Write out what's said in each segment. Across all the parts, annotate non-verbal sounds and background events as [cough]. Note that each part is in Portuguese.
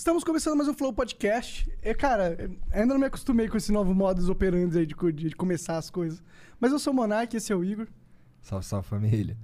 Estamos começando mais um Flow Podcast. É, cara, ainda não me acostumei com esse novo modus operandi aí de, co- de começar as coisas. Mas eu sou o Monark, esse é o Igor. Salve, salve família.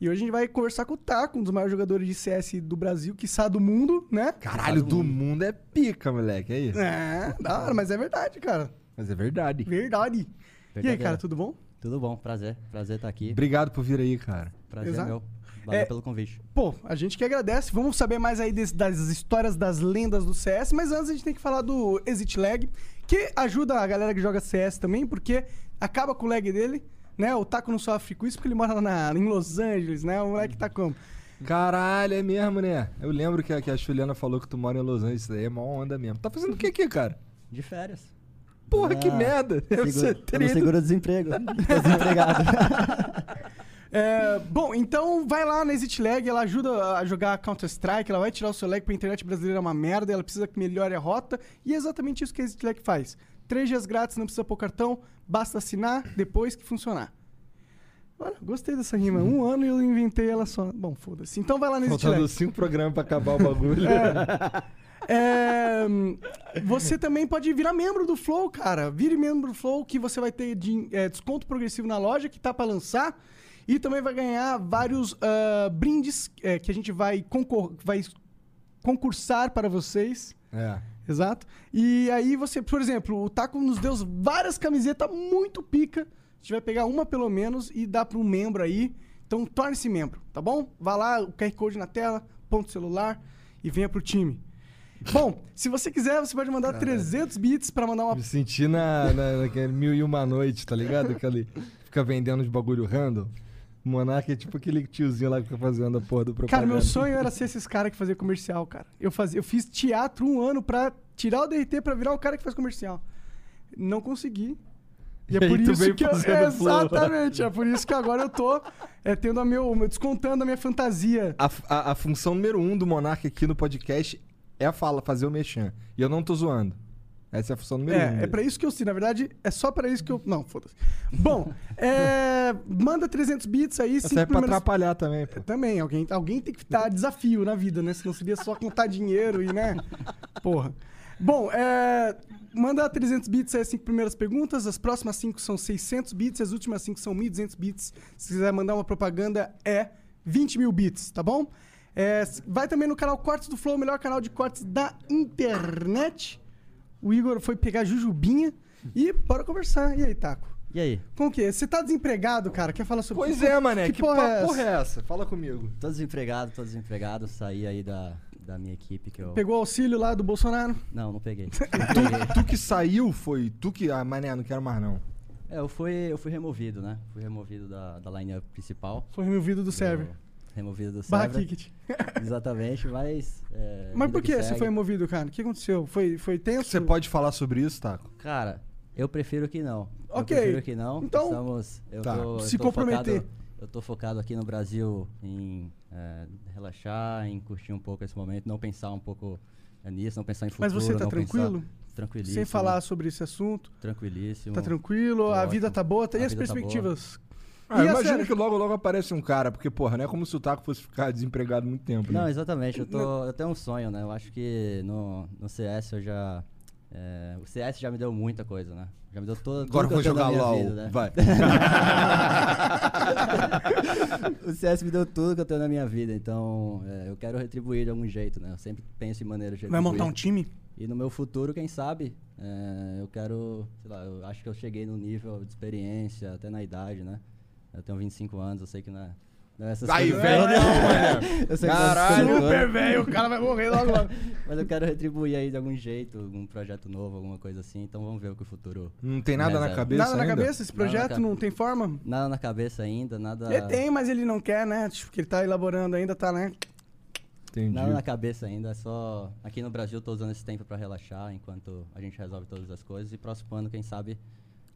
E hoje a gente vai conversar com o Taco, um dos maiores jogadores de CS do Brasil, quiçá do mundo, né? Caralho, do mundo é pica, moleque. Aí. É, da hora, mas é verdade, cara. Mas é verdade. Verdade. E aí, cara, tudo bom? Tudo bom, prazer. Prazer estar aqui. Obrigado por vir aí, cara. Prazer Exato. meu. Valeu É- pelo convite. Pô, a gente que agradece. Vamos saber mais aí des- das histórias das lendas do CS, mas antes a gente tem que falar do Exit Lag, que ajuda a galera que joga CS também, porque acaba com o lag dele, né? O Taco não sofre com isso porque ele mora lá na- em Los Angeles, né? O moleque tá como? Caralho, é mesmo, né? Eu lembro que a, que a Juliana falou que tu mora em Los Angeles. Isso daí é mó onda mesmo. Tá fazendo o que aqui, cara? De férias. Porra, que Ah, merda. Eu Seguro, eu não teria ido- seguro-desemprego. [laughs] Tô desempregado. [laughs] É, bom, então vai lá na Exit Lag, ela ajuda a jogar Counter-Strike, ela vai tirar o seu lag, porque a internet brasileira é uma merda, ela precisa que melhore a rota, e é exatamente isso que a Exit Lag faz. Três dias grátis, não precisa pôr cartão, basta assinar depois que funcionar. Olha, gostei dessa rima. Um ano e eu inventei ela só. Bom, foda-se. Então vai lá na Exit Faltando Lag. cinco programas pra acabar o bagulho. É, você também pode virar membro do Flow, cara. Vire membro do Flow que você vai ter de- é, desconto progressivo na loja que tá pra lançar. E também vai ganhar vários ah, brindes é, que a gente vai, concor vai concursar para vocês. É. Exato. E aí você, por exemplo, o Taco nos deu várias camisetas muito pica. A gente vai pegar uma pelo menos e dar para um membro aí. Então torne-se membro, tá bom? Vá lá, o QR Code na tela, ponto celular e venha pro time. Bom, se você quiser, você pode mandar 300 bits para mandar uma Me senti na, na, naquele mil e uma noite, tá ligado? Aquele fica vendendo os bagulho random. O Monark é tipo aquele tiozinho lá que fica fazendo a porra do propaganda. Cara, meu sonho era ser esses caras que faziam comercial, cara. Eu, fazia, eu fiz teatro um ano pra tirar o DRT pra virar o cara que faz comercial. Não consegui. E é [laughs] E aí por isso que eu, flow. Exatamente. É por isso que agora eu tô é, tendo a meu, meu- descontando a minha fantasia. A, a, a função número um do Monark aqui no podcast é a fala, fazer o mexer. E eu não tô zoando. Essa é a função número um. É, é pra isso que eu sei. Na verdade, é só pra isso que eu. Não, foda-se. Bom, [laughs] é, manda 300 bits aí. Essa cinco é pra primeiras- atrapalhar também, pô. Também, alguém, alguém tem que dar desafio na vida, né? Senão seria só contar dinheiro e, né? Porra. Bom, é, manda 300 bits aí as cinco primeiras perguntas, as próximas cinco são 600 bits, as últimas cinco são 1.200 bits. Se quiser mandar uma propaganda, é 20 mil bits, tá bom? É, vai também no canal Cortes do Flow, o melhor canal de cortes da internet. O Igor foi pegar Jujubinha e bora conversar. E aí, Taco? E aí? Como que é? Você tá desempregado, cara? Quer falar sobre Pois é, mané. Que, porra porra, é porra essa? é essa? Fala comigo. Tô desempregado, tô desempregado. Saí aí da, da minha equipe que eu... Pegou o auxílio lá do Bolsonaro? Não, não peguei. [laughs] Peguei. Tu que saiu foi tu que. Ah, mané, não quero mais não. É, eu fui, eu fui removido, né? Fui removido da, da lineup principal. Foi removido do server. Eu- Removido do Barra. Ticket. [laughs] Exatamente, mas... é, Mas vida por que você segue. foi removido, cara? O que aconteceu? Foi, foi tenso? Você pode falar sobre isso, Taco? Cara, eu prefiro que não. Ok. Eu prefiro que não. Então, Estamos, eu tá. tô, eu Se tô comprometer. Focado, eu tô focado aqui no Brasil em é, relaxar, em curtir um pouco esse momento, não pensar um pouco é, nisso, não pensar em futuro. Mas você tá tranquilo? Pensar, tranquilíssimo. Sem falar sobre esse assunto? Tranquilíssimo. Tá tranquilo? Tô a vida ótimo. tá boa? E A as vida tá perspectivas? Ah, a imagino série? que logo, logo aparece um cara, porque, porra, não é como se o Taco fosse ficar desempregado muito tempo. Não, né? exatamente. Eu, tô, eu tenho um sonho, né? Eu acho que no, no CS eu já. é, o CS já me deu muita coisa, né? Já me deu toda Agora tudo que eu vou jogar LOL. vida, né? Vai. [laughs] o CS me deu tudo que eu tenho na minha vida, então é, eu quero retribuir de algum jeito, né? Eu sempre penso em maneiras de Vai retribuir. montar um time? E no meu futuro, quem sabe, é, eu quero, sei lá, eu acho que eu cheguei no nível de experiência, até na idade, né? Eu tenho 25 anos, eu sei que não é, não é essas Aí, velho, não, mano. [laughs] Eu sei que não é Caralho. Super velho, o cara vai morrer logo logo. Mas eu quero retribuir aí de algum jeito, algum projeto novo, alguma coisa assim. Então vamos ver o que o futuro. Não tem nada na cabeça Nada na ainda? cabeça? Esse na projeto cabeça. não tem forma? Nada na cabeça ainda, nada. Ele tem, mas ele não quer, né? Tipo, que ele tá elaborando ainda, tá, né? Entendi. Nada na cabeça ainda, é só. Aqui no Brasil eu tô usando esse tempo pra relaxar enquanto a gente resolve todas as coisas. E próximo ano, quem sabe,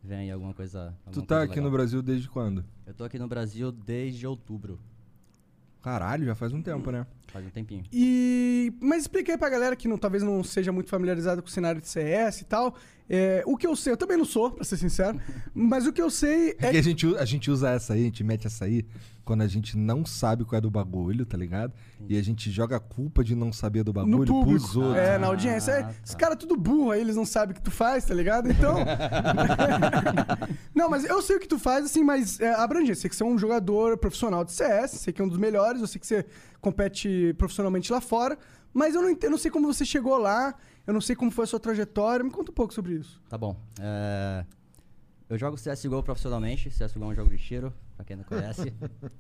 vem aí alguma coisa. Tu alguma tá coisa aqui no legal. Brasil desde quando? Eu tô aqui no Brasil desde outubro. Caralho, já faz um tempo, né? Faz um tempinho. E. Mas explica aí pra galera que não, talvez não seja muito familiarizada com o cenário de CS e tal. É, o que eu sei, eu também não sou, pra ser sincero. [laughs] mas o que eu sei É é que a gente, a gente usa essa aí, a gente mete essa aí quando a gente não sabe qual é do bagulho, tá ligado? E a gente joga a culpa de não saber do bagulho no público. pros outros. É, na audiência. É, Ah, Os tá. caras tudo burro aí, eles não sabem o que tu faz, tá ligado? Então. [laughs] não, mas eu sei o que tu faz, assim, mas é, abrangente. Sei que você é um jogador profissional de CS, sei que é um dos melhores, eu sei que você compete profissionalmente lá fora, mas eu não, entendo, eu não sei como você chegou lá, eu não sei como foi a sua trajetória. Me conta um pouco sobre isso. Tá bom. É, Eu jogo CSGO profissionalmente. CSGO é um jogo de tiro, pra quem não conhece.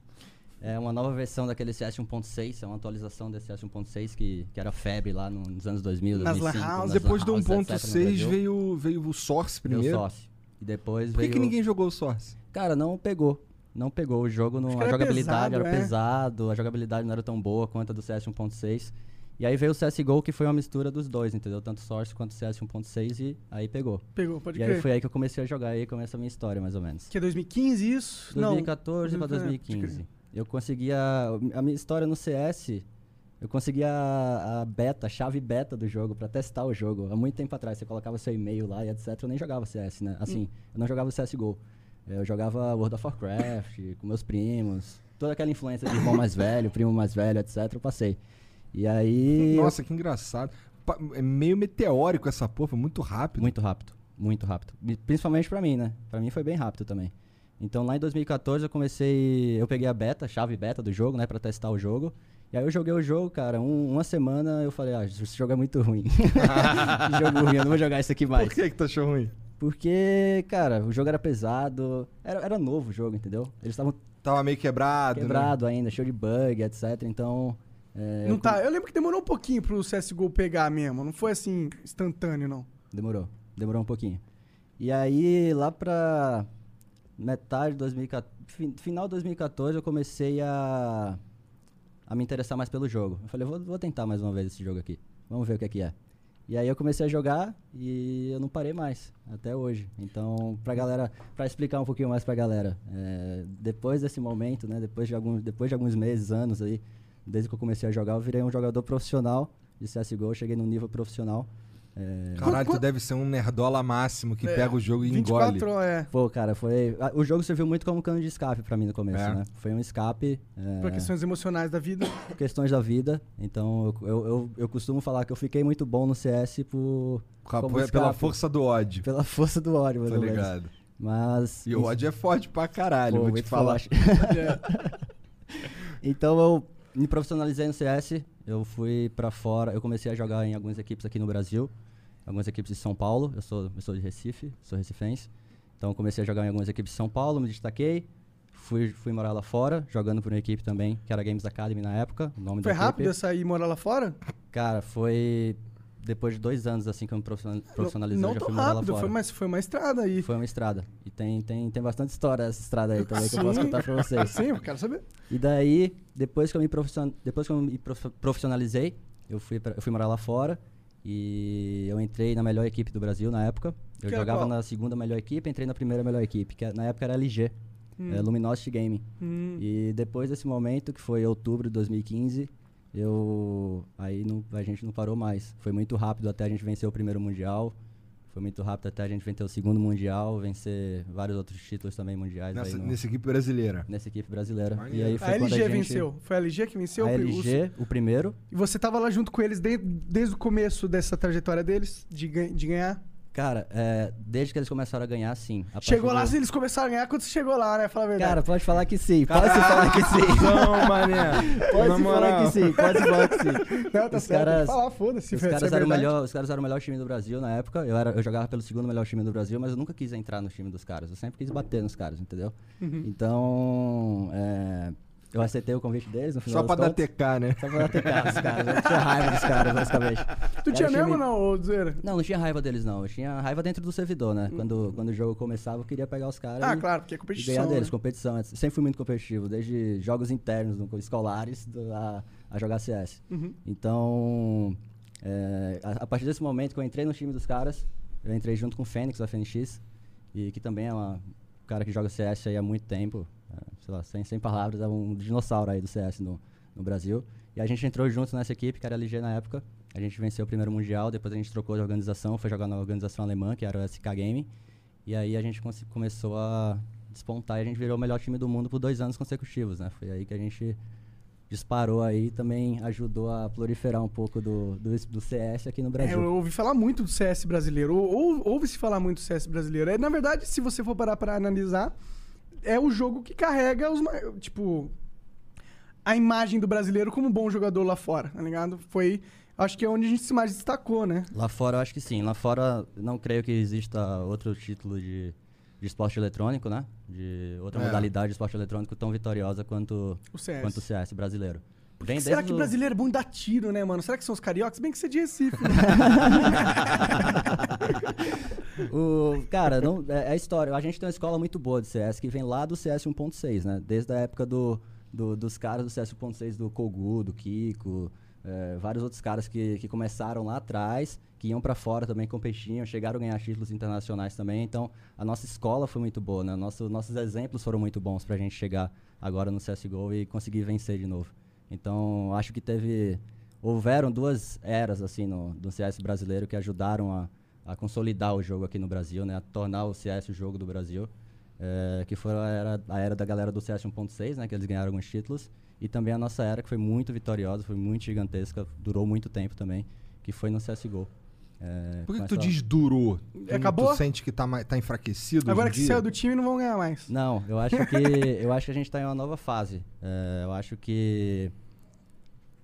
[laughs] é uma nova versão daquele CS 1.6, é uma atualização desse CS 1.6 que, que era febre lá no- nos anos 2000, Nas 2005. lan houses, nas Depois do houses, etc. no 1.6 Brasil. veio, veio o Source Veio o primeiro. Source. E depois Por que, veio... que ninguém jogou o Source? Cara, não pegou. Não pegou. O jogo, não, a jogabilidade pesado, era é. pesado, a jogabilidade não era tão boa quanto a do CS 1.6. E aí veio o CSGO, que foi uma mistura dos dois, entendeu? Tanto Source quanto CS 1.6 e aí pegou. Pegou, pode e crer. aí foi aí que eu comecei a jogar, e aí começa a minha história, mais ou menos. Que é 2015 isso? 2014 não. pra É, pode 2015. crer. Eu conseguia. A minha história no CS, eu conseguia a, beta, a chave beta do jogo pra testar o jogo. Há muito tempo atrás, você colocava seu e-mail lá e etc. Eu nem jogava CS, né? Assim, Hum. eu não jogava CSGO. Eu jogava World of Warcraft com meus primos. Toda aquela influência de irmão mais velho, primo mais velho, etc. Eu passei. E aí. Nossa, que engraçado. É meio meteórico essa porra, foi muito rápido. Muito rápido, muito rápido. Principalmente pra mim, né? Pra mim foi bem rápido também. Então lá em 2014 eu comecei, eu peguei a beta, chave beta do jogo, né, Pra testar o jogo. E aí eu joguei o jogo, cara, um- uma semana eu falei, ah, esse jogo é muito ruim. [laughs] Que jogo ruim, eu não vou jogar isso aqui mais. Por que que tu achou ruim? Porque, cara, o jogo era pesado, era, era novo o jogo, entendeu? Eles estavam Tava meio quebrado, né? quebrado ainda, cheio de bug, etc. Então, é, Não eu tá. Eu lembro que demorou um pouquinho pro CSGO pegar mesmo. Não foi assim, instantâneo, não. Demorou. Demorou um pouquinho. E aí, lá pra metade de 2014, fin- final de 2014, eu comecei a, a me interessar mais pelo jogo. Eu falei, vou, vou tentar mais uma vez esse jogo aqui. Vamos ver o que é que é. E aí eu comecei a jogar e eu não parei mais, até hoje. Então, pra galera, pra explicar um pouquinho mais pra galera, é, depois desse momento, né, depois de, alguns, depois de alguns meses, anos aí, desde que eu comecei a jogar, eu virei um jogador profissional de CSGO, cheguei no nível profissional. É, Caralho, tu deve ser um nerdola máximo que É, pega o jogo e engole. 24 horas, é. Pô, cara, foi. O jogo serviu muito como cano de escape pra mim no começo, É. né? Foi um escape. É, Pra questões emocionais da vida. [coughs] questões da vida. Então eu, eu, eu, eu costumo falar que eu fiquei muito bom no CS por. Como pela força do ódio. Pela força do ódio, mais Tá menos. ligado? Mas. E o ódio é forte pra caralho, Pô, vou te falar. [laughs] então eu me profissionalizei no CS, eu fui pra fora, eu comecei a jogar em algumas equipes aqui no Brasil, algumas equipes de São Paulo, eu sou, eu sou de Recife, sou recifense. Então eu comecei a jogar em algumas equipes de São Paulo, me destaquei, fui, fui morar lá fora, jogando por uma equipe também, que era Games Academy na época, o nome Foi rápido eu sair e morar lá fora? Cara, foi depois de dois anos assim que eu me profissional- profissionalizei, não já tão fui morar lá rápido, fora. foi, mas foi uma estrada aí. Foi uma estrada. E tem, tem, tem bastante história essa estrada aí também que eu posso Sim. contar pra vocês. Sim, eu quero saber. E daí, depois que eu me, depois que eu me prof- profissionalizei, eu fui, pra... eu fui morar lá fora e eu entrei na melhor equipe do Brasil na época. Eu Que era jogava na segunda melhor equipe, entrei na primeira melhor equipe, que na época era LG, é, Luminosity Gaming. Hum. E depois desse momento, que foi outubro de 2015, eu aí não, a gente não parou mais. Foi muito rápido até a gente vencer o primeiro mundial. Foi muito rápido até a gente vencer o segundo mundial, vencer vários outros títulos também mundiais Nessa, aí no- nessa equipe brasileira. nessa equipe brasileira. Maneiro. E aí foi A LG a gente, venceu. Foi a LG que venceu? A o- LG, o primeiro. E você tava lá junto com eles de- desde o começo dessa trajetória deles, de, de ganhar? Cara, é, desde que eles começaram a ganhar, sim. A Chegou lá, do- eles começaram a ganhar quando você chegou lá, né? Fala a verdade. Cara, pode falar que sim. Pode se falar que sim. [laughs] Não, mané. Pode falar que sim. Pode se falar que sim. [laughs] não, tá os certo. caras- falar, foda-se. Os é caras, eram o verdade. melhor, os caras eram o melhor time do Brasil na época. Eu, era, eu jogava pelo segundo melhor time do Brasil, mas eu nunca quis entrar no time dos caras. Eu sempre quis bater nos caras, entendeu? Uhum. Então, é, Eu aceitei o convite deles no final Só pra dar. TK, né? Só pra dar TK dos caras. Eu tinha raiva dos caras, basicamente. Tu Era tinha time- mesmo ou não, Zera? Não, não tinha raiva deles, não. Eu tinha raiva dentro do servidor, né? Quando, quando o jogo começava, eu queria pegar os caras Ah, e, claro, porque é e competição. ganhar deles, né? competição. Eu sempre fui muito competitivo, desde jogos internos, no- escolares, do- a, a jogar CS. Uhum. Então, é, a, a partir desse momento que eu entrei no time dos caras, eu entrei junto com o Fênix, da FNX, e que também é um cara que joga CS aí há muito tempo, sei lá, sem, sem palavras, é um dinossauro aí do CS no, no Brasil. E a gente entrou junto nessa equipe, que era a LG na época. A gente venceu o primeiro Mundial, depois a gente trocou de organização, foi jogar na organização alemã, que era o SK Game. E aí a gente começou a despontar e a gente virou o melhor time do mundo por dois anos consecutivos, né? Foi aí que a gente disparou aí e também ajudou a proliferar um pouco do, do, do CS aqui no É, Brasil. eu ouvi falar muito do CS brasileiro. Ou, ou- ouve-se falar muito do CS brasileiro. É, na verdade, se você for parar pra analisar, é o jogo que carrega os. Tipo. A imagem do brasileiro como um bom jogador lá fora, tá ligado? Foi. Acho que é onde a gente se mais destacou, né? Lá fora eu acho que sim. Lá fora não creio que exista outro título de, de esporte eletrônico, né? De outra É. modalidade de esporte eletrônico tão vitoriosa quanto, O CS. quanto o CS brasileiro. Vem será que o o- brasileiro é bom em dar tiro, né, mano? Será que são os cariocas? Bem que você é de Recife. né? [laughs] [laughs] O, cara, não, é, é história. A gente tem uma escola muito boa de CS que vem lá do CS 1.6, né? Desde a época do, do- dos caras do CS 1.6, do Kogu, do Kiko, é, vários outros caras que, que começaram lá atrás, que iam pra fora também, competiam, chegaram a ganhar títulos internacionais também. Então, a nossa escola foi muito boa, né? Nosso, nossos exemplos foram muito bons pra gente chegar agora no CSGO e conseguir vencer de novo. Então, acho que teve houveram duas eras assim no, do CS brasileiro que ajudaram a, a consolidar o jogo aqui no Brasil, né, a tornar o CS o jogo do Brasil, eh, que foi a era, a era da galera do CS 1.6, né, que eles ganharam alguns títulos, e também a nossa era que foi muito vitoriosa, foi muito gigantesca, durou muito tempo também, que foi no CS:GO. Eh, Por que, que tu diz durou? Tu- Acabou? Tu sente que tá, mais- tá enfraquecido Agora hoje que em saiu dia? do time, não vão ganhar mais. Não, eu acho que [laughs] eu acho que a gente está em uma nova fase. É, eu acho que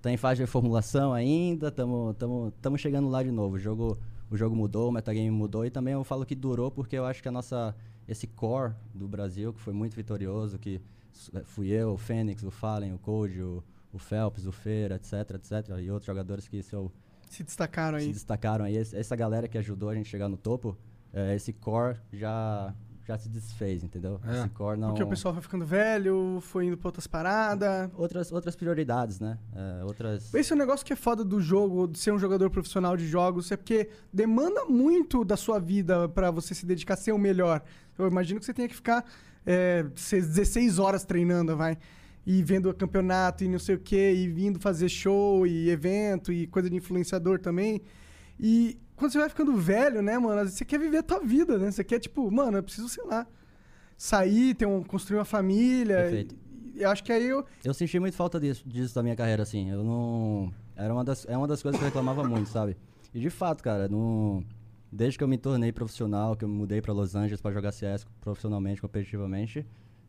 tá em fase de reformulação ainda, estamos chegando lá de novo. O jogo, o jogo mudou, o metagame mudou e também eu falo que durou porque eu acho que a nossa esse core do Brasil que foi muito vitorioso, que eh, fui eu, o Fênix, o Fallen, o Code, o, o Phelps, o Feira, etc, etc, e outros jogadores que se eu Se destacaram se aí. destacaram aí. Essa galera que ajudou a gente chegar no topo, eh, esse core já, já se desfez, entendeu? É. Porque o pessoal foi ficando velho, foi indo pra outras paradas. Outras, outras prioridades, né? Eh, outras... Esse é um negócio que é foda do jogo, de ser um jogador profissional de jogos, é porque demanda muito da sua vida pra você se dedicar a ser o melhor. Eu imagino que você tenha que ficar é, ser 16 horas treinando, vai. E vendo o campeonato e não sei o quê, e vindo fazer show e evento e coisa de influenciador também. E quando você vai ficando velho, né, mano, às vezes você quer viver a tua vida, né? Você quer, tipo, mano, eu preciso, sei lá, sair, ter um, construir uma família. Perfeito. E, eu acho que aí eu. Eu senti muito falta disso, disso da minha carreira, assim. Eu não... Era uma das, é uma das coisas que eu reclamava muito, sabe? E de fato, cara, não... Desde que eu me tornei profissional, que eu mudei pra Los Angeles pra jogar CS profissionalmente, competitivamente,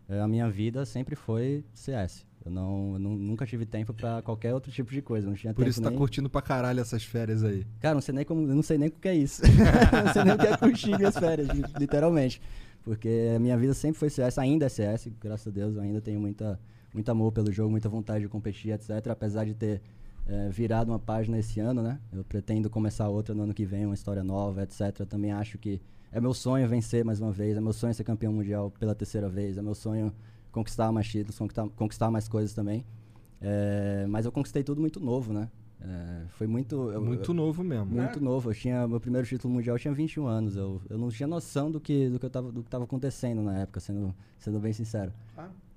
eh, a minha vida sempre foi CS. Eu não, eu não- nunca tive tempo pra qualquer outro tipo de coisa. Não tinha Por isso tá nem... curtindo pra caralho essas férias aí. Cara, não sei nem como, não sei nem o que é isso. [laughs] não sei nem o que é curtir minhas férias, li- literalmente. Porque a minha vida sempre foi CS, ainda é CS, graças a Deus, eu ainda tenho muita, muito amor pelo jogo, muita vontade de competir, etc. Apesar de ter eh, virado uma página esse ano, né? Eu pretendo começar outra no ano que vem, uma história nova, etc. Eu também acho que é meu sonho vencer mais uma vez, é meu sonho ser campeão mundial pela terceira vez, é meu sonho conquistar mais títulos, conquistar, conquistar mais coisas também. Eh, mas eu conquistei tudo muito novo, né? Eh, foi muito. eu- Muito eu- novo mesmo. muito novo. Eu tinha meu primeiro título mundial, eu tinha 21 anos. Eu, eu não tinha noção do que do que eu tava do que tava acontecendo na época, sendo sendo bem sincero.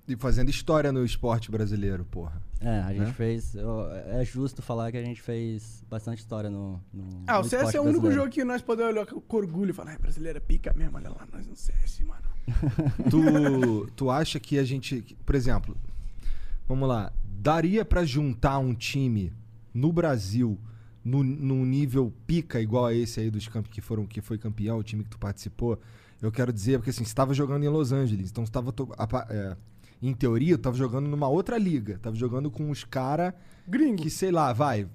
E fazendo história no esporte brasileiro, porra. É, a gente Né? fez. eu- é justo falar que a gente fez bastante história no. no Ah, o no CS esporte é o único brasileiro. jogo que nós podemos olhar com orgulho e falar, ai, brasileiro é pica mesmo, olha lá, nós no CS, mano. [laughs] tu, tu acha que a gente. Por exemplo, vamos lá. Daria pra juntar um time no Brasil no, num nível pica igual a esse aí dos camp que foram que foi campeão, o time que tu participou? Eu quero dizer, porque assim, você estava jogando em Los Angeles, então você tava. to- a pa- é, em teoria, tu tava jogando numa outra liga. Tava jogando com os caras Gringo. que, sei lá, vai.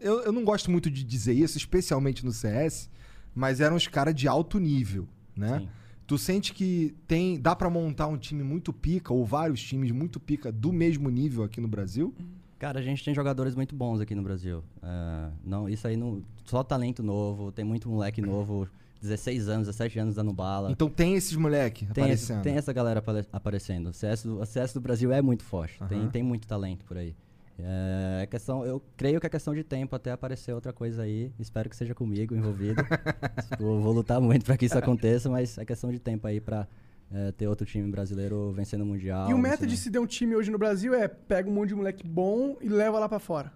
Eu, eu não gosto muito de dizer isso, especialmente no CS, mas eram os caras de alto nível, né? Sim. Tu sente que tem, dá pra montar um time muito pica, ou vários times muito pica do mesmo nível aqui no Brasil? Cara, a gente tem jogadores muito bons aqui no Brasil. É, não, isso aí não. Só talento novo, tem muito moleque novo, 16 anos, 17 anos dando bala. Então tem esses moleque tem, aparecendo. tem essa galera apare- aparecendo. O CS, do, o CS do Brasil é muito forte. Tem, Aham. tem muito talento por aí. É, é questão, eu creio que é questão de tempo até aparecer outra coisa aí. Espero que seja comigo envolvido. [laughs] vou, vou lutar muito para que isso aconteça, mas é questão de tempo aí para ter outro time brasileiro vencendo o mundial. E o vencendo- de se der um time hoje no Brasil é pega um monte de moleque bom e leva lá pra fora.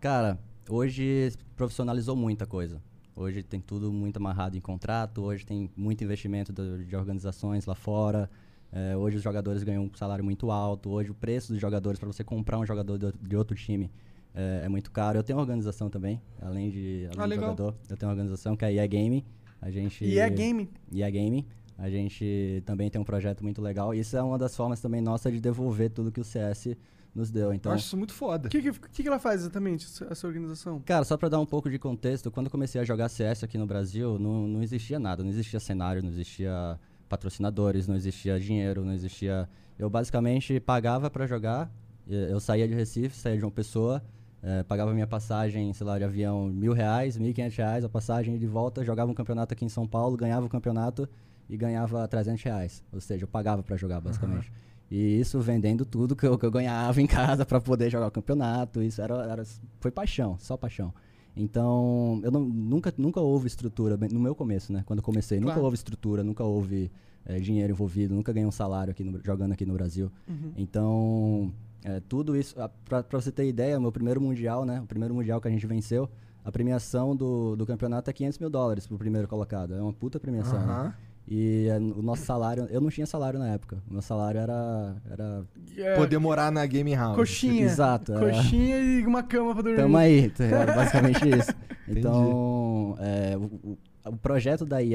Cara, hoje profissionalizou muita coisa. Hoje tem tudo muito amarrado em contrato, hoje tem muito investimento do- de organizações lá fora. É, hoje os jogadores ganham um salário muito alto. Hoje o preço dos jogadores, para você comprar um jogador de, de outro time, é, é muito caro. Eu tenho uma organização também, além de, além Ah, de jogador. Eu tenho uma organização que é a EA Game. A gente, E é game. EA Game. A gente também tem um projeto muito legal. Isso é uma das formas também nossa de devolver tudo que o CS nos deu. Eu Então, acho isso muito foda. O que, que, que ela faz exatamente, essa- organização? Cara, só pra dar um pouco de contexto, quando eu comecei a jogar CS aqui no Brasil, não, não existia nada, não existia cenário, não existia patrocinadores, não existia dinheiro, não existia. Eu basicamente pagava pra jogar, eu saía de Recife, saía de uma pessoa, eh, pagava minha passagem, sei lá, de avião mil reais, mil e quinhentos reais, a passagem de volta, jogava um campeonato aqui em São Paulo, ganhava o campeonato e ganhava 300 reais. Ou seja, eu pagava pra jogar, basicamente. E isso vendendo tudo que eu, que eu ganhava em casa pra poder jogar o campeonato. Isso era, era, foi paixão, só paixão. Então, eu não- nunca, nunca houve estrutura, no meu começo, né? Quando eu comecei, nunca Claro. houve estrutura, nunca houve eh, dinheiro envolvido, nunca ganhei um salário aqui no- jogando aqui no Brasil. Então, eh, tudo isso, pra, pra você ter ideia, meu primeiro mundial, né? O primeiro mundial que a gente venceu, a premiação do, do campeonato é 500 mil dólares pro primeiro colocado. É uma puta premiação, né? E eh, o nosso salário, eu não tinha salário na época. O meu salário era. era É, Poder morar na Game House. coxinha. Exato, era- Coxinha e uma cama pra dormir. Tamo aí, tá ligado? basicamente isso. [laughs] Então, é, o, o- projeto da IE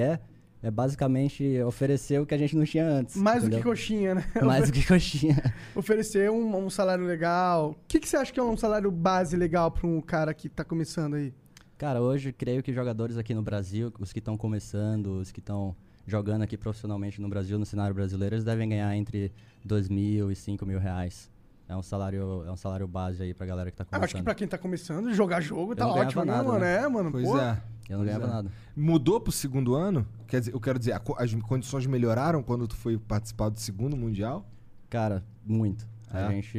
é basicamente oferecer o que a gente não tinha antes. Mais do que entendeu? coxinha, né? [laughs] Mais do que coxinha. Oferecer um, um salário legal. O que, que você acha que é um salário base legal pra um cara que tá começando aí? Cara, hoje creio que jogadores aqui no Brasil, os que estão começando, os que estão jogando aqui profissionalmente no Brasil, no cenário brasileiro, eles devem ganhar entre 2 mil e 5 mil reais. É um salário, é um salário base aí pra galera que tá Ah, acho que começando. pra quem tá começando, jogar jogo tá não ganhava ótimo, né, nada, mano? né? É, mano. Pois pô. é. Eu não Pois ganhava é. nada. Mudou pro segundo ano? Quer dizer, eu quero dizer, as condições melhoraram quando tu foi participar do segundo mundial? Cara, muito. É? A, gente,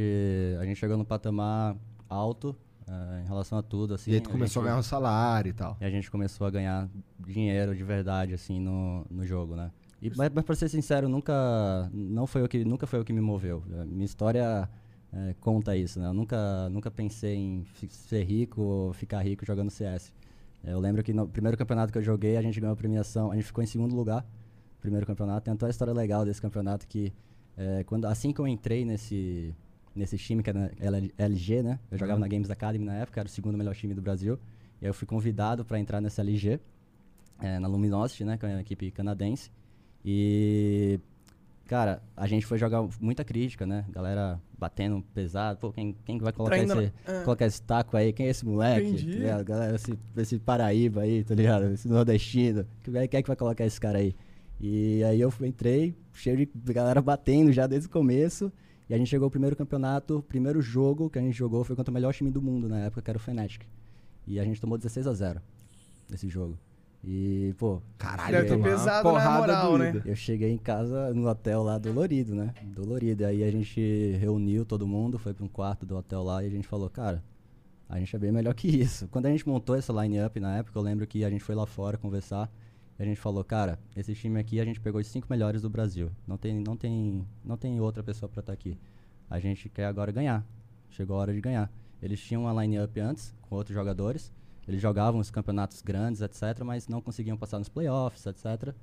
a gente chegou no patamar alto eh, em relação a tudo, assim. e aí tu começou a gente- ganhar um salário e tal. E a gente começou a ganhar dinheiro de verdade, assim, no, no jogo, né? E, mas, mas pra ser sincero, nunca, não foi o que, nunca foi o que me moveu. A Minha história eh, conta isso, né? Eu nunca, nunca pensei em ser rico ou ficar rico jogando CS. Eu lembro que no primeiro campeonato que eu joguei, a gente ganhou a premiação, a gente ficou em segundo lugar, primeiro campeonato. Tem até uma história legal desse campeonato que, eh, quando, assim que eu entrei nesse, nesse time, que era LG, né? Eu jogava Uhum. na Games Academy na época, era o segundo melhor time do Brasil. E aí eu fui convidado para entrar nessa LG, eh, na Luminosity, né? Que é uma equipe canadense. E, cara, a gente foi jogar muita crítica, né? Galera batendo pesado. Pô, quem, quem vai colocar Traindo esse, é. colocar esse taco aí? Quem é esse moleque? Entendi. Tá ligado? Galera, esse, esse Paraíba aí, tá ligado? Esse nordestino. Quem é é que vai colocar esse cara aí? E aí eu entrei, cheio de galera batendo já desde o começo. E a gente chegou ao primeiro campeonato, o primeiro jogo que a gente jogou foi contra o melhor time do mundo na época, que era o Fnatic. E a gente tomou 16 a 0 nesse jogo. E, pô, Caralho, ter tomou uma pesado na porrada moral, né? eu cheguei em casa no hotel lá dolorido, né? Dolorido. Aí a gente reuniu todo mundo, foi para um quarto do hotel lá e a gente falou, cara, a gente é bem melhor que isso. Quando a gente montou essa line-up na época, eu lembro que a gente foi lá fora conversar a gente falou, cara, esse time aqui a gente pegou os cinco melhores do Brasil. Não tem, não tem, não tem outra pessoa para estar aqui. A gente quer agora ganhar. Chegou a hora de ganhar. Eles tinham uma line-up antes com outros jogadores. Eles jogavam os campeonatos grandes, etc, mas não conseguiam passar nos playoffs, etc.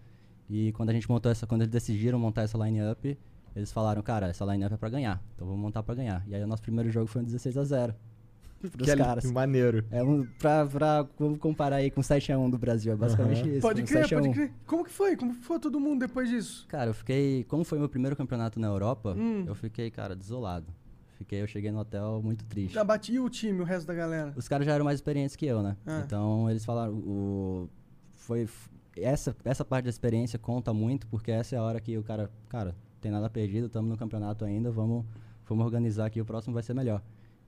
E quando a gente montou essa, quando eles decidiram montar essa line-up, eles falaram, cara, essa line-up é pra ganhar, então vamos montar pra ganhar. E aí o nosso primeiro jogo foi um 16 a 0 pros Que, caras. que maneiro. É um, pra, pra vamos comparar aí com 7x1 do Brasil, é basicamente isso. Pode um crer, 7 a 1. pode crer. Como que foi? Como foi todo mundo depois disso? Cara, eu fiquei, como foi meu primeiro campeonato na Europa, Hum. eu fiquei, cara, desolado. Fiquei, eu cheguei no hotel muito triste. Já bati e o time, o resto da galera? Os caras já eram mais experientes que eu, né? Ah. Então eles falaram, o, foi, essa, essa parte da experiência conta muito, porque essa é a hora que o cara, cara, tem nada perdido, estamos no campeonato ainda, vamos, vamos organizar aqui, o próximo vai ser melhor.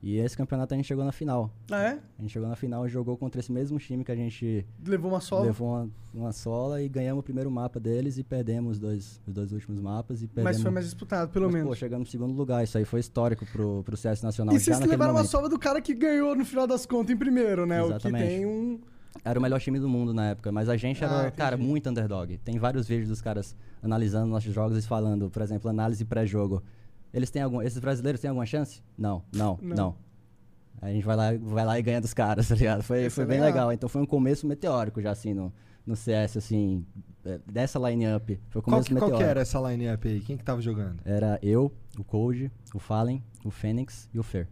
E esse campeonato a gente chegou na final. Ah, é? A gente chegou na final e jogou contra esse mesmo time que a gente Levou uma sola. levou uma, uma sola e ganhamos o primeiro mapa deles e perdemos os dois, os dois últimos mapas e perdemos. Mas foi mais disputado, pelo Mas, menos. Pô, chegamos no segundo lugar, isso aí foi histórico pro, pro CS Nacional e vocês levaram uma momento. sova do cara que ganhou no final das contas em primeiro, né? O que Exatamente. tem um. Era o melhor time do mundo na época, mas a gente Ah, era, cara, muito underdog. Tem vários vídeos dos caras analisando nossos jogos e falando, por exemplo, análise pré-jogo. Eles têm algum, esses brasileiros têm alguma chance? Não, não, Não. não. Aí a gente vai lá, vai lá e ganha dos caras, [laughs] tá ligado? Foi, foi é bem legal. legal. Então foi um começo meteórico já, assim, no, no CS, assim, é, dessa line-up. Foi o Qual começo que, qual meteórico. que era essa line-up aí? Quem que tava jogando? Era eu, o Cold, o Fallen, o Fênix e o Fer.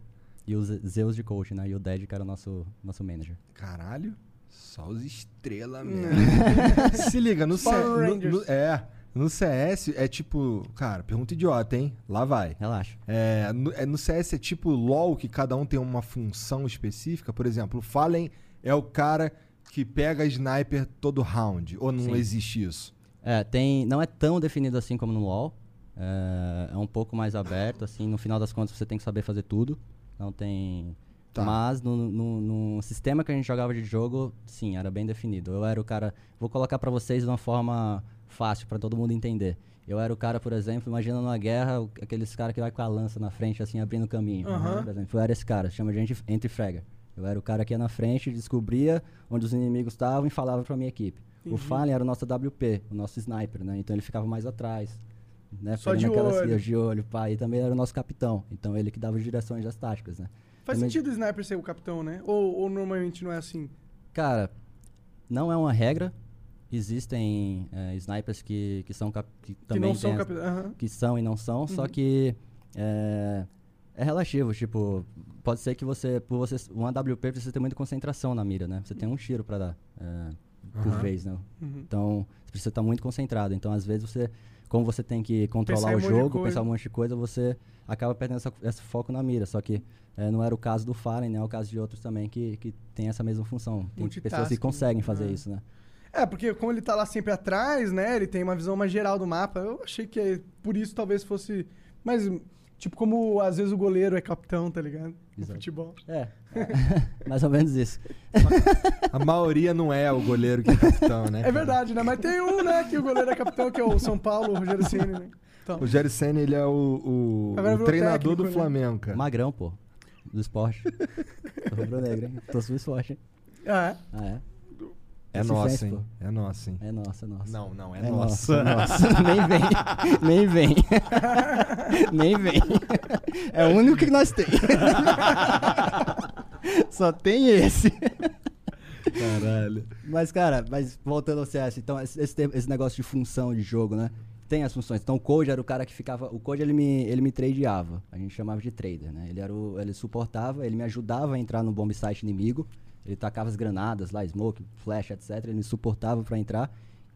E os Zeus de coach, né? E o Dead, que era o nosso, nosso manager. Caralho, só os estrelas Hum. mesmo. [laughs] Se liga, no, no- no- É, no CS é tipo... Cara, pergunta idiota, hein? Lá vai. Relaxa. É, no, é, no CS é tipo LoL, que cada um tem uma função específica. Por exemplo, o Fallen é o cara que pega sniper todo round. Ou não Sim. existe isso? É, tem, não é tão definido assim como no LoL. É, é um pouco mais aberto, assim. No final das contas, você tem que saber fazer tudo. Não tem... Tá. Mas no, no- no sistema que a gente jogava de jogo, sim, era bem definido. Eu era o cara... Vou colocar pra vocês de uma forma fácil, pra todo mundo entender. Eu era o cara, por exemplo, imagina numa guerra, o- aqueles caras que vai com a lança na frente, assim, abrindo caminho. Aham. Por exemplo, eu era esse cara, chama de gente entre frega. Eu era o cara que ia na frente, descobria onde os inimigos estavam e falava pra minha equipe. O Entendi. Fallen era o nosso WP, o nosso sniper, né? Então ele ficava mais atrás. Né? Só de aquelas olho. de olho, pá. E também era o nosso capitão. Então ele que dava as direções das táticas, né? Faz Também- sentido o sniper ser o capitão, né? Ou, ou normalmente não é assim? Cara, não é uma regra. Existem é, snipers que, que são cap- que Que também são capitão. Aham. que são e não são, só Uhum. que é, é relativo, tipo, pode ser que você, por você, um AWP precisa ter muita concentração na mira, né? Você tem um tiro pra dar é, por Aham. vez, né? Uhum. Então, você precisa estar muito concentrado. Então, às vezes você, como você tem que controlar Pensar o jogo, pensar um monte de coisa, você acaba perdendo essa, esse foco na mira. Só que é, não era o caso do Fallen, né? É o caso de outros também que, que tem essa mesma função. Tem pessoas que conseguem fazer né? isso, né? É, porque como ele tá lá sempre atrás, né? Ele tem uma visão mais geral do mapa. Eu achei que é- por isso talvez fosse. Mas, tipo, como às vezes o goleiro é capitão, tá ligado? No Exato. futebol. É, [laughs] mais ou menos isso. A maioria não é o goleiro que é capitão, né? É verdade, né? Mas tem um, né, que o goleiro é capitão, que é o São Paulo, o Rogério Ceni, né? Então, O Jerry Senna, ele é o, o- o treinador técnico, do né? Flamengo, cara. Magrão, pô. Do esporte. Tô rubro-negro, hein? Tô sul esporte, hein? ah, é. Ah, é? É nossa, hein? É nossa, hein? É nossa, é nossa. Não, não, é, É nossa. nossa. [laughs] nossa. Nem vem. Nem vem. [laughs] Nem vem. É o único que nós temos. [laughs] Só tem esse. Caralho. Mas, cara, mas voltando ao CS, então, esse, esse negócio de função de jogo, né? Tem as funções. Então, o Code era o cara que ficava. O Code ele me, ele me tradeava. A gente chamava de trader, né? Ele, era o, ele suportava, ele me ajudava a entrar no bomb site inimigo. Ele tacava as granadas lá, smoke, flash, etc. Ele me suportava pra entrar.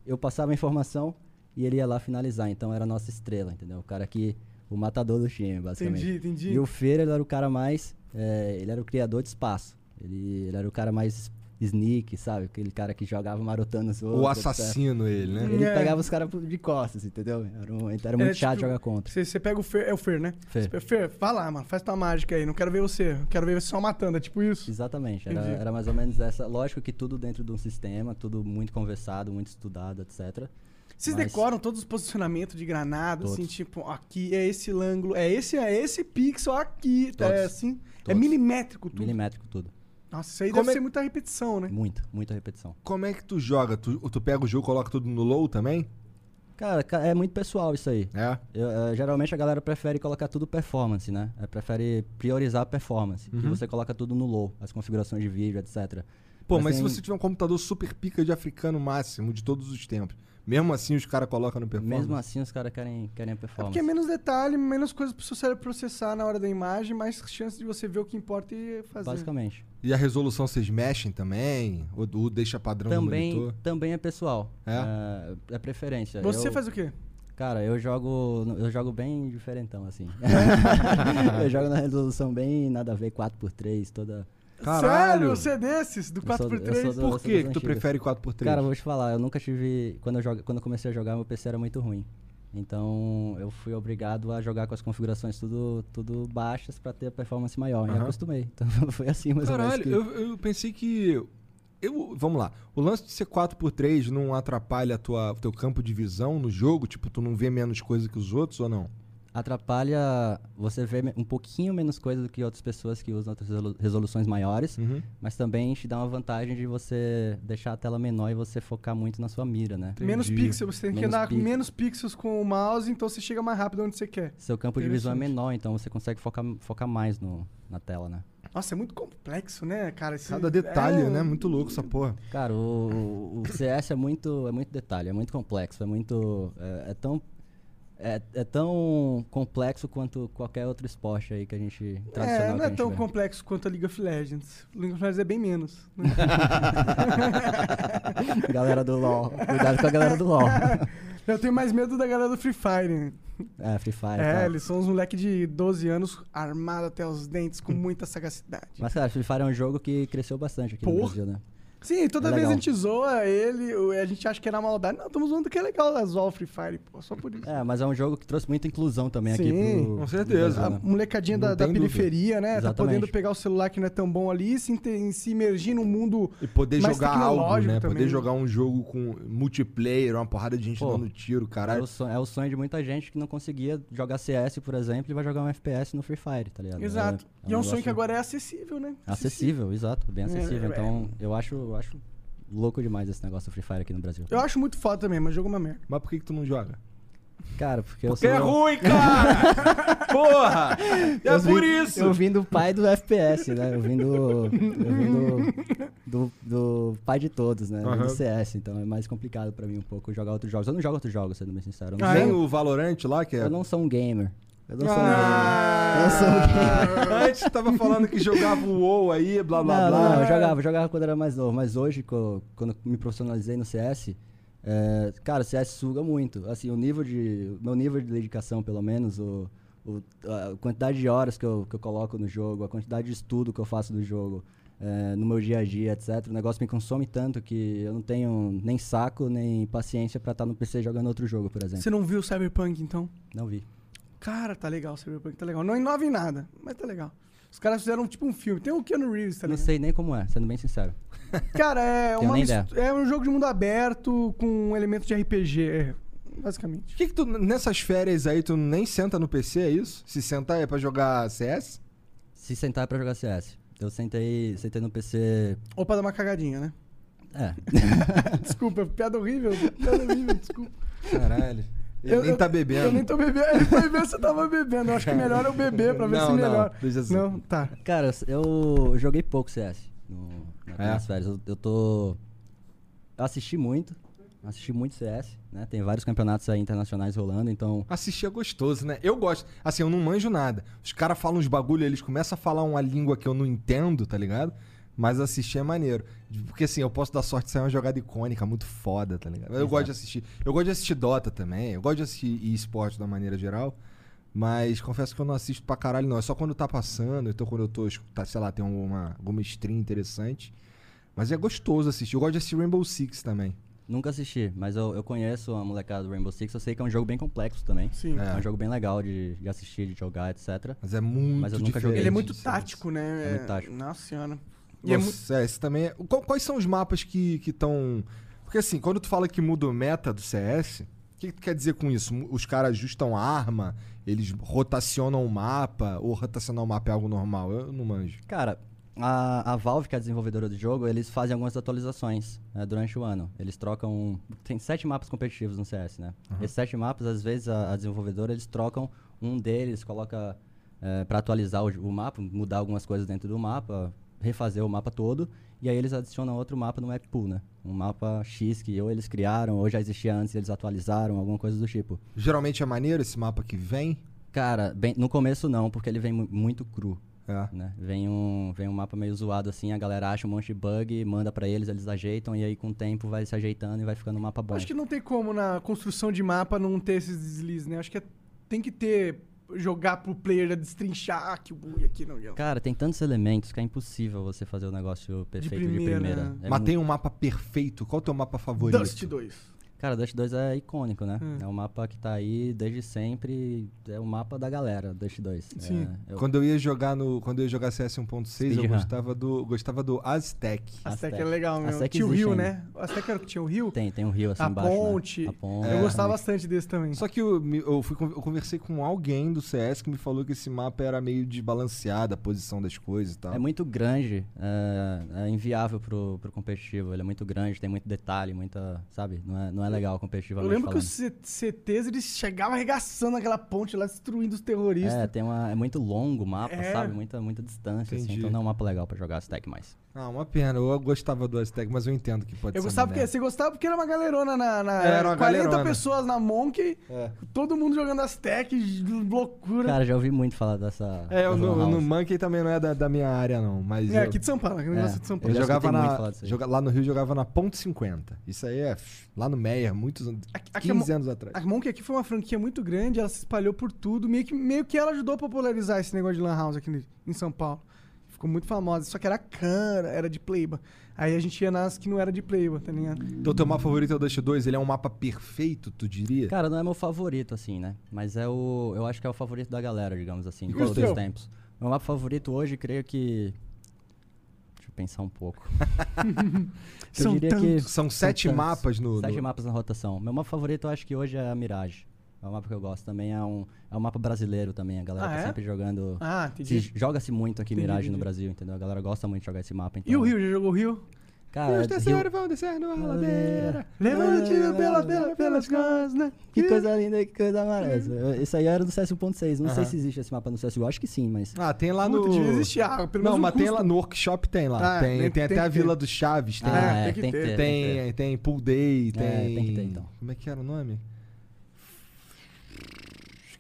Eu passava a informação e ele ia lá finalizar. Então, era a nossa estrela, entendeu? O cara que. O matador do time, basicamente. Entendi, entendi. E o Fer, ele era o cara mais. é, ele era o criador de espaço. Ele, ele era o cara mais sneak, sabe? Aquele cara que jogava marotando os outros. O etc. assassino, ele, né? Ele É. pegava os caras de costas, entendeu? Era, um, então era muito É, chato tipo, jogar contra. Você, pega o Fer, é o Fer, né? Fer. Você- Fer, vai lá, mano, faz tua mágica aí. Não quero ver você. Quero ver você só matando. É tipo isso. Exatamente, era, era mais ou menos essa. Lógico que tudo dentro de um sistema, tudo muito conversado, muito estudado, etc. Vocês Mas- decoram todos os posicionamentos de granada, assim, tipo, aqui é esse ângulo, é esse, é esse pixel aqui, é Todos. assim. É Todos. milimétrico tudo. Milimétrico tudo. Nossa, isso aí Como deve é- ser muita repetição, né? Muita, muita repetição. Como é que tu joga? Tu, tu pega o jogo, coloca tudo no low também? Cara, ca- é muito pessoal isso aí. É. Eu, eh, geralmente a galera prefere colocar tudo performance, né? Eh, prefere priorizar a performance. Que Uhum. você coloca tudo no low, as configurações de vídeo, etc. Pô, Mas mas, tem- se você tiver um computador super pica de africano máximo de todos os tempos, mesmo assim os caras colocam no performance? Mesmo assim, os caras querem, querem a É performance. porque é menos detalhe, menos coisa pro seu cérebro processar na hora da imagem, mais chance de você ver o que importa e fazer. Basicamente. E a resolução vocês mexem também? Ou, ou deixa padrão Também, no monitor? também é pessoal. É? É, é preferência. Você Eu- faz o quê? Cara, eu jogo. Eu jogo bem diferentão, assim. [laughs] [laughs] eu jogo na resolução bem nada a ver, 4x3, toda. Sério? Você é desses? Do Eu sou- 4x3? eu sou do- Por que que tu prefere 4x3? Cara, vou te falar, eu nunca tive. Quando eu, joga, quando eu comecei a jogar, meu PC era muito ruim. Então eu fui obrigado a jogar com as configurações tudo, tudo baixas pra ter a performance maior. E Aham. acostumei. [laughs] Então foi assim menos. Caralho, que- eu, eu pensei que. Eu, vamos lá. O lance de ser 4x3 não atrapalha o teu campo de visão no jogo? Tipo, tu não vê menos coisa que os outros ou não? Atrapalha você ver um pouquinho menos coisa do que outras pessoas que usam outras resolu- resoluções maiores, Uhum. mas também te dá uma vantagem de você deixar a tela menor e você focar muito na sua mira, né? Menos Entendi. pixels, você tem que Menos andar com menos pixels com o mouse, então você chega mais rápido onde você quer. Seu campo de visão é menor, então você consegue focar, focar mais no, na tela, né? Nossa, é muito complexo, né, cara? Esse- Cada detalhe, é- né? Muito louco essa porra. Cara, o, o CS é muito, é muito detalhe, é muito complexo, é muito. É, é tão. É, é tão complexo quanto qualquer outro esporte aí que a gente. Tradicional É, não é tão vê. complexo quanto a League of Legends. League of Legends é bem menos. né? [laughs] galera do LoL. Cuidado com a galera do LoL. [laughs] Eu tenho mais medo da galera do Free Fire. É, Free Fire. É, tal. eles são uns moleques de 12 anos armados até os dentes com muita sagacidade. Mas, cara, Free Fire é um jogo que cresceu bastante aqui no Porra. Brasil, né? Sim, toda É vez a legal. gente zoa ele, a gente acha que é na maldade. Não, estamos zoando que é legal zoar o Free Fire, pô, só por isso. É, mas é um jogo que trouxe muita inclusão também aqui Sim, pro. com certeza. A né? molecadinha Não da, da periferia, né? Tá Exatamente. podendo pegar o celular que não é tão bom ali e se, se imergir num mundo. E poder Mais jogar algo, tecnológico né? também. Poder jogar um jogo com multiplayer, uma porrada de gente Pô, dando tiro, É caralho. o, sonho, é o sonho de muita gente que não conseguia jogar CS, por exemplo, e vai jogar um FPS no Free Fire, tá ligado? Exato. e é um sonho que agora é acessível, né? Acessível, exato, bem acessível. É, é. Então, eu acho, eu acho louco demais esse negócio do Free Fire aqui no Brasil. Eu acho muito foda também, mas jogo é uma merda. Mas por que, que tu não joga? Cara, porque, Porque eu é sou. ruim, cara! [laughs] Porra! É eu vim- por isso! Eu vim do pai do FPS, né? Eu vim do. Eu vim do, do, do pai de todos, né? Aham. do CS, então é mais complicado pra mim um pouco jogar outros jogos. Eu não jogo outros jogos, sendo bem sincero. Eu não, Ah, Nem sou, o Valorant lá, que é. eu não sou um gamer. Eu não sou Ah. gamer. [laughs] Antes tava falando que jogava o WoW aí, blá blá não, blá. não, eu jogava, eu jogava quando era mais novo, mas hoje, quando me profissionalizei no CS, é, cara, o CS suga muito. Assim, o nível de. Meu nível de dedicação, pelo menos, o, o- a quantidade de horas que eu, que eu coloco no jogo, a quantidade de estudo que eu faço do jogo, é, no meu dia a dia, etc. O negócio me consome tanto que eu não tenho nem saco, nem paciência pra estar no PC jogando outro jogo, por exemplo. Você não viu o Cyberpunk, então? Não vi. Cara, tá legal o Cyberpunk, tá legal. Não inova em nada, mas tá legal. Os caras fizeram tipo um filme. Tem o Keanu Reeves, tá não sei nem como é, sendo bem sincero. [laughs] Cara, é, uma é um jogo de mundo aberto com um elemento de RPG, é, basicamente. Por que, que tu, nessas férias aí, tu nem senta no PC, é isso? Se sentar é pra jogar CS? Se sentar é pra jogar CS. Eu sentei, sentei no PC. Ou pra dar uma cagadinha, né? É. [laughs] Desculpa, piada horrível, piada horrível, desculpa. Caralho. Ele Eu- nem tá bebendo. Eu nem tô bebendo. Ele foi ver se eu tava bebendo. Eu acho que melhor eu beber pra ver Não, se não, melhor. deixa assim. Não, tá. Cara, eu joguei pouco CS no, na- É? nas férias. Eu, eu tô. Eu assisti muito. Assisti muito CS, né? Tem vários campeonatos aí internacionais rolando, então. Assistir é gostoso, né? Eu gosto. Assim, eu não manjo nada. Os caras falam uns bagulho, eles começam a falar uma língua que eu não entendo, tá ligado? Mas assistir é maneiro. Porque assim, eu posso dar sorte de sair uma jogada icônica muito foda, tá ligado? Eu Exato. gosto de assistir. Eu gosto de assistir Dota também. Eu gosto de assistir esporte da maneira geral. Mas confesso que eu não assisto pra caralho, não. É só quando tá passando, então quando eu tô, tá, sei lá, tem alguma, alguma stream interessante. Mas é gostoso assistir. Eu gosto de assistir Rainbow Six também. Nunca assisti, mas eu, eu conheço a molecada do Rainbow Six. Eu sei que é um jogo bem complexo também. Sim. É. É um jogo bem legal de, de assistir, de jogar, etc. Mas é muito Mas eu nunca diferente. joguei. Ele é muito tático, né? É muito tático. Nossa senhora. E é. Nossa, é, esse também é... Quais são os mapas que estão... Porque assim, quando tu fala que muda o meta do CS, o que, que tu quer dizer com isso? Os caras ajustam a arma, eles rotacionam o mapa, ou rotacionar o mapa é algo normal? Eu não manjo. Cara, a, a Valve, que é a desenvolvedora do jogo, eles fazem algumas atualizações né, durante o ano. Eles trocam. Tem sete mapas competitivos no CS, né? Esses sete mapas, às vezes, a, a desenvolvedora eles trocam um deles, coloca é, para atualizar o, o mapa, mudar algumas coisas dentro do mapa, refazer o mapa todo. E aí eles adicionam outro mapa no map pool, né? Um mapa X que ou eles criaram, ou já existia antes e eles atualizaram, alguma coisa do tipo. Geralmente é maneiro esse mapa que vem? Cara, bem, no começo não, porque ele vem mu- muito cru É. né? Vem um, vem um mapa meio zoado assim, a galera acha um monte de bug, manda pra eles, eles ajeitam e aí com o tempo vai se ajeitando e vai ficando um mapa bom. Acho que não tem como na construção de mapa não ter esses deslizes, né? Acho que é- tem que ter jogar pro player já destrinchar ah, que o bug aqui não. Cara, tem tantos elementos que é impossível você fazer o negócio perfeito de primeira. primeira. É Mas mu- tem um mapa perfeito. Qual é o teu mapa favorito? Dust 2. Cara, Dust 2 é icônico, né? Hum. É um mapa que tá aí desde sempre. É o mapa da galera, Dust 2. Sim. É, eu- Quando eu ia jogar no, quando eu ia jogar CS 1.6, eu gostava do, gostava do Aztec. Aztec Aztec. é legal mesmo. Aztec Tinha o rio, ainda. né? O Aztec era o que tinha o rio? Tem, tem um rio assim A embaixo. né? ponte. A ponte. Eu gostava bastante desse também. Só que eu, eu, fui, eu conversei com alguém do CS que me falou que esse mapa era meio desbalanceado, a posição das coisas e tal. É muito grande, é, é inviável pro, pro competitivo. Ele é muito grande, tem muito detalhe, muita. Sabe? Não é, não é legal Eu competitivamente lembro que falando. os C- CTs eles chegavam arregaçando aquela ponte lá, destruindo os terroristas. É, tem uma, é muito longo o mapa, É. sabe? Muita, muita distância, assim, Entendi. então não é um mapa legal pra jogar Stack mais. Ah, uma pena. Eu gostava do Aztec, mas eu entendo que pode Eu ser. gostava uma porque você gostava porque era uma galerona na, na Era uma 40 galerona. pessoas na Monkey, É. todo mundo jogando as techs, loucura. Cara, já ouvi muito falar dessa. É, eu no, no. Monkey também não é da, da minha área, não. Mas é, eu, aqui de São Paulo, aqui É. negócio de São eu Paulo. já jogava escutei muito na. falar disso aí. joga- lá no Rio eu jogava na Ponte 50. Isso aí é lá no Meyer, muitos anos. Aqui- aqui 15 é mo- anos atrás. A Monkey aqui foi uma franquia muito grande, ela se espalhou por tudo, meio que, meio que ela ajudou a popularizar esse negócio de Lan House aqui em São Paulo. Ficou muito famosa, só que era cara, era de Playba. Aí a gente ia nas que não era de Playba, tá ligado? Então, teu mapa favorito é o Dust 2, ele é um mapa perfeito, tu diria? Cara, não é meu favorito, assim, né? Mas é o. Eu acho que é o favorito da galera, digamos assim, de todos os tempos. Meu mapa favorito hoje, creio que. Deixa eu pensar um pouco. [laughs] eu São diria tantos. que. São sete tantos. mapas no. Sete no- mapas na rotação. Meu mapa favorito eu acho que hoje é a Mirage. É um mapa que eu gosto também. É um, é um mapa brasileiro também. A galera Ah, tá é? sempre jogando. Ah, entendi. Se- Joga-se muito aqui Entendi, Mirage no entendi. Brasil, entendeu? A galera gosta muito de jogar esse mapa. Então, E o Rio, já jogou o Rio? Cara, Os terceiros Rio- vão descer numa ladeira. Levante pela, pela, pelas costas, né? Que coisa linda, que coisa maravilhosa. Esse aí era do CS 1.6. Não sei se existe esse mapa no CSGO. Acho que sim, mas. Ah, tem lá no. existir água, pelo Não, menos um mas tem custo. lá no workshop tem lá. Ah, tem, tem- tem, tem até a Vila dos Chaves, tem. ah, tem é, tem que ter, ter. tem tem, tem Pool Day, tem. É, tem que ter, então. Como é que era o nome?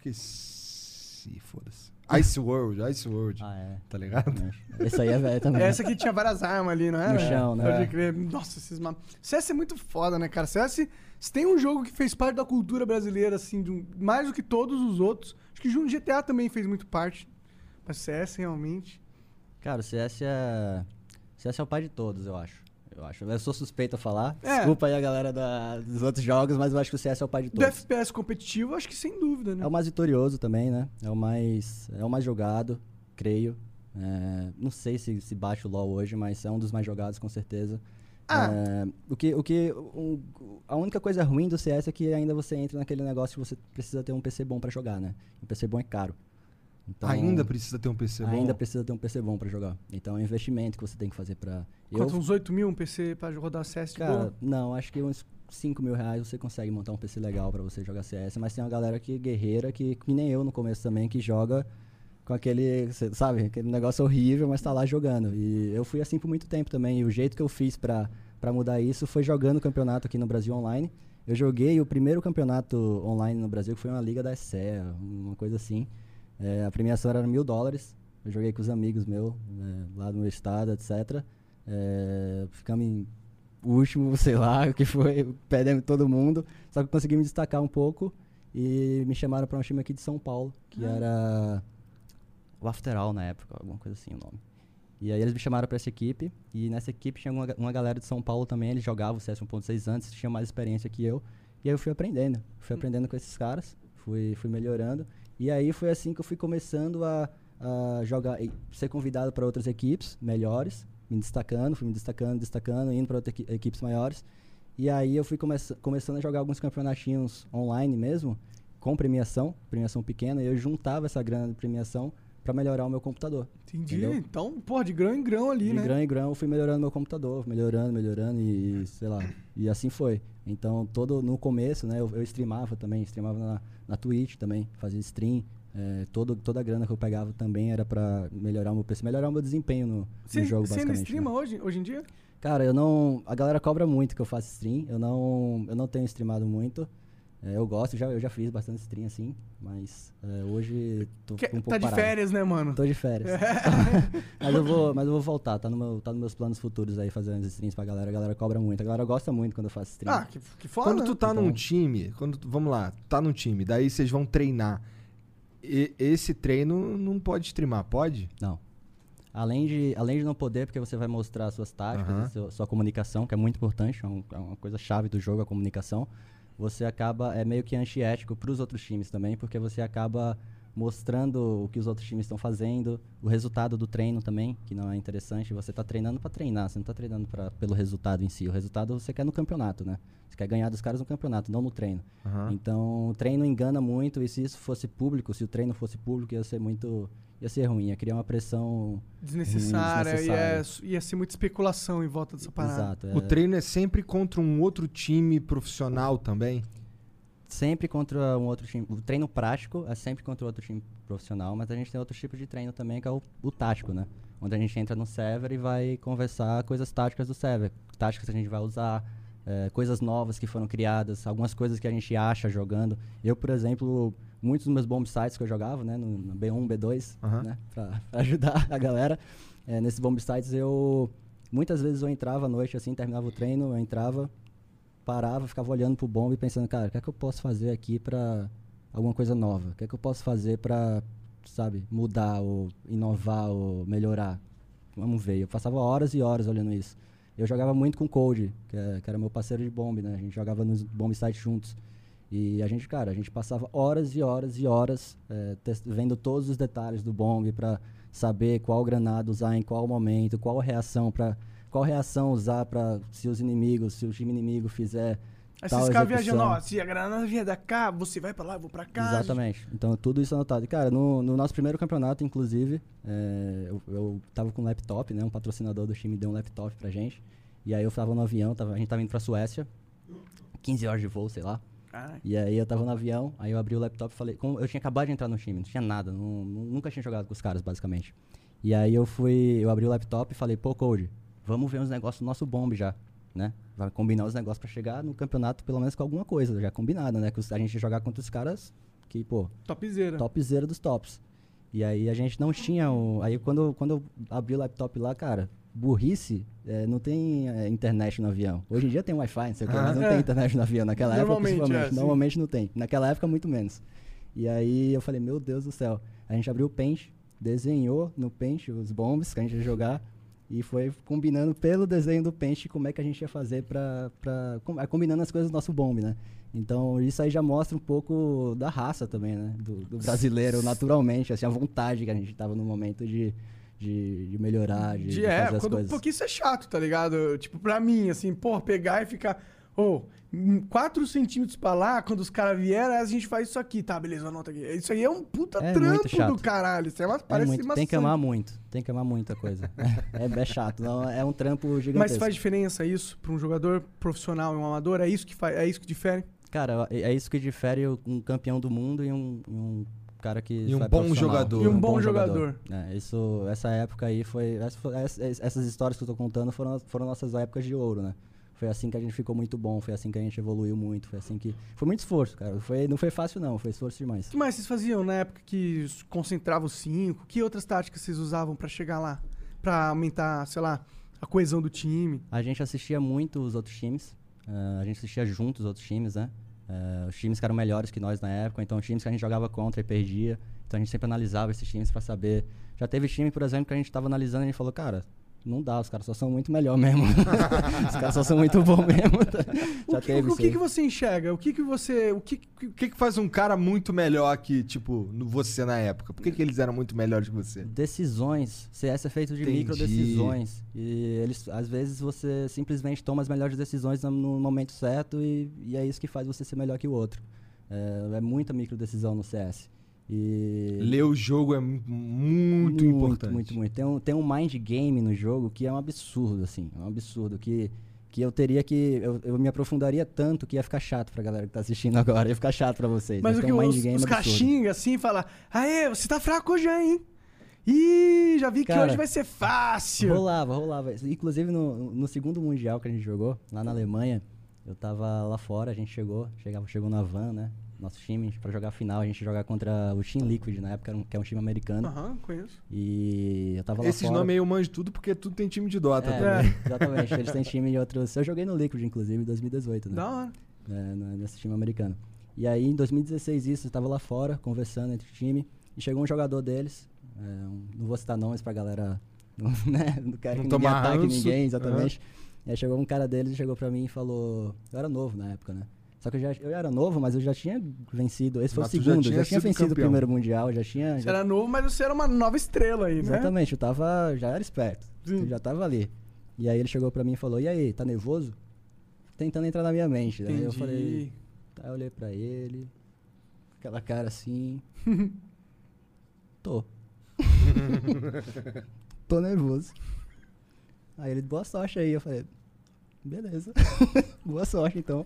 Esqueci, foda-se. [laughs] Ice World, Ice World. Ah, é. Tá ligado? Esse aí é velho também. Essa aqui tinha várias armas ali, não era? No chão, né? Pode É. crer. Nossa, esses mapas. CS é muito foda, né, cara? CS, se tem um jogo que fez parte da cultura brasileira, assim, de um- mais do que todos os outros, acho que o GTA também fez muito parte. Mas CS, realmente. Cara, o CS é. CS é o pai de todos, eu acho. Eu acho. Eu sou suspeito a falar. É. Desculpa aí a galera da- dos outros jogos, mas eu acho que o CS é o pai de Do todos. FPS competitivo, acho que sem dúvida, né? É o mais vitorioso também, né? É o mais, é o mais jogado, creio. É, não sei se, se bate o LoL hoje, mas é um dos mais jogados com certeza. Ah. É, o que, o que, a única coisa ruim do CS é que ainda você entra naquele negócio que você precisa ter um PC bom pra jogar, né? Um PC bom é caro. Então, Ainda precisa ter um PC bom. ainda precisa ter um PC bom pra jogar. Então é um investimento que você tem que fazer pra. Eu, Quanto, uns 8 mil um PC pra rodar CS de Cara, boa? não, acho que uns 5 mil reais você consegue montar um PC legal pra você jogar CS, mas tem uma galera que guerreira, que, que nem eu no começo também, que joga com aquele, sabe, aquele negócio horrível, mas tá lá jogando. E eu fui assim por muito tempo também, e o jeito que eu fiz pra, pra mudar isso foi jogando campeonato aqui no Brasil online. Eu joguei o primeiro campeonato online no Brasil, que foi uma liga da SE, uma coisa assim. É, a premiação era mil dólares. Eu joguei com os amigos meus, né, lá no meu estado, etc. É, ficamos em último, [laughs] sei lá, o que foi, perdemos todo mundo. Só que consegui me destacar um pouco e me chamaram para um time aqui de São Paulo, que era o After All na época, alguma coisa assim o nome. E aí eles me chamaram para essa equipe, e nessa equipe tinha uma, uma galera de São Paulo também, eles jogavam o CS 1.6 antes, tinham mais experiência que eu. E aí eu fui aprendendo, fui aprendendo com esses caras, fui, fui melhorando. E aí foi assim que eu fui começando a, a jogar, ser convidado para outras equipes melhores, me destacando, fui me destacando, destacando, indo para outras equi- equipes maiores. E aí eu fui começa, começando a jogar alguns campeonatinhos online mesmo, com premiação, premiação pequena, e eu juntava essa grana de premiação para melhorar o meu computador. Entendi. entendeu? Então, porra, de grão em grão ali, de né? grão em grão eu fui melhorando meu computador, melhorando, melhorando e, e, sei lá, e assim foi. Então, todo no começo, né, eu, eu streamava também, streamava na, na Twitch também, fazia stream. é, todo, toda a grana que eu pegava também era pra melhorar o meu PC, melhorar o meu desempenho no, no Você, jogo, você ainda basicamente. streama né? hoje, hoje em dia? Cara, eu não. A galera cobra muito que eu faça stream. Eu não, eu não tenho streamado muito. É, eu gosto, já, eu já fiz bastante stream assim, mas é, hoje tô Que- um pouco tá de parado. férias, né, mano? Tô de férias. [laughs] [laughs] mas, eu vou, mas eu vou voltar, tá, no meu, tá nos meus planos futuros aí fazer uns streams pra galera. A galera cobra muito. A galera gosta muito quando eu faço stream. Ah, que, que foda. Quando tu tá Então- num time, quando tu- vamos lá, tá num time, daí vocês vão treinar. e- esse treino não pode streamar, pode? Não. Além de, além de não poder, porque você vai mostrar suas táticas, e seu- sua comunicação, que é muito importante, é, um- é uma coisa chave do jogo, a comunicação. Você acaba, é meio que antiético para os outros times também, porque você acaba mostrando o que os outros times estão fazendo, o resultado do treino também, que não é interessante. Você está treinando para treinar, você não está treinando pra, pelo resultado em si. O resultado você quer no campeonato, né? Você quer ganhar dos caras no campeonato, não no treino. Aham. Então, o treino engana muito e se isso fosse público, se o treino fosse público, ia ser muito ia ser ruim, ia criar uma pressão Desnecessária, Ruim, Ia, desnecessária. ia ser muita especulação em volta dessa parada. Exato. O é treino é sempre contra um outro time profissional também? Sempre contra um outro time. O treino prático é sempre contra outro time profissional, mas a gente tem outro tipo de treino também, que é o, o tático, né? Onde a gente entra no server e vai conversar coisas táticas do server. Táticas que a gente vai usar, eh, coisas novas que foram criadas, algumas coisas que a gente acha jogando. Eu, por exemplo, muitos dos meus bomb sites que eu jogava, né? No, no B1, B2, Aham. né? Pra, [laughs] pra ajudar a galera. Eh, nesses bomb sites eu... Muitas vezes eu entrava à noite, assim, terminava o treino, eu entrava, parava, ficava olhando pro bomba e pensando, cara, o que é que eu posso fazer aqui pra alguma coisa nova? O que é que eu posso fazer pra, sabe, mudar ou inovar ou melhorar? Vamos ver. Eu passava horas e horas olhando isso. Eu jogava muito com Code, que, é- que era meu parceiro de bomb, né? A gente jogava nos bomb sites juntos. E a gente, cara, a gente passava horas e horas e horas tes- vendo todos os detalhes do bomb pra saber qual granada usar em qual momento, qual reação para qual reação usar para se os inimigos, se o time inimigo fizer Aí tal vocês execução. viajando, ó, se a granada vier da cá, você vai pra lá, eu vou pra cá. Exatamente. Então, tudo isso anotado. E, cara, no, no nosso primeiro campeonato, inclusive, é, eu, eu tava com um laptop, né? Um patrocinador do time deu um laptop pra gente. E aí eu tava no avião, tava, a gente tava indo pra Suécia. 15 horas de voo, sei lá. Caralho. E aí eu tava no avião, aí eu abri o laptop e falei... Como eu tinha acabado de entrar no time, não tinha nada, não- nu- nunca tinha jogado com os caras, basicamente. E aí eu fui... Eu abri o laptop e falei, pô, Code, vamos ver uns negócios do nosso bomb já, né? Vai combinar os negócios pra chegar no campeonato, pelo menos com alguma coisa, já combinado, né? Que os- a gente jogar contra os caras que, pô, Topzera. topzera dos tops. E aí a gente não tinha o... Aí quando, quando eu abri o laptop lá, cara, burrice, é, não tem é, internet no avião. Hoje em dia tem Wi-Fi, não sei o que, Ah, mas não é. tem internet no avião. Naquela época, principalmente, é, normalmente não tem. Naquela época, muito menos. E aí eu falei, meu Deus do céu. A gente abriu o Paint, desenhou no Paint os bombs que a gente ia jogar e foi combinando pelo desenho do Paint como é que a gente ia fazer com- é, combinando as coisas do nosso bomb, né? Então isso aí já mostra um pouco da raça também, né? Do, do brasileiro, naturalmente, assim, a vontade que a gente tava no momento de, de, de melhorar, de, De, de é, fazer as quando, coisas. porque isso é chato, tá ligado? Tipo, pra mim, assim, pô, pegar e ficar. Ô, 4 centímetros pra lá, quando os caras vieram, a gente faz isso aqui, tá? Beleza, anota aqui. Isso aí é um puta É muito trampo do caralho. Isso é uma, É parece muito, maçante. tem que amar muito, tem que amar muita coisa. [laughs] é, é chato, não, é um trampo gigantesco. Mas faz diferença isso pra um jogador profissional e um amador? É isso que, faz, é isso que difere? Cara, é é isso que difere um campeão do mundo e um, e um cara que E um bom jogador. E um bom jogador. É, isso, essa época aí foi, essa foi- essa- Essas histórias que eu tô contando foram, foram nossas épocas de ouro, né? Foi assim que a gente ficou muito bom, foi assim que a gente evoluiu muito, foi assim que. Foi muito esforço, cara. Foi, não foi fácil, não, foi esforço demais. O que mais vocês faziam na época que s- concentrava os cinco? Que outras táticas vocês usavam pra chegar lá? Pra aumentar, sei lá, a coesão do time? A gente assistia muito os outros times. eh, a gente assistia junto os outros times, né? Eh, os times que eram melhores que nós na época, então os times que a gente jogava contra e perdia. Então a gente sempre analisava esses times pra saber. Já teve time, por exemplo, que a gente tava analisando e a gente falou, cara, não dá, os caras só são muito melhor mesmo. [laughs] os caras só são muito bom mesmo. [laughs] Já o que, teve o que, que você enxerga? O que, que você. O que, que- que, faz um cara muito melhor que, tipo, você na época? Por que, que eles eram muito melhores que você? Decisões. CS é feito de Entendi. micro decisões. E eles, às vezes você simplesmente toma as melhores decisões no, no momento certo e, e é isso que faz você ser melhor que o outro. É, é muita micro decisão no CS. E Ler o jogo é mu- muito, importante. Muito, muito. Tem um, tem um mind game no jogo que é um absurdo, assim. É um absurdo. Que, que eu teria que. Eu, eu me aprofundaria tanto que ia ficar chato pra galera que tá assistindo [laughs] agora. Ia ficar chato pra vocês. Mas o tem que um mind os, game os caixinha assim fala: Aê, você tá fraco hoje, hein? Ih, já vi que Cara, hoje vai ser fácil. Rolava, rolava. Inclusive no, no segundo mundial que a gente jogou, lá na Alemanha, eu tava lá fora, a gente chegou, chegava, chegou na van, né? Nosso time, pra jogar a final, a gente jogar contra o Team Liquid na época, que é um time americano. Aham, conheço. E eu tava lá Esses fora. nomes aí eu manjo tudo porque tudo tem time de Dota É, também. [laughs] exatamente. Eles têm time de outros. Eu joguei no Liquid, inclusive, em 2018, né? Da hora. é, no- nesse time americano. E aí, em 2016, isso, eu tava lá fora, conversando entre o time, e chegou um jogador deles, é, um- não vou citar nomes pra galera, [laughs] não, né, não quero Não que ninguém tomar ataque ranço. ninguém, exatamente. E aí chegou um cara deles e chegou pra mim e falou, eu era novo na época, né? Só que eu, já, eu era novo, mas eu já tinha vencido, esse foi Mas o tu já segundo, tinha já tinha vencido campeão. o primeiro mundial, já tinha... Você já- era novo, mas você era uma nova estrela aí, né? Exatamente, eu tava, já era esperto, Sim. eu já tava ali. E aí ele chegou pra mim e falou, e aí, tá nervoso? Tentando entrar na minha mente. Aí eu Entendi. falei, Aí eu olhei pra ele, aquela cara assim. [laughs] Tô. [laughs] Tô nervoso. Aí ele, boa sorte aí. Eu falei, beleza. [laughs] boa sorte então.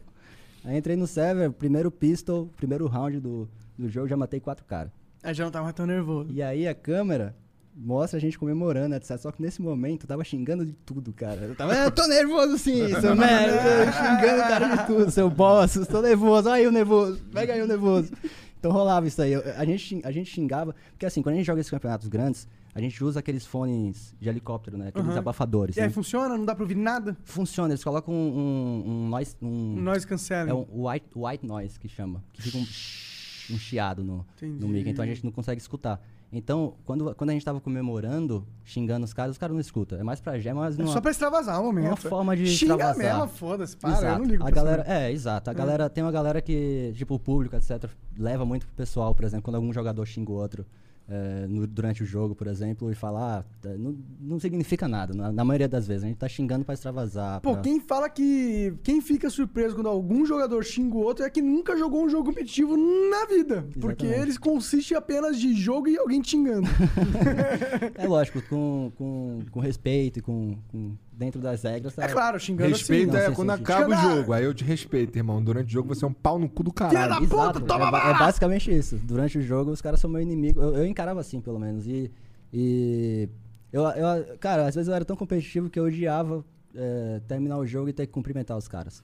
Aí entrei no server, primeiro pistol, primeiro round do, do jogo, já matei quatro caras. Aí já não tava tão nervoso. E aí a câmera mostra a gente comemorando, etc. Só que nesse momento eu tava xingando de tudo, cara. Eu tava, eu tô nervoso sim, [laughs] seu merda, xingando o cara de tudo, seu boss, tô nervoso, olha aí o nervoso, pega aí o nervoso. Então rolava isso aí. Eu- A gente, a gente xingava, porque assim, quando a gente joga esses campeonatos grandes, a gente usa aqueles fones de helicóptero, né? Aqueles Aham. abafadores. E aí né? funciona? Não dá pra ouvir nada? Funciona, eles colocam um, um, um noise. Um, Nós cancela. é um white, white noise que chama. Que fica um, um chiado no, Entendi. no mic, então a gente não consegue escutar. Então, quando, quando a gente tava comemorando, xingando os caras, os caras não escutam. É mais pra gema, mas É não só pra extravasar o momento. uma forma de Xinga extravasar. mesmo, foda-se, para, exato. eu não ligo a galera, isso, É, exato. A galera, tem uma galera que, tipo, o público, etc., leva muito pro pessoal, por exemplo, quando algum jogador xinga o outro é, no- durante o jogo, por exemplo, e fala, ah, não, não significa nada, na, na maioria das vezes. A gente tá xingando pra extravasar. Pô, pra- quem fala que. Quem fica surpreso quando algum jogador xinga o outro é que nunca jogou um jogo competitivo na vida. Porque Exatamente. eles consistem apenas de jogo e alguém xingando. [laughs] É lógico, com, com, com respeito e com, com- dentro das regras. tá- é claro, xingando Respeito assim. não, é sim, quando sim. acaba o jogo. Aí eu te respeito, irmão. Durante o jogo você é um pau no cu do Filha caralho. da puta, Exato, toma é, é basicamente isso. Durante o jogo, os caras são meu inimigo. Eu, eu encarava assim, pelo menos. E. e eu, eu- cara, às vezes eu era tão competitivo que eu odiava é, terminar o jogo e ter que cumprimentar os caras.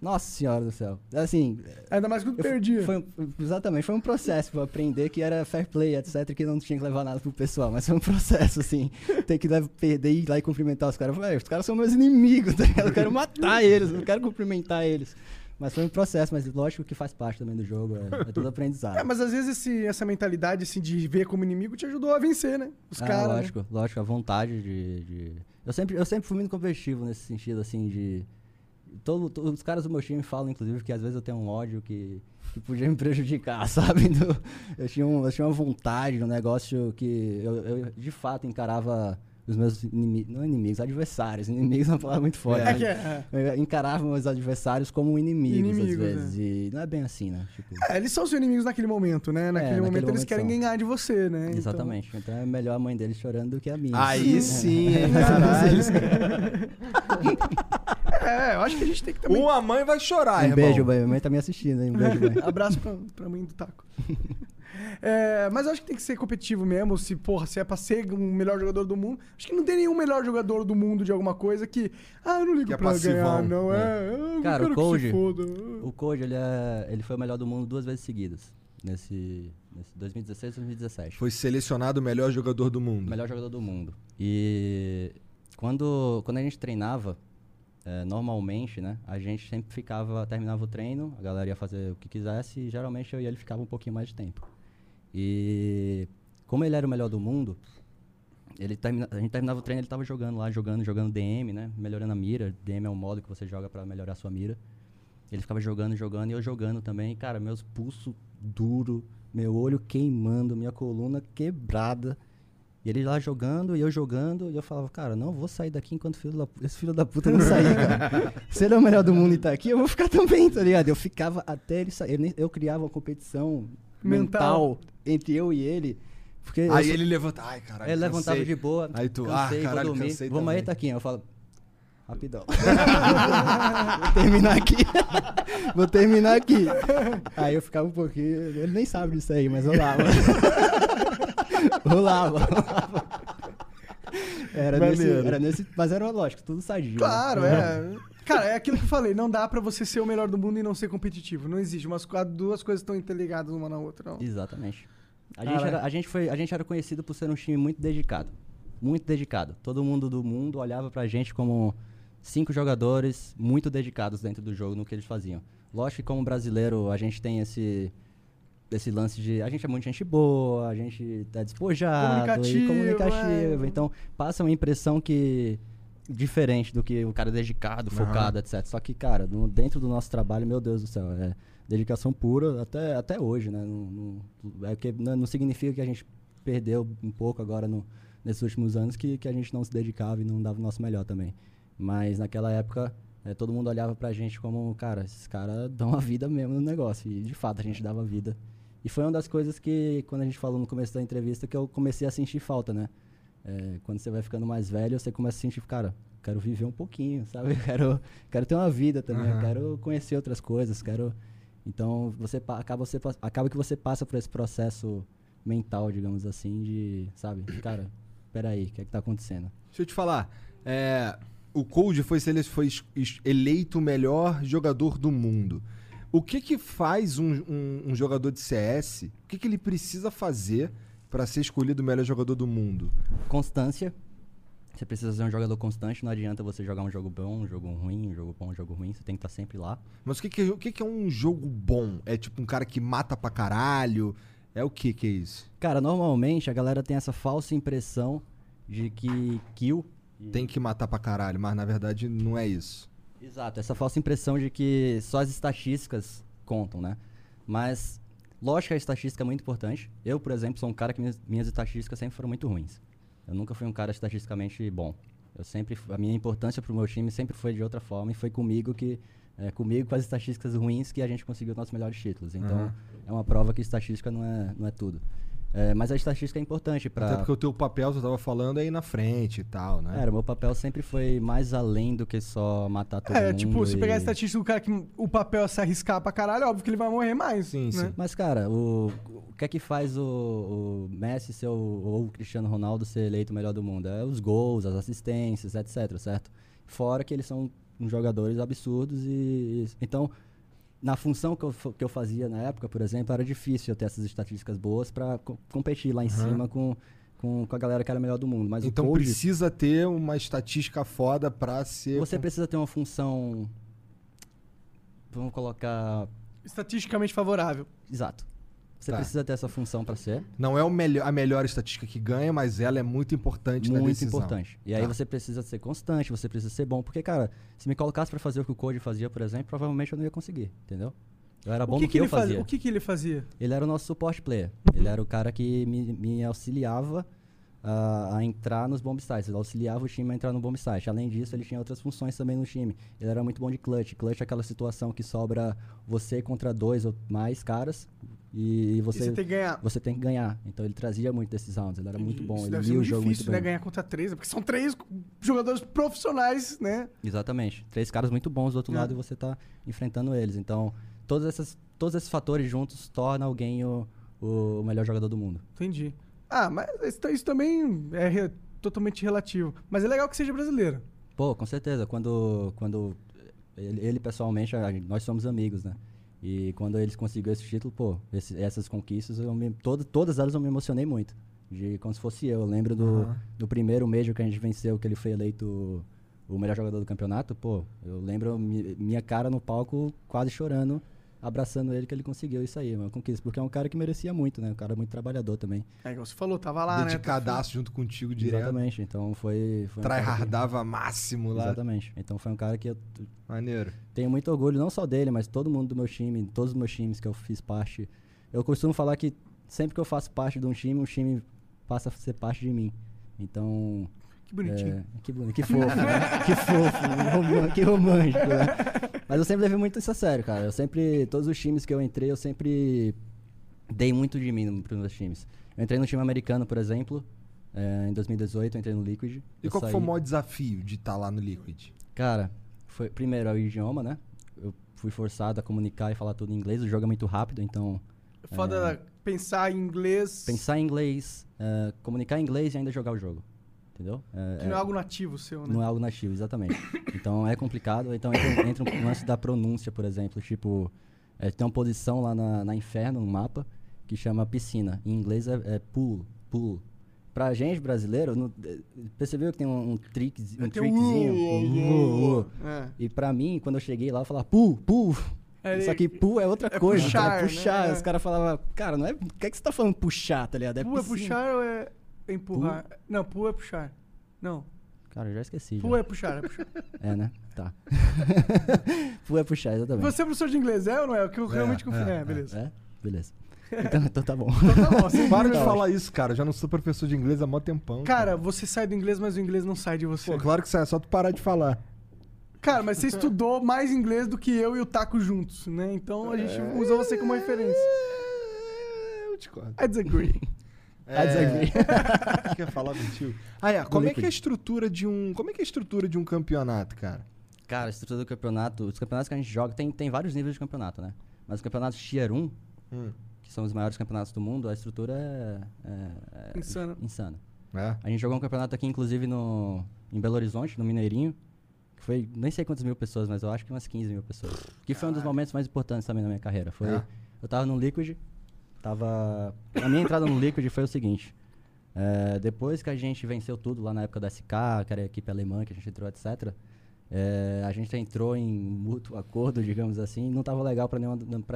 Nossa senhora do céu. Assim. Ainda mais quando eu perdia. Foi, exatamente, foi um processo pra aprender que era fair play, etc, que não tinha que levar nada pro pessoal, mas foi um processo, assim, [laughs] ter que perder e ir lá e cumprimentar os caras. Os caras são meus inimigos, tá ligado? Eu quero matar eles, eu não quero cumprimentar eles. Mas foi um processo, mas lógico que faz parte também do jogo, é, é tudo aprendizado. [laughs] É, mas às vezes esse- essa mentalidade assim, de ver como inimigo te ajudou a vencer, né? Os Ah, caras. né? lógico, lógico, a vontade de, de- Eu, sempre, eu sempre fui muito competitivo nesse sentido, assim, de. Todo, to- os caras do meu time falam, inclusive, que às vezes eu tenho um ódio que, que podia [laughs] me prejudicar, [laughs] sabe? Do- eu, tinha um, eu tinha uma vontade no negócio que eu, eu, de fato encarava os meus inimigos. Não inimigos, adversários. Inimigos é uma palavra muito forte. É é. Eu encarava meus adversários como inimigos, Inimigos, às vezes. E não é bem assim, né? Tipo, É, eles são seus inimigos naquele momento, né? Naquele naquele momento eles momento querem são. ganhar de você, né? Então- Exatamente. Então é melhor a mãe deles chorando do que a minha. Aí [laughs] sim, hein, caralho. É, eu acho que a gente tem que também. Uma mãe vai chorar, Um irmão. beijo, mãe. Minha mãe tá me assistindo, hein? Um beijo, mãe. [laughs] Abraço pra, pra mãe do taco. [laughs] É, mas eu acho que tem que ser competitivo mesmo. Se, porra, se é pra ser o melhor jogador do mundo. Acho que não tem nenhum melhor jogador do mundo de alguma coisa que. Ah, eu não ligo Que é pra passivão. ganhar, não. É. É. eu Cara, o Code- foda. O Code, ele, é, ele foi o melhor do mundo duas vezes seguidas. Nesse, nesse 2016 e 2017. Foi selecionado o melhor jogador do mundo. O melhor jogador do mundo. E quando, quando a gente treinava, é, normalmente, né? A gente sempre ficava, terminava o treino, a galera ia fazer o que quisesse e geralmente eu e ele ficava um pouquinho mais de tempo. E como ele era o melhor do mundo, ele termina, a gente terminava o treino, ele tava jogando lá, jogando, jogando DM, né? Melhorando a mira. DM é um modo que você joga pra melhorar a sua mira. Ele ficava jogando, jogando, e eu jogando também. E, cara, meus pulsos duro, meu olho queimando, minha coluna quebrada. E ele lá jogando, e eu jogando, e eu falava, cara, não vou sair daqui enquanto filho da- esse filho da puta não sair, cara. [laughs] Se ele é o melhor do mundo e tá aqui, eu vou ficar também, tá ligado? Eu ficava até ele sair. Eu, criava uma competição Mental. mental, entre eu e ele. Porque Aí ele levanta. Ai, caralho. ele levantava de boa. Aí tu, cansei, ah, vou caralho, dormir. cansei Vamos aí, também. Taquinho. Eu falo, rapidão. [laughs] vou terminar aqui. [laughs] vou terminar aqui. Aí eu ficava um pouquinho. Ele nem sabe disso aí, mas rolava. Rolava, [laughs] rolava. Era nesse, era nesse. Mas era lógico, tudo sadio. né? Claro, é. Cara, é aquilo que eu falei. Não dá pra você ser o melhor do mundo e não ser competitivo. Não existe. Umas duas coisas estão interligadas uma na outra. Não. Exatamente. A gente, era, a, gente foi, a gente era conhecido por ser um time muito dedicado. Muito dedicado. Todo mundo do mundo olhava pra gente como cinco jogadores muito dedicados dentro do jogo no que eles faziam. Lógico que como brasileiro a gente tem esse esse lance de a gente é muito gente boa, a gente tá despojado Comunicativo, e comunicativo, é. então passa uma impressão que diferente do que o cara dedicado, focado, etc. Só que, cara, no- dentro do nosso trabalho, meu Deus do céu, é dedicação pura até, até hoje, né? Não, não- é que não, não significa que a gente perdeu um pouco agora no- nesses últimos anos que, que a gente não se dedicava e não dava o nosso melhor também. Mas naquela época, é, todo mundo olhava pra gente como, cara, esses caras dão a vida mesmo no negócio. E de fato a gente dava vida. E foi uma das coisas que, quando a gente falou no começo da entrevista, que eu comecei a sentir falta, né? É, quando você vai ficando mais velho, você começa a sentir, cara, quero viver um pouquinho, [laughs] sabe? Quero, quero ter uma vida também, Aham. quero conhecer outras coisas, quero... Então, você acaba, você, acaba que você passa por esse processo mental, digamos assim, de, sabe? Cara, peraí, o que é que tá acontecendo? Deixa eu te falar. é, o Cold foi, foi eleito o melhor jogador do mundo. O que que faz um, um- um jogador de CS? O que, que ele precisa fazer pra ser escolhido o melhor jogador do mundo? Constância. Você precisa ser um jogador constante, não adianta você jogar um jogo bom, um jogo ruim, um jogo bom, um jogo ruim, você tem que estar sempre lá. Mas o que, que, o que, que é um jogo bom? É tipo um cara que mata pra caralho? É o que que é isso? Cara, normalmente a galera tem essa falsa impressão de que kill. Tem que matar pra caralho, mas na verdade não é isso. Exato, essa falsa impressão de que só as estatísticas contam, né? Mas, lógico que a estatística é muito importante. Eu, por exemplo, sou um cara que minhas, minhas estatísticas sempre foram muito ruins. Eu nunca fui um cara estatisticamente bom. Eu sempre, a minha importância pro meu time sempre foi de outra forma e foi comigo que, é, comigo com as estatísticas ruins que a gente conseguiu nossos melhores títulos. Então, Aham. é uma prova que estatística não é, não é tudo. É, mas a estatística é importante para Até porque o teu papel, você tava falando, é ir na frente e tal, né? Cara, meu papel sempre foi mais além do que só matar todo É, mundo. tipo, se pegar a e- estatística do cara que o papel é se arriscar pra caralho, óbvio que ele vai morrer mais. Sim, né? sim. Mas, cara, o, o que é que faz o, o Messi ser o, ou o Cristiano Ronaldo ser eleito o melhor do mundo? É os gols, as assistências, etc, certo? Fora que eles são uns jogadores absurdos e... Então, na função que eu, que eu fazia na época, por exemplo, era difícil eu ter essas estatísticas boas pra co- competir lá em Aham. cima com, com, com a galera que era melhor do mundo. Mas então o Cold, precisa ter uma estatística foda pra ser. você precisa ter uma função... Vamos colocar... Estatisticamente favorável. Exato. Você Tá. precisa ter essa função pra ser. Não é o melhor, a melhor estatística que ganha, mas ela é muito importante na muito importante. E aí Tá. você precisa ser constante, você precisa ser bom. Porque, cara, se me colocasse pra fazer o que o Code fazia, por exemplo, provavelmente eu não ia conseguir, entendeu? Eu era bom o que, no que que, ele eu fazia. O que, que ele fazia? Ele era o nosso support player. Ele era o cara que me, me auxiliava a, a entrar nos bomb sites. Ele auxiliava o time a entrar no bomb site. Além disso, ele tinha outras funções também no time. Ele era muito bom de clutch. Clutch é aquela situação que sobra você contra dois ou mais caras e E você, você tem que ganhar. você tem que ganhar. Então ele trazia muito desses rounds. Ele era muito bom. Isso ele deve lia o jogo difícil, muito né? bem. Ganhar contra três, porque são três jogadores profissionais, né? Exatamente. Três caras muito bons do outro É. lado e você tá enfrentando eles. Então, todos, essas, todos esses fatores juntos tornam alguém o, o melhor jogador do mundo. Entendi. Ah, mas isso, isso também é re- totalmente relativo. Mas é legal que seja brasileiro. Pô, com certeza. Quando, quando ele, ele, pessoalmente, nós somos amigos, né? E quando eles conseguiram esse título, pô, esse- essas conquistas, eu me, todo, todas elas eu me emocionei muito. De como se fosse eu. Eu lembro do, Aham. do primeiro Major que a gente venceu, que ele foi eleito o melhor jogador do campeonato. Pô, eu lembro mi- minha cara no palco quase chorando, abraçando ele que ele conseguiu isso aí, uma conquista. Porque é um cara que merecia muito, né? Um cara muito trabalhador também. É igual você falou, tava lá, né? Dedicadaço junto contigo direto. Exatamente. Então foi. foi um cara que- Tryhardava máximo lá. Exatamente. Então foi um cara que eu Maneiro. tenho muito orgulho, não só dele, mas todo mundo do meu time, todos os meus times que eu fiz parte. Eu costumo falar que sempre que eu faço parte de um time, um time passa a ser parte de mim. Então. Que bonitinho. É, que, boni- que fofo, né? Que fofo, que romântico, né? Mas eu sempre levei muito isso a sério, cara. Eu sempre, todos os times que eu entrei, eu sempre dei muito de mim para os meus times. Eu entrei no time americano, por exemplo, é, em 2018, eu entrei no Liquid. E qual saí- foi o maior desafio de estar lá no Liquid? Cara, foi primeiro é o idioma, né? Eu fui forçado a comunicar e falar tudo em inglês. O jogo é muito rápido, então Foda pensar em inglês. pensar em inglês, é, comunicar em inglês e ainda jogar o jogo. Entendeu? É, Que é- não é algo nativo seu, né? não é algo nativo, exatamente. [coughs] Então é complicado. Então entra, entra um lance da pronúncia, por exemplo. Tipo, é, tem uma posição lá na, na Inferno, no mapa, que chama piscina. Em inglês é, é pool, pool. pra gente, brasileiro, não- eh, percebeu que tem um, um, trick, um um trickzinho? uh, um uh, uh. É. E pra mim, quando eu cheguei lá, eu falava pu, pu. É, Só que pu é outra é coisa. puxar, é né? puxar. É. Os caras falavam, cara, não é. O que, é que você tá falando puxar, tá ligado? É Pu é puxar ou é empurrar? Não, pu é puxar. Não, Cara, eu já esqueci. pu já. é puxar, é puxar. [laughs] É, né? Tá. [laughs] pu é puxar, exatamente. Você é professor de inglês, é ou não é? O que eu realmente É, confio. É, é, beleza. É? Beleza. [laughs] Então, então tá bom. Então tá bom, você Para de falar isso, cara. Eu já não sou professor de inglês há mó tempão. Cara, você sai do inglês, mas o inglês não sai de você. Pô, claro que sai, é só tu parar de falar. Cara, mas você estudou mais inglês do que eu e o Taco juntos, né? Então a gente usa você como referência. É, Eu discordo. I disagree. I disagree. Quer falar do tio? Ah, é. Como é que é a estrutura de um. Como é que é a estrutura de um campeonato, cara? Cara, a estrutura do campeonato, os campeonatos que a gente joga, tem, tem vários níveis de campeonato, né? Mas os campeonatos Tier 1, Hum. que são os maiores campeonatos do mundo, a estrutura é, é- é Insano. insana. É. A gente jogou um campeonato aqui, inclusive, no, em Belo Horizonte, no Mineirinho, que foi, nem sei quantas mil pessoas, mas eu acho que umas 15 mil pessoas. Que foi um dos momentos mais importantes também na minha carreira. Foi, É. Eu tava no Liquid, tava... A minha entrada no Liquid foi o seguinte, é, depois que a gente venceu tudo lá na época da SK, que era a equipe alemã que a gente entrou, etc., é, a gente entrou em mútuo acordo, digamos assim, não tava legal pra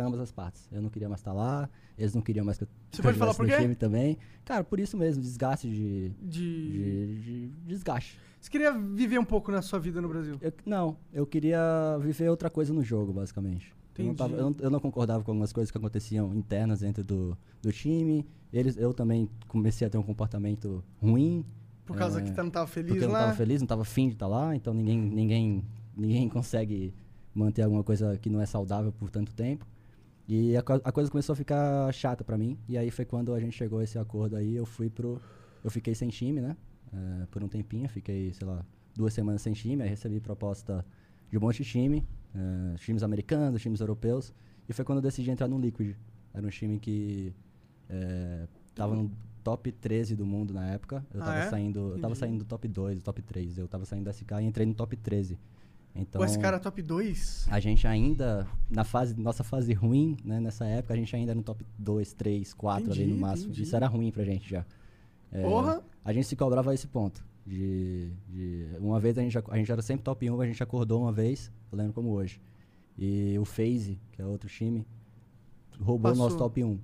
ambas as partes. Eu não queria mais estar lá, eles não queriam mais que eu Você pode falar por quê? time também. Cara, por isso mesmo, desgaste de, De... de, de desgaste. Você queria viver um pouco na sua vida no Brasil? Eu- não, eu queria viver outra coisa no jogo, basicamente. Eu não, tava- eu, não, eu não concordava com algumas coisas que aconteciam internas dentro do, do time. Eles, eu também comecei a ter um comportamento ruim. Por causa é, que você não tava feliz porque eu não lá? estava feliz, não estava afim de estar lá, então ninguém, ninguém, ninguém consegue manter alguma coisa que não é saudável por tanto tempo. E a, a coisa começou a ficar chata pra mim. E aí foi quando a gente chegou a esse acordo aí, eu fui pro. Eu fiquei sem time, né? eh, por um tempinho, fiquei, sei lá, duas semanas sem time, aí recebi proposta de um monte de time, eh, times americanos, times europeus. E foi quando eu decidi entrar no Liquid. Era um time que eh, tava no top 13 do mundo na época. Eu Ah, tava é? saindo. Eu tava saindo do top 2, do top 3. Eu tava saindo da SK e entrei no top 13. Então, Pô, esse cara é top 2? a gente ainda, na fase, nossa fase ruim, né, nessa época, a gente ainda era no top 2, 3, 4 ali Entendi, no máximo. entendi. Isso era ruim pra gente já. É, Porra! A gente se cobrava a esse ponto. De, de- uma vez a gente, a gente era sempre top 1, a gente acordou uma vez, eu lembro como hoje. E o FaZe, que é outro time, roubou o nosso top 1.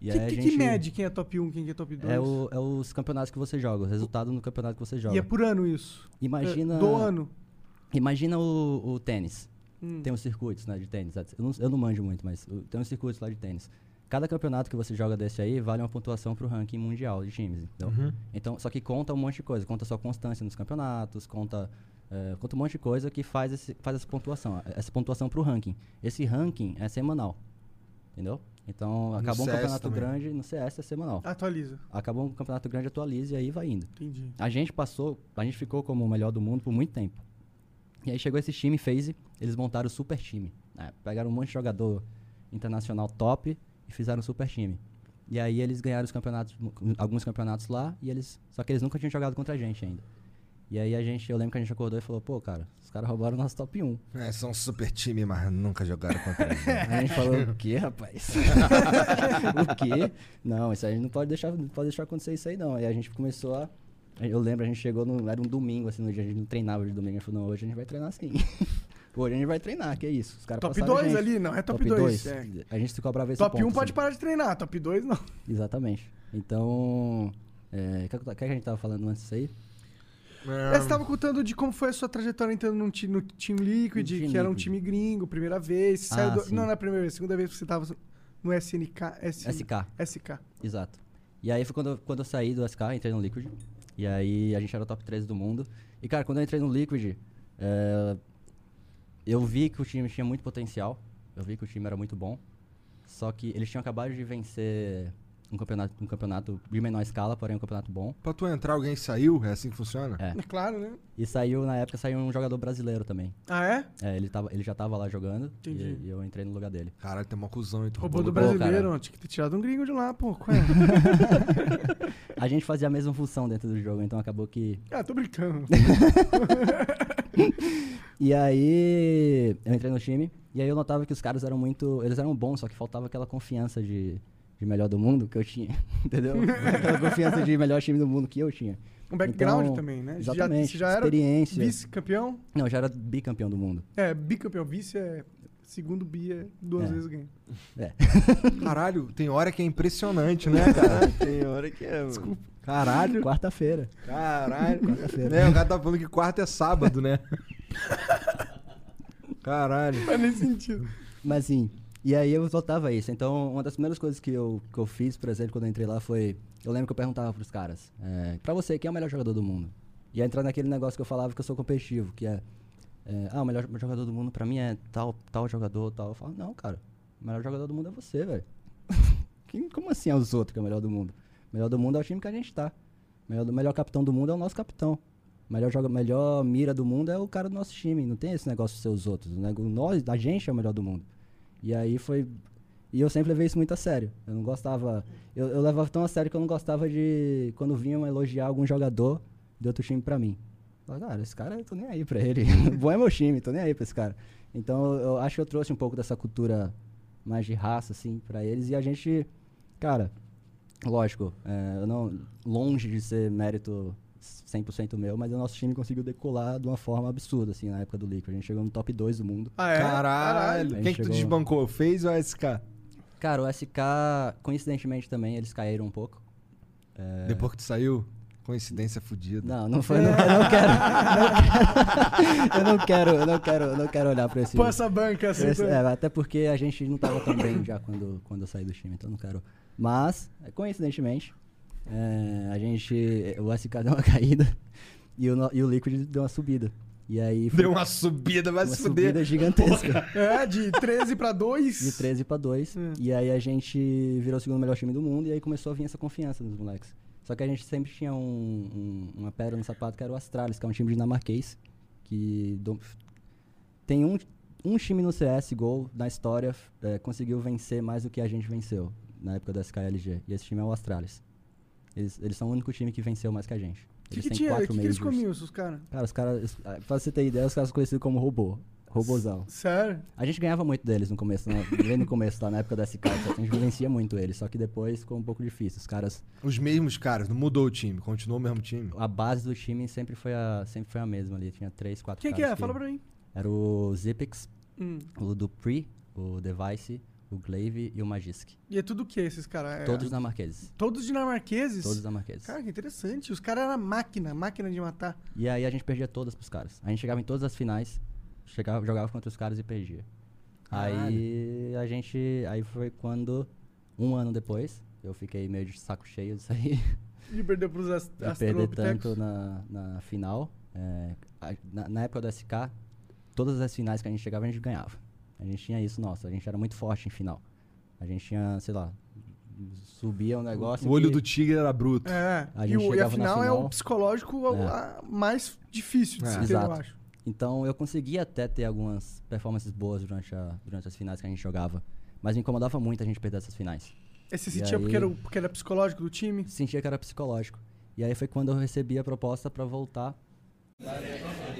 E que, aí que, gente, que mede quem é top 1, quem que é top 2? É, o- é os campeonatos que você joga, o resultado no campeonato que você joga. E é por ano isso? Imagina, É, do ano. imagina o, o tênis. Hum. Tem uns circuitos né, de tênis. Eu não, eu não manjo muito, mas tem uns circuitos lá de tênis. Cada campeonato que você joga desse aí vale uma pontuação pro ranking mundial de times. Entendeu? Então, só que conta um monte de coisa. Conta sua constância nos campeonatos, conta, eh, conta um monte de coisa que faz, esse, faz essa pontuação. Essa pontuação pro ranking. Esse ranking é semanal. Entendeu? Então, acabou um campeonato também. grande, no CS é semanal. Atualiza. Acabou um campeonato grande, atualiza e aí vai indo. Entendi. A gente passou, a gente ficou como o melhor do mundo por muito tempo. E aí chegou esse time, FaZe, eles montaram o super time. né? Pegaram um monte de jogador internacional top e fizeram um super time. E aí eles ganharam os campeonatos, alguns campeonatos lá, e eles. Só que eles nunca tinham jogado contra a gente ainda. E aí a gente, eu lembro que a gente acordou e falou, pô, cara, os caras roubaram o nosso top 1. É, são um super time, mas nunca jogaram contra a [laughs] gente. A gente falou, o quê, rapaz? [laughs] o quê? Não, isso aí não pode deixar, não pode deixar acontecer isso aí, não. Aí a gente começou a. Eu lembro, a gente chegou no. Era um domingo, assim, no dia, a gente não treinava de domingo. A gente falou, não, hoje a gente vai treinar sim. [laughs] hoje a gente vai treinar, que é isso. Os caras Top passaram a 2 gente. ali? Não, é top 2. dois. É. A gente se cobrava esse Top 1 ponto, pode assim. parar de treinar, top 2 não. Exatamente. Então. É, o que, que a gente tava falando antes disso aí? É, Você estava contando de como foi a sua trajetória entrando num ti- no Team Liquid, No que era um time gringo, primeira vez. Ah, saiu do- não, não é a primeira vez, segunda vez que você estava no SNK. SK. SK. Exato. E aí foi quando eu, quando eu saí do SK, entrei no Liquid. E aí a gente era o top 13 do mundo. E cara, quando eu entrei no Liquid, é, eu vi que o time tinha muito potencial. Eu vi que o time era muito bom. Só que eles tinham acabado de vencer um campeonato, um campeonato de menor escala, porém um campeonato bom. Pra tu entrar, alguém saiu? É assim que funciona? É. É claro, né? E saiu, na época, saiu um jogador brasileiro também. Ah, é? É, ele, tava, ele já tava lá jogando Entendi. e, e eu entrei no lugar dele. Caralho, tem uma cuzão e tu Roubou do Pô, brasileiro, cara. tinha que ter tirado um gringo de lá, pô. Qual é? [laughs] A gente fazia a mesma função dentro do jogo, então acabou que ah, tô brincando. [laughs] [laughs] E aí eu entrei no time e aí eu notava que os caras eram muito. Eles eram bons, só que faltava aquela confiança de, de melhor do mundo que eu tinha, [laughs] entendeu? Aquela confiança de melhor time do mundo que eu tinha. Um background Então, também, né? Exatamente. Já, você já era experiência. vice-campeão? Não, já era bicampeão do mundo. É, bicampeão. Vice é... Segundo bi é duas É. vezes ganha. É. Caralho, tem hora que é impressionante, né, [laughs] cara? Tem hora que é. mano. Caralho. Quarta-feira. Caralho. Quarta-feira. É, o cara tá falando que quarta é sábado, né? Caralho. Faz nem sentido. Mas sim, e aí eu voltava isso. Então, uma das primeiras coisas que eu, que eu fiz, por exemplo, quando eu entrei lá foi... Eu lembro que eu perguntava pros caras, é, pra você, quem é o melhor jogador do mundo? E aí entrar naquele negócio que eu falava que eu sou competitivo, que é... é, ah, o melhor jogador do mundo pra mim é tal, tal jogador, tal. Eu falo, não, cara, o melhor jogador do mundo é você, velho. [laughs] Quem- Como assim é os outros que é o melhor do mundo? Melhor do mundo é o time que a gente tá. Melhor, do- melhor capitão do mundo é o nosso capitão. Melhor, joga, melhor mira do mundo é o cara do nosso time. Não tem esse negócio de ser os outros. Nego- Nós, a gente é o melhor do mundo. E aí foi. E eu sempre levei isso muito a sério. Eu não gostava. Eu, eu levava tão a sério que eu não gostava de. Quando vinham elogiar algum jogador de outro time pra mim. Cara, esse cara, eu tô nem aí pra ele. [laughs] Bom é meu time, tô nem aí pra esse cara. Então eu acho que eu trouxe um pouco dessa cultura mais de raça, assim, pra eles. E a gente. Cara, lógico, é, eu não, longe de ser mérito 100% meu, mas o nosso time conseguiu decolar de uma forma absurda, assim, na época do Liquid. A gente chegou no top 2 do mundo. Ah, é? Caralho. Quem que tu chegou- desbancou? Fez ou SK? Cara, o SK, coincidentemente também, eles caíram um pouco. Depois que tu saiu? Coincidência fodida. Não, não foi, não, eu não quero, [laughs] eu não quero, eu não quero, eu não quero olhar pra esse... Pô, essa banca assim. esse- é, até porque a gente não tava tão bem já quando, quando eu saí do time, então eu não quero... Mas, é, coincidentemente, é, a gente, o SK deu uma [laughs] caída e o, e o Liquid deu uma subida. E aí foi Deu uma subida, vai uma se fuder. subida gigantesca. [laughs] É, de 13 pra 2. De 13 pra 2. Hum. E aí a gente virou o segundo melhor time do mundo e aí começou a vir essa confiança nos moleques. Só que a gente sempre tinha um, um- uma pedra no sapato que era o Astralis, que é um time dinamarquês. Que do- tem um, um time no CSGO na história eh, conseguiu vencer mais do que a gente venceu na época da SKLG. E esse time é o Astralis. Eles, eles são o único time que venceu mais que a gente. Que, Eles que têm tinha? Quatro que, que eles comiam, esses caras? Cara, os caras. ah, Pra você ter ideia, os caras são conhecidos como robô. Robozão. Sério? A gente ganhava muito deles no começo, né? bem no começo, lá na época da SK, a gente vencia muito eles, só que depois ficou um pouco difícil. Os caras, Os mesmos caras, não mudou o time, continuou o mesmo time. a base do time sempre foi a, sempre foi a mesma ali, tinha três, quatro Quem que é? Fala pra mim. Era o Zipix, Hum. o Dupree, o Device, o Glaive e o Magisk. E é tudo o que esses caras? É, Todos dinamarqueses. Todos dinamarqueses? Todos dinamarqueses. Cara, que interessante. Os caras eram máquina, máquina de matar. E aí a gente perdia todas pros caras. A gente chegava em todas as finais, chegava, jogava contra os caras e perdia. Aí a gente. Aí foi quando, um ano depois, eu fiquei meio de saco cheio disso aí. [laughs] De perder pros ast de perder tanto na, na final. É, na, na época do SK, todas as finais que a gente chegava, a gente ganhava. A gente tinha isso, nossa, a gente era muito forte em final. A gente tinha, sei lá, subia um negócio. O olho que- do tigre era bruto. É, A e, gente o, e a chegava na final é o final- psicológico É. a- mais difícil de É. se ter, eu Exato. acho. Então eu conseguia até ter algumas performances boas durante, a, durante as finais que a gente jogava. Mas me incomodava muito a gente perder essas finais. E você E sentia porque, aí- era, o- porque era psicológico do time? Sentia que era psicológico. E aí foi quando eu recebi a proposta pra voltar.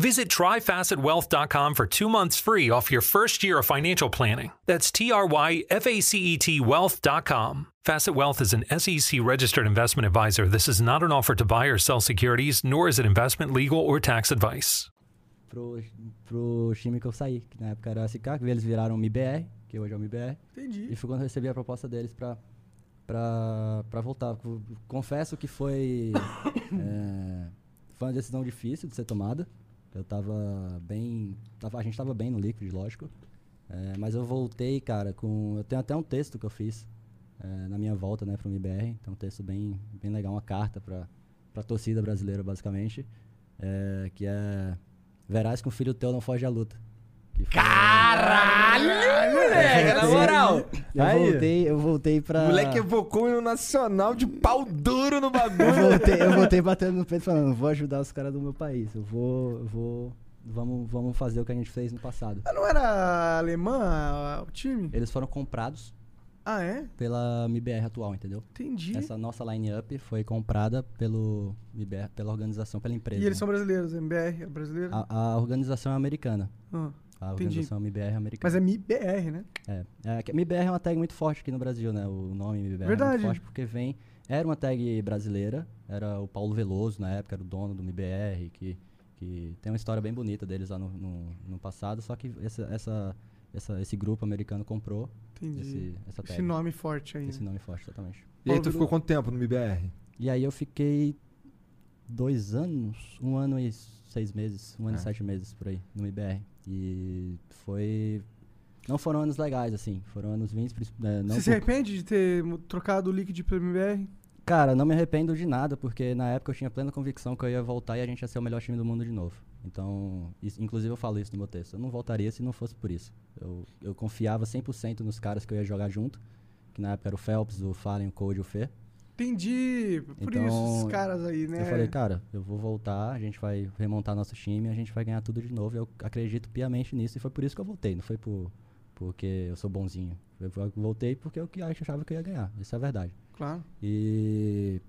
Visit tryfacetwealth.com for two months free off your first year of financial planning. That's T R Y F A C E T wealth.com. Facet Wealth is an SEC registered investment advisor. This is not an offer to buy or sell securities, nor is it investment, legal, or tax advice. Pro, pro time que eu saí, que na época era a SK, que eles viraram o MIBR, que hoje é o MIBR. Entendi. E foi quando eu recebi a proposta deles pra, pra, pra voltar. Confesso que foi, é, [coughs] eh, foi uma decisão difícil de ser tomada. Eu tava bem. Tava, a gente tava bem no Liquid, lógico. É, mas eu voltei, cara, com. Eu tenho até um texto que eu fiz é, na minha volta, né, pro MBR. Então, um texto bem, bem legal, uma carta pra, pra torcida brasileira, basicamente. é, que é. Verás que um filho teu não foge à luta. Caralho, moleque, na moral. Eu Aí. voltei, eu voltei pra. O moleque evocou o nacional de pau duro no Eu bagulho. voltei, eu voltei batendo no peito falando, vou ajudar os caras do meu país. Eu vou, eu vou. Vamos, vamos fazer o que a gente fez no passado. Ah, Não era alemã o time? Eles foram comprados Ah, é? pela MBR atual, entendeu? Entendi. Essa nossa line-up foi comprada pelo MBR, pela organização, pela empresa. E eles né? são brasileiros, MBR é brasileiro? a, a organização é americana. Ah, A Entendi. organização MBR é americana. Mas é MIBR, né? É, é MBR é uma tag muito forte aqui no Brasil, né? O nome MBR é Verdade. muito forte porque vem. Era uma tag brasileira, era o Paulo Veloso na época, era o dono do MBR, que, que tem uma história bem bonita deles lá no, no, no passado, só que essa, essa, essa- esse grupo americano comprou Entendi. esse, essa tag. Esse nome forte aí. Esse né? nome forte, exatamente. E aí tu ficou quanto tempo no MBR? E aí eu fiquei dois anos, um ano e seis meses, um ano É. e sete meses por aí, no IBR. E foi. Não foram anos legais, assim. Foram anos 20. princip- é, não Você se por- arrepende de ter trocado o Liquid pelo MBR? Cara, não me arrependo de nada, porque na época eu tinha plena convicção que eu ia voltar e a gente ia ser o melhor time do mundo de novo. Então, isso- inclusive eu falo isso no meu texto. Eu não voltaria se não fosse por isso. Eu, eu confiava 100% nos caras que eu ia jogar junto, que na época era o Phelps, o Fallen, o Code e o Fê. Entendi. Por Então, isso, esses caras aí, né? Eu falei, cara, eu vou voltar, a gente vai remontar nosso time, a gente vai ganhar tudo de novo. Eu acredito piamente nisso e foi por isso que eu voltei, não foi por, porque eu sou bonzinho. Eu voltei porque eu que achava que eu ia ganhar, isso é a verdade. Claro. E.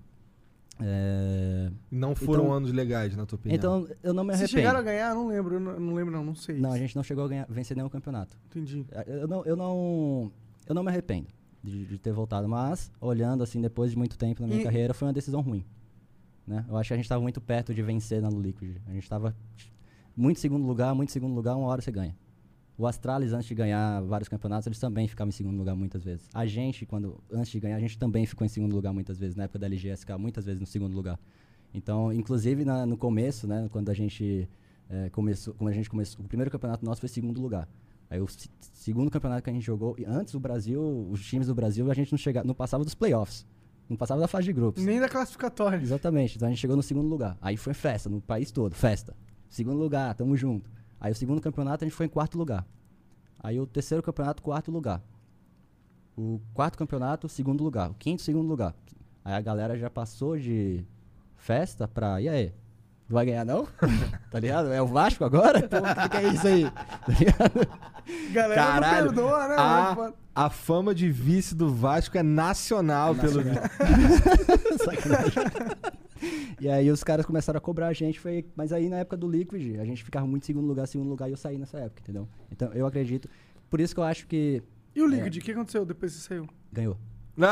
é, Não foram Então- anos legais, na tua opinião? então, eu não me Vocês arrependo. chegaram a ganhar? Não lembro, eu não, não lembro não, não sei. Não, a gente não chegou a ganhar, vencer nenhum campeonato. Entendi. Eu não, eu não, eu não me arrependo de, de ter voltado, mas olhando assim depois de muito tempo na minha E- carreira foi uma decisão ruim. Né? Eu acho que a gente estava muito perto de vencer na Liquid. A gente estava muito segundo lugar, muito segundo lugar, uma hora você ganha. O Astralis antes de ganhar vários campeonatos, eles também ficavam em segundo lugar muitas vezes. A gente, quando antes de ganhar, a gente também ficou em segundo lugar muitas vezes, na época da LGSK, muitas vezes no segundo lugar. Então, inclusive na- no começo, né, quando a gente eh, começou, quando a gente começou, o primeiro campeonato nosso foi segundo lugar. Aí o se- segundo campeonato que a gente jogou, antes o Brasil, os times do Brasil, a gente não chegava, não passava dos playoffs, não passava da fase de grupos. Nem da classificatória. Exatamente. Então a gente chegou no segundo lugar. Aí foi festa no país todo, festa. Segundo lugar, tamo junto. Aí o segundo campeonato a gente foi em quarto lugar. Aí o terceiro campeonato, quarto lugar. O quarto campeonato, segundo lugar. O quinto, segundo lugar. Aí a galera já passou de festa pra. E aí? Não vai ganhar não? [laughs] tá ligado? É o Vasco agora? Pô, [laughs] o que, que é isso aí? [laughs] Tá ligado? Galera Caralho, não perdoa, né? a, a fama de vice do Vasco é nacional, pelo visto. [laughs] Sacanagem. e aí os caras começaram a cobrar a gente, foi, mas aí na época do Liquid, a gente ficava muito em segundo lugar, segundo lugar, e eu saí nessa época, entendeu? Então eu acredito, por isso que eu acho que E o Liquid, o que aconteceu depois que você saiu? ganhou. [laughs]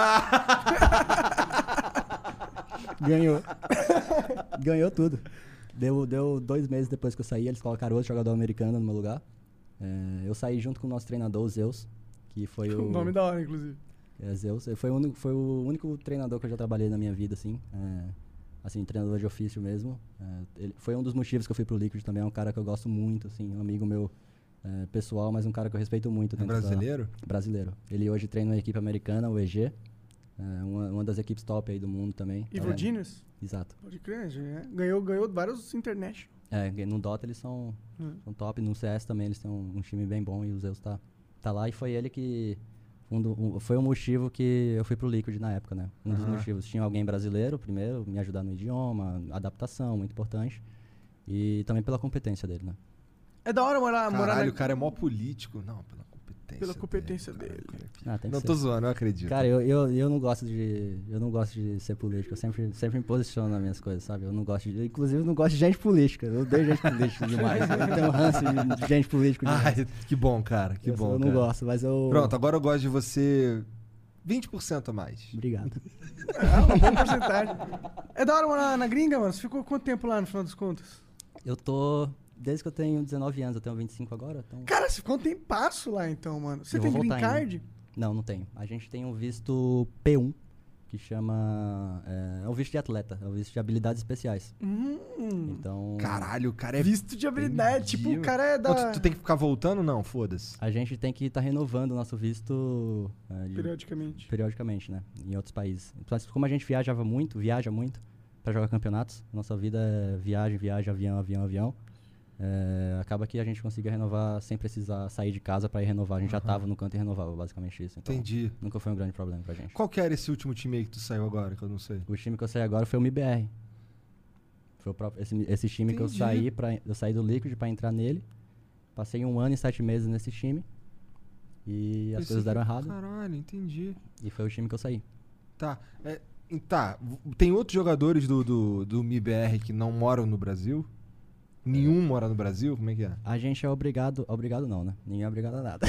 Ganhou. Ganhou tudo. Deu, deu dois meses depois que eu saí, eles colocaram outro jogador americano no meu lugar. É, eu saí junto com o nosso treinador, o Zeus, que foi o... [laughs] O nome da hora, inclusive. É, Zeus. Foi o, único, foi o único treinador que eu já trabalhei na minha vida, assim. É, assim, treinador de ofício mesmo. É, ele, foi um dos motivos que eu fui pro Liquid também. É um cara que eu gosto muito, assim, um amigo meu é, pessoal, mas um cara que eu respeito muito. É dentro da- brasileiro? brasileiro. Ele hoje treina uma equipe americana, o EG. É, uma, uma das equipes top aí do mundo também. Evil É, Genius? Exato. Pode crer, já é. Ganhou, ganhou vários International. É, no Dota eles são, Hum. são top, no CS também eles têm um, um time bem bom e o Zeus tá, tá lá e foi ele que. Um do- um- foi o motivo que eu fui pro Liquid na época, né? Um dos motivos. Tinha alguém brasileiro, primeiro, me ajudar no idioma, adaptação, muito importante. E também pela competência dele, né? É da hora morar, morar Caralho, na... o cara é mó político. Não, pela competência. Pela competência dele, dele. cara. Ah, tem que Não ser. tô zoando, eu acredito. Cara, eu, eu, eu não gosto de. Eu não gosto de ser político. Eu sempre, sempre me posiciono nas minhas coisas, sabe? Eu não gosto de. Inclusive, eu não gosto de gente política. Eu odeio gente política demais. Eu tenho um ranço de gente política demais. Ai, que bom, cara. Que eu, bom. eu não cara. gosto, mas eu. Pronto, agora eu gosto de você 20% a mais. Obrigado. Ah, uma boa porcentagem. É da hora morar na gringa, mano? Você ficou quanto tempo lá, no final das contas? Eu tô. Desde que eu tenho 19 anos, eu tenho 25 agora, então. Cara, você ficou um tempasso lá, então, mano. Você Eu tem green voltar ainda. card? Não, não tenho. A gente tem um visto P1, que chama. É, é o visto de atleta, é o visto de habilidades especiais. Hum, Então. Caralho, o cara é. visto de habilidade. Entendi. Tipo, o cara é da... Pô, tu, tu tem que ficar voltando? Não, foda-se. A gente tem que estar renovando o nosso visto é, de- Periodicamente. periodicamente, né? Em outros países. Então, assim, como a gente viajava muito, viaja muito pra jogar campeonatos, nossa vida é viagem, viagem, avião, avião, avião. É, acaba que a gente conseguia renovar sem precisar sair de casa pra ir renovar. A gente já tava no canto e renovava, basicamente isso. Então, Entendi. nunca foi um grande problema pra gente. Qual que era esse último time aí que tu saiu agora, que eu não sei? O time que eu saí agora foi o MBR. Foi o próprio, esse, esse time que eu Entendi. saí, pra, eu saí do Liquid pra entrar nele. Passei um ano e sete meses nesse time. E as Esse coisas deram errado. Caralho, entendi. E foi o time que eu saí. Tá. é, tá. Tem outros jogadores do, do, do MIBR que não moram no Brasil? Nenhum mora no Brasil? Como é que é? A gente é obrigado. Obrigado não, né? Ninguém é obrigado a nada.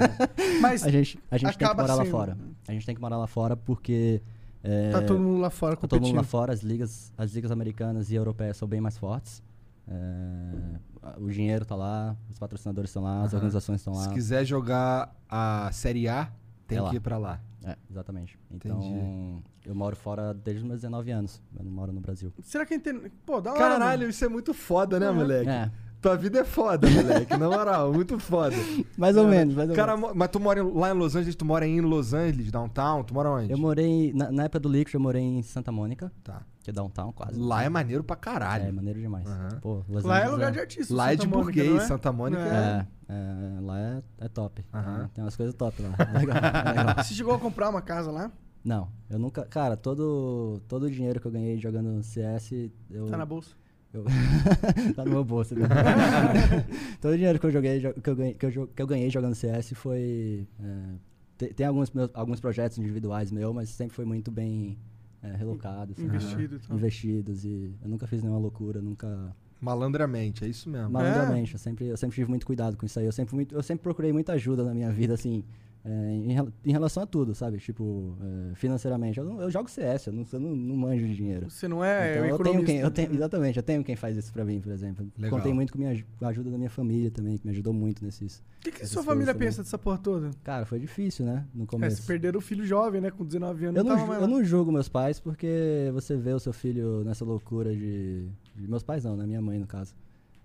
[laughs] Mas A gente, a gente tem que morar lá sendo. fora. A gente tem que morar lá fora porque. É, tá todo mundo lá fora tá competindo. todo mundo lá fora, as ligas, as ligas americanas e europeias são bem mais fortes. É, o dinheiro tá lá, os patrocinadores estão lá, as organizações estão lá. Se quiser jogar a Série A, tem É que lá. ir pra lá. É, exatamente. Então, Entendi. Eu moro fora desde os meus 19 anos. Eu não moro no Brasil. Será que entende? Pô, da hora. Caralho, mano. isso é muito foda, né, moleque? É, Tua vida é foda, moleque. Na moral, muito foda. [laughs] mais ou menos, mais ou Cara, menos. mas tu mora lá em Los Angeles, tu mora em Los Angeles, downtown, tu mora onde? Eu morei, na, na época do Liquid, eu morei em Santa Mônica, Tá. que é downtown quase. Lá é maneiro pra caralho. É, maneiro demais. Aham. Pô, Los Lá é lugar de artista. Lá é Santa de Mônica, burguês, é? Santa Mônica É. é. É, é, lá é, é top. É, tem umas coisas top lá. [laughs] É legal, é legal. Você chegou a comprar uma casa lá? Não, eu nunca. Cara, todo, todo o dinheiro que eu ganhei jogando CS, eu. Tá na bolsa. eu- [laughs] tá no meu bolso. né? [laughs] todo o dinheiro que eu joguei, jo- que eu ganhei, que eu, jo- que eu ganhei jogando CS foi. é, te- tem alguns, meus, alguns projetos individuais meus, mas sempre foi muito bem é, relocado. assim, Investido tal. Investidos e eu nunca fiz nenhuma loucura, nunca. Malandramente, é isso mesmo. Malandramente, eu, sempre, eu sempre tive muito cuidado com isso aí. Eu sempre, muito, eu sempre procurei muita ajuda na minha vida, assim, é, em, em relação a tudo, sabe? Tipo, é, financeiramente. Eu, não- eu jogo CS, eu não, eu não, não manjo de dinheiro. Você não é então eu tenho quem, eu tenho, exatamente, eu tenho quem faz isso pra mim, por exemplo. Legal. Contei muito com, minha, com a ajuda da minha família também, que me ajudou muito nesses. O que, que sua família também. pensa dessa porra toda? Cara, foi difícil, né? No É, começo. se perderam o filho jovem, né? Com 19 anos. Eu não, mais eu não julgo meus pais porque você vê o seu filho nessa loucura de. de- meus pais não, né? Minha mãe, no caso.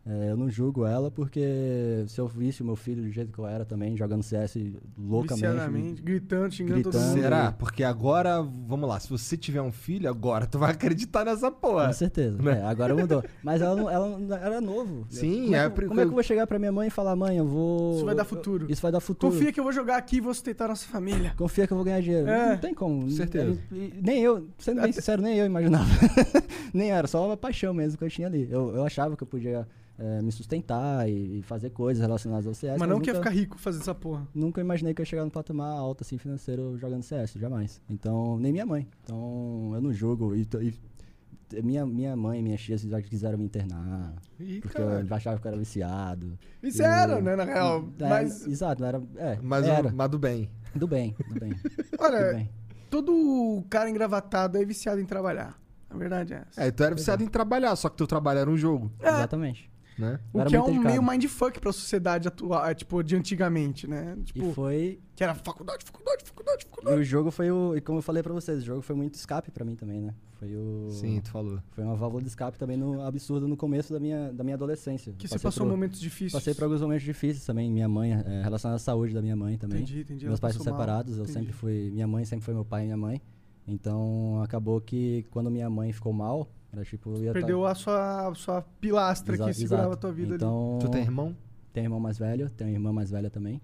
É, eu não julgo ela porque se eu visse o meu filho do jeito que eu era também, jogando CS loucamente. Viciadamente, gritando, xingando todo Gritando. mundo. Será? Porque agora, vamos lá, se você tiver um filho, agora tu vai acreditar nessa porra. Com certeza. Né? É, agora mudou. [laughs] Mas ela, não- ela não- era novo. Sim, como é, é que, como é que eu vou chegar pra minha mãe e falar, mãe, eu vou. Isso vai dar eu- futuro. Isso vai dar futuro. Confia que eu vou jogar aqui e vou sustentar nossa família. Confia que eu vou ganhar dinheiro. É. Não tem como. Com certeza. E- nem eu, sendo bem sincero, nem eu imaginava. [laughs] nem era, só uma paixão mesmo que eu tinha ali. Eu, eu achava que eu podia eh, me sustentar e, e fazer coisas relacionadas ao CS. Mas não nunca, quer ficar rico fazendo essa porra. Nunca imaginei que eu ia chegar no patamar alto assim financeiro jogando CS, jamais. Então, nem minha mãe. Então, eu não julgo. E, e minha, minha mãe e minha tia já quiseram me internar. Ih, porque caralho. eu achava que eu era viciado. Isso E- era, né, na real. É, Mas, Exato, era. É, Mas, era. mas do bem. Do bem, do bem. [laughs] do olha, bem. todo cara engravatado é viciado em trabalhar. A verdade é essa. É, tu era viciado em trabalhar, só que teu trabalho era um jogo, Exatamente. Né? O era que é um meio mindfuck pra sociedade atual, é, tipo, de antigamente, né? Tipo, E foi. que era faculdade, faculdade, faculdade, E faculdade. o jogo foi o. E como eu falei pra vocês, o jogo foi muito escape pra mim também, né? Foi o. Sim, tu falou. Foi uma válvula de escape também no absurdo no começo da minha, da minha adolescência. Que você Passei passou por- momentos difíceis. Passei por alguns momentos difíceis também. Minha mãe, é, relacionado à saúde da minha mãe também. Entendi, entendi. Meus pais são passou mal. separados, eu Entendi. sempre fui. Minha mãe sempre foi meu pai e minha mãe. Então acabou que quando minha mãe ficou mal, era tipo. Eu ia tá- Perdeu a sua, a sua pilastra Exa- que segurava exato. a tua vida ali. então, Tu tem irmão? Tenho irmão mais velho, tenho irmã mais velha também.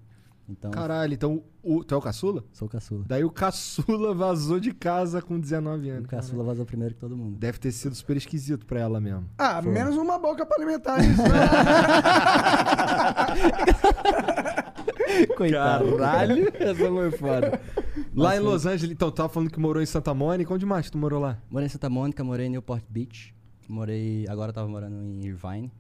Então, Caralho, então o, tu é o caçula? sou caçula. Daí o caçula [laughs] vazou de casa com 19 O anos. caçula vazou primeiro que todo mundo. Deve ter sido super esquisito pra ela mesmo. Ah, Foi. menos uma boca pra alimentar isso. [laughs] [laughs] [laughs] Coitado. Caralho. Essa foi foda. Lá em Los Angeles, então, tu tava falando que morou em Santa Mônica. Onde mais tu morou lá? Morei em Santa Mônica, morei em Newport Beach. Morei. Agora eu tava morando em Irvine.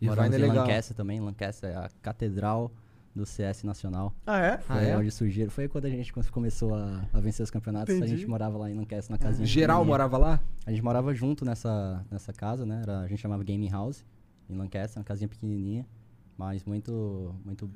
Irvine é em legal. Lancaster também. Lancaster é a catedral do CS nacional. Ah, é? Ah, Foi é? onde surgiram. Foi quando a gente come- começou a, a vencer os campeonatos. A Entendi. gente morava lá em Lancaster, na casinha. Geral morava lá? A gente morava junto nessa, nessa casa, né? Era, a gente chamava Gaming House, em Lancaster, uma casinha pequenininha, mas muito, muito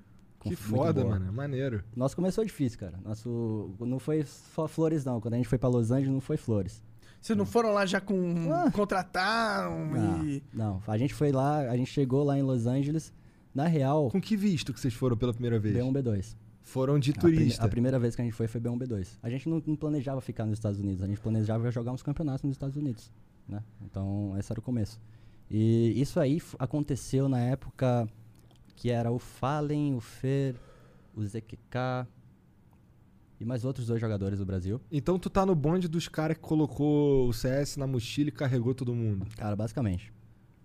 Que foda, boa. mano. Maneiro. Nosso começou difícil, cara. Nosso não foi só flores não. Quando a gente foi pra Los Angeles não foi flores. Vocês não foram lá já com. Ah. Contrataram Não, e. não. A gente foi lá, a gente chegou lá em Los Angeles. Na real, Com que visto que vocês foram pela primeira vez? B1 B2. Foram de A, prime- turista. a primeira vez que a gente foi foi B1 B2. A gente não, não planejava ficar nos Estados Unidos, a gente planejava jogar uns campeonatos nos Estados Unidos, né? Então, esse era o começo. E isso aí aconteceu na época que era o Fallen, o Fer, o ZQK e mais outros dois jogadores do Brasil. Então tu tá no bonde dos caras que colocou o CS na mochila e carregou todo mundo. Cara, basicamente.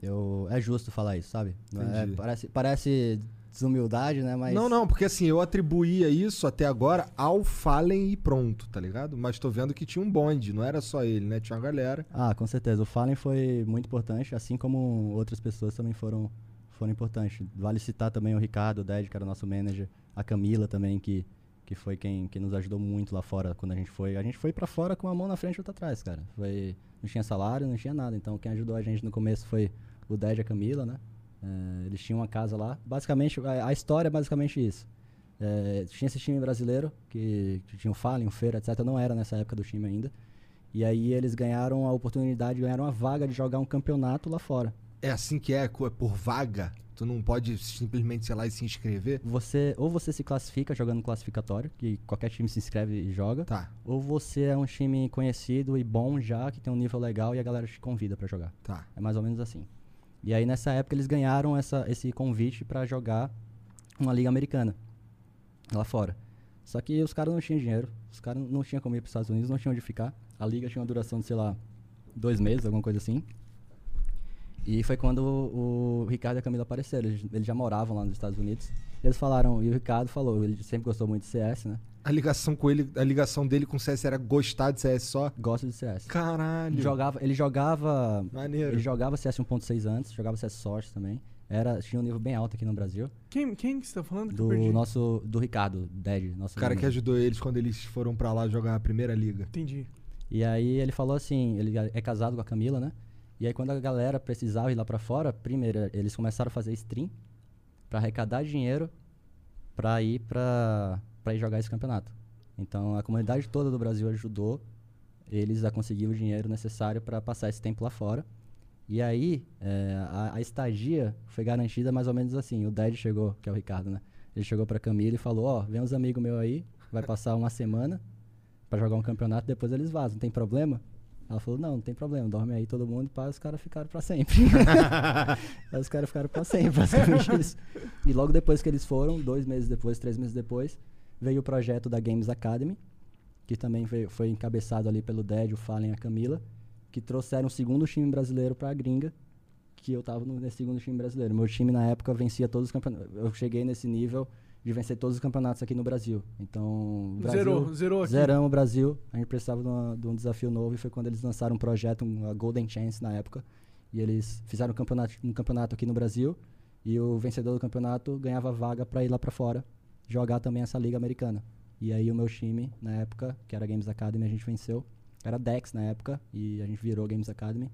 Eu, é justo falar isso, sabe? É- parece, parece desumildade, né? Mas Não, não, porque assim, eu atribuía isso até agora ao Fallen e pronto, tá ligado? Mas tô vendo que tinha um bonde, não era só ele, né? Tinha uma galera. Ah, com certeza. O Fallen foi muito importante, assim como outras pessoas também foram, foram importantes. Vale citar também o Ricardo, o Ded, que era nosso manager, a Camila também, que, que foi quem, quem nos ajudou muito lá fora quando a gente foi. A gente foi pra fora com uma mão na frente e outra atrás, cara. Foi, não tinha salário, não tinha nada. Então quem ajudou a gente no começo foi o Ded e a Camila, né? É, eles tinham uma casa lá. Basicamente, a, a história é basicamente isso. É, tinha esse time brasileiro, que, que tinha o Fallen, o Feira, etc. Não era nessa época do time ainda. E aí eles ganharam a oportunidade, ganharam a vaga de jogar um campeonato lá fora. É assim que é, é por vaga. Tu não pode simplesmente, sei lá, e se inscrever. Você ou você se classifica jogando classificatório, que qualquer time se inscreve e joga, Tá, ou você é um time conhecido e bom já, que tem um nível legal e a galera te convida pra jogar. tá. É mais ou menos assim. E aí nessa época eles ganharam essa, esse convite pra jogar uma liga americana lá fora. Só que os caras não tinham dinheiro, os caras não tinham como ir pros Estados Unidos, não tinham onde ficar. A liga tinha uma duração de, sei lá, dois meses, alguma coisa assim. E foi quando o, o Ricardo e a Camila apareceram. Eles, eles já moravam lá nos Estados Unidos. Eles falaram, e o Ricardo falou, ele sempre gostou muito de CS, né? A ligação com ele, a ligação dele com o CS era gostar de CS só? Gosta de CS. Caralho. Ele jogava, ele jogava Maneiro. Ele jogava CS 1.6 antes, jogava CS Source também. Era, tinha um nível bem alto aqui no Brasil. Quem, quem que você tá falando? Que Do nosso. Do Ricardo, Ded, nosso O cara que ajudou eles quando eles foram pra lá jogar a primeira liga. Entendi. E aí ele falou assim, ele é casado com a Camila, né? E aí quando a galera precisava ir lá pra fora, primeiro eles começaram a fazer stream pra arrecadar dinheiro pra ir pra, pra ir jogar esse campeonato. Então a comunidade toda do Brasil ajudou eles a conseguir o dinheiro necessário pra passar esse tempo lá fora. E aí é, a, a estadia foi garantida mais ou menos assim. O Ded chegou, que é o Ricardo, né? Ele chegou pra Camila e falou, ó, vem uns amigos meus aí, vai passar uma semana pra jogar um campeonato, depois eles vazam, tem problema? Ela falou, não, não tem problema, dorme aí todo mundo, pá, os caras ficaram pra sempre. [laughs] aí os caras ficaram pra sempre, basicamente isso. E logo depois que eles foram, dois meses depois, três meses depois, veio o projeto da Games Academy, que também veio, foi encabeçado ali pelo Ded, o Fallen e a Camila, que trouxeram o segundo time brasileiro pra gringa, que eu tava no, nesse segundo time brasileiro. Meu time na época vencia todos os campeonatos. Eu cheguei nesse nível de vencer todos os campeonatos aqui no Brasil. Então, o Brasil, Zerou, zerou aqui. Zeramos o Brasil. A gente precisava de, uma- de um desafio novo e foi quando eles lançaram um projeto, um, a Golden Chance na época. E eles fizeram um campeonato, um campeonato aqui no Brasil. E o vencedor do campeonato ganhava vaga para ir lá para fora jogar também essa liga americana. E aí o meu time, na época, que era Games Academy, a gente venceu. Era Dex na época e a gente virou Games Academy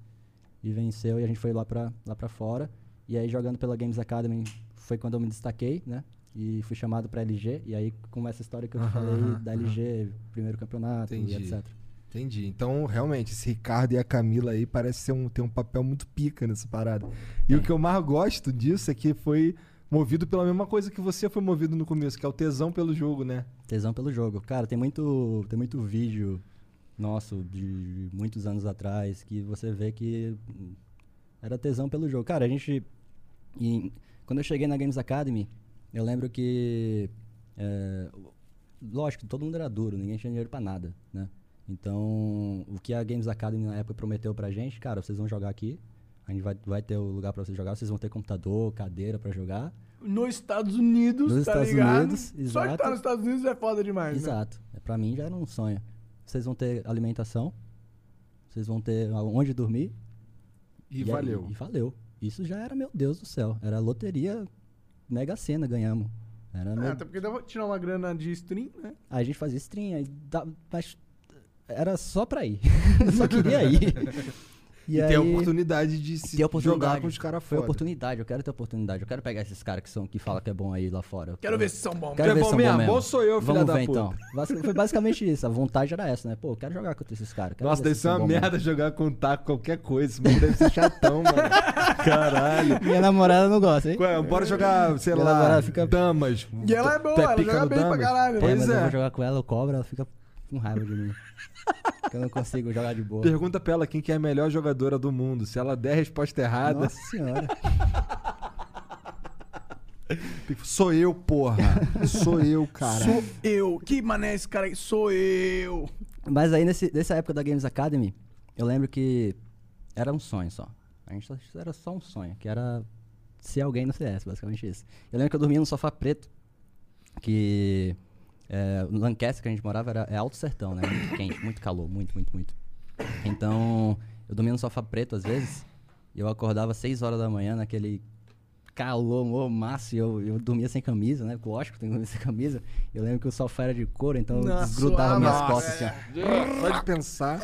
e venceu e a gente foi lá pra, lá pra fora. E aí jogando pela Games Academy foi quando eu me destaquei, né? E fui chamado pra LG. E aí começa a história que eu falei da LG, primeiro campeonato Entendi. e etc. Entendi. Então, realmente, esse Ricardo e a Camila aí parece ser um, ter um papel muito pica nessa parada. E o que eu mais gosto disso é que foi movido pela mesma coisa que você foi movido no começo, que é o tesão pelo jogo, né? Tesão pelo jogo. Cara, tem muito, tem muito vídeo nosso de muitos anos atrás que você vê que era tesão pelo jogo. Cara, a gente. e quando eu cheguei na Games Academy, eu lembro que. é, lógico, todo mundo era duro, ninguém tinha dinheiro pra nada, né? Então, o que a Games Academy na época prometeu pra gente, cara, vocês vão jogar aqui, a gente vai, vai ter o lugar pra vocês jogar, vocês vão ter computador, cadeira pra jogar. Nos Estados Unidos, Nos tá Estados ligado? Unidos, Só de exato. estar nos Estados Unidos é foda demais, né? Exato. É, Pra mim já era um sonho. Vocês vão ter alimentação, vocês vão ter onde dormir. E, aí- valeu. E valeu. Isso já era, meu Deus do céu. Era loteria Mega Sena, ganhamos. Era meu- até porque dava pra tirar uma grana de stream, né? Aí a gente fazia stream, aí dá- mas era só pra ir. [laughs] só queria ir. [laughs] E, tem a oportunidade de se oportunidade. jogar com os caras Foi fora. oportunidade, eu quero ter oportunidade. Eu quero pegar esses caras que, são, que falam que é bom aí lá fora. Eu Quero ver se são bons. Quero é ver bom se são mesmo? bom mesmo. Bom sou eu, filha Vamos da ver puta. então. Foi basicamente isso. A vontade era essa, né? Pô, eu quero jogar contra esses caras. quero Nossa, deve se ser uma bom mesmo. merda jogar com taco, qualquer coisa. Esse moleque deve ser chatão, mano. [laughs] Caralho. Minha namorada não gosta, hein? Ué, bora jogar, sei Minha lá, fica- damas. E ela é boa, Tu ela joga bem pra damas? caralho. É, Pois mas é. eu vou jogar com ela, eu cobro, ela fica com raiva de mim. que eu não consigo jogar de boa. Pergunta pra ela quem que é a melhor jogadora do mundo. Se ela der a resposta errada, Nossa senhora. [laughs] sou eu, porra. Sou eu, cara. Sou eu. Que mané esse cara aí? Sou eu. Mas aí, nesse, nessa época da Games Academy, eu lembro que era um sonho só. A gente era só um sonho, que era ser alguém no CS, basicamente isso. Eu lembro que eu dormia num sofá preto, que é, no Lancaster que a gente morava era, é alto sertão, né? Muito quente, muito calor, muito, muito, muito. Então, eu dormia no sofá preto às vezes, e eu acordava às 6 horas da manhã naquele calor mormaço, e eu, eu dormia sem camisa, né? Lógico, tem que dormir sem camisa. Eu lembro que o sofá era de couro, então eu Nossa, desgrudava minhas nossa, costas assim, ó. Só de pensar.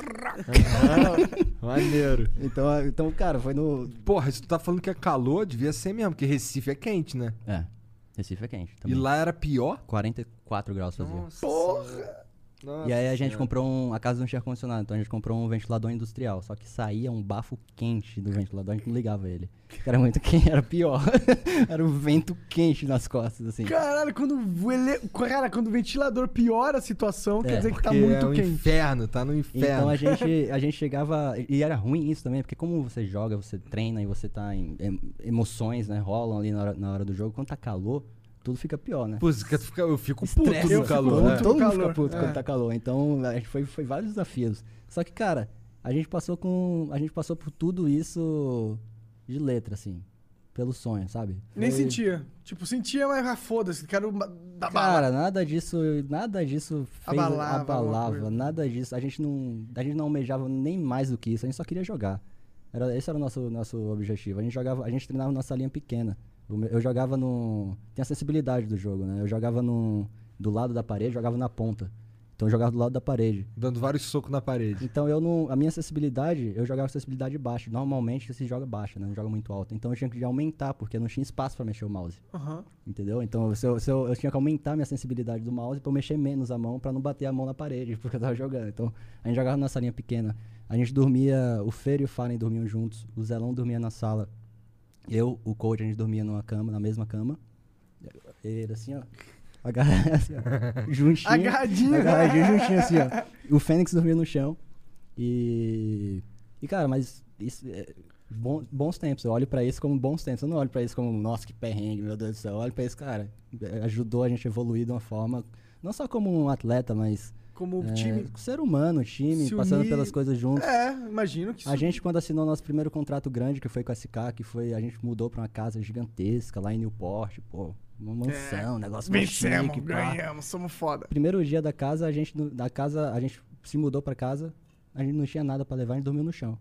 Maneiro. Então, então, cara, foi no. Porra, se tu tá falando que é calor, devia ser mesmo, porque Recife é quente, né? É, Recife é quente. E Também. lá era pior? 44 graus fazia. Porra. E aí a gente comprou um. A casa não tinha ar-condicionado, então a gente comprou um ventilador industrial. Só que saía um bafo quente do ventilador, a gente não ligava ele. Era muito [laughs] quente, era pior. [laughs] era o vento quente nas costas, assim. Caralho, quando o, ele... Cara, quando o ventilador piora a situação, quer É, dizer que tá muito é um quente. inferno, tá no inferno. Então a gente, a gente chegava. E era ruim isso também, porque como você joga, você treina e você tá em. em- emoções, né? Rolam ali na hora, na hora do jogo. Quando tá calor, tudo fica pior, né? Pô, tu fica- eu fico Estresse, puto no calor. puto. né? Todo mundo calor, fica puto é. quando tá calor. Então, a gente foi, foi vários desafios. Só que, cara, a gente passou com. A gente passou por tudo isso de letra, assim. Pelo sonho, sabe? Nem Foi- sentia. Tipo, sentia, mas ah, foda-se, quero dar bala. Cara, nada disso, nada disso fez, Abalava abalava, nada disso. A gente não, a gente não almejava nem mais do que isso, a gente só queria jogar. Era, esse era o nosso, nosso objetivo. A gente jogava, a gente treinava na salinha pequena. Meu- Eu jogava no, tem a sensibilidade do jogo, né? Eu jogava no, do lado da parede, jogava na ponta. Então eu jogava do lado da parede. Dando vários socos na parede. Então eu não. A minha acessibilidade, eu jogava acessibilidade baixa. Normalmente se joga baixa, né? Não joga muito alta. Então eu tinha que aumentar, porque não tinha espaço pra mexer o mouse. Aham. Entendeu? Então se eu, se eu, eu tinha que aumentar minha sensibilidade do mouse pra eu mexer menos a mão, pra não bater a mão na parede, [laughs] porque eu tava jogando. Então a gente jogava na salinha pequena. A gente dormia, o Fer e o Fallen dormiam juntos, o Zelão dormia na sala. Eu, o Coach, a gente dormia numa cama, na mesma cama. Ele assim, ó. Agarra- [laughs] assim, ó, juntinho. Agarradinho. Agarradinho, juntinho, assim, ó. O Fênix dormia no chão. E. E, cara, mas isso. é- bom- bons tempos. Eu olho pra isso como bons tempos. Eu não olho pra isso como, nossa, que perrengue, meu Deus do céu. Eu olho pra isso, cara. é, Ajudou a gente a evoluir de uma forma. Não só como um atleta, mas. Como é, time. Ser humano, time, se passando unir. pelas coisas juntos. É, imagino que isso. A gente, quando assinou nosso primeiro contrato grande, que foi com a SK, que foi. A gente mudou pra uma casa gigantesca lá em Newport, pô. Uma mansão, um negócio Vencemos, chique, pá. ganhamos, somos foda. Primeiro dia da casa, a gente. Da casa, a gente se mudou pra casa, a gente não tinha nada pra levar, a gente dormiu no chão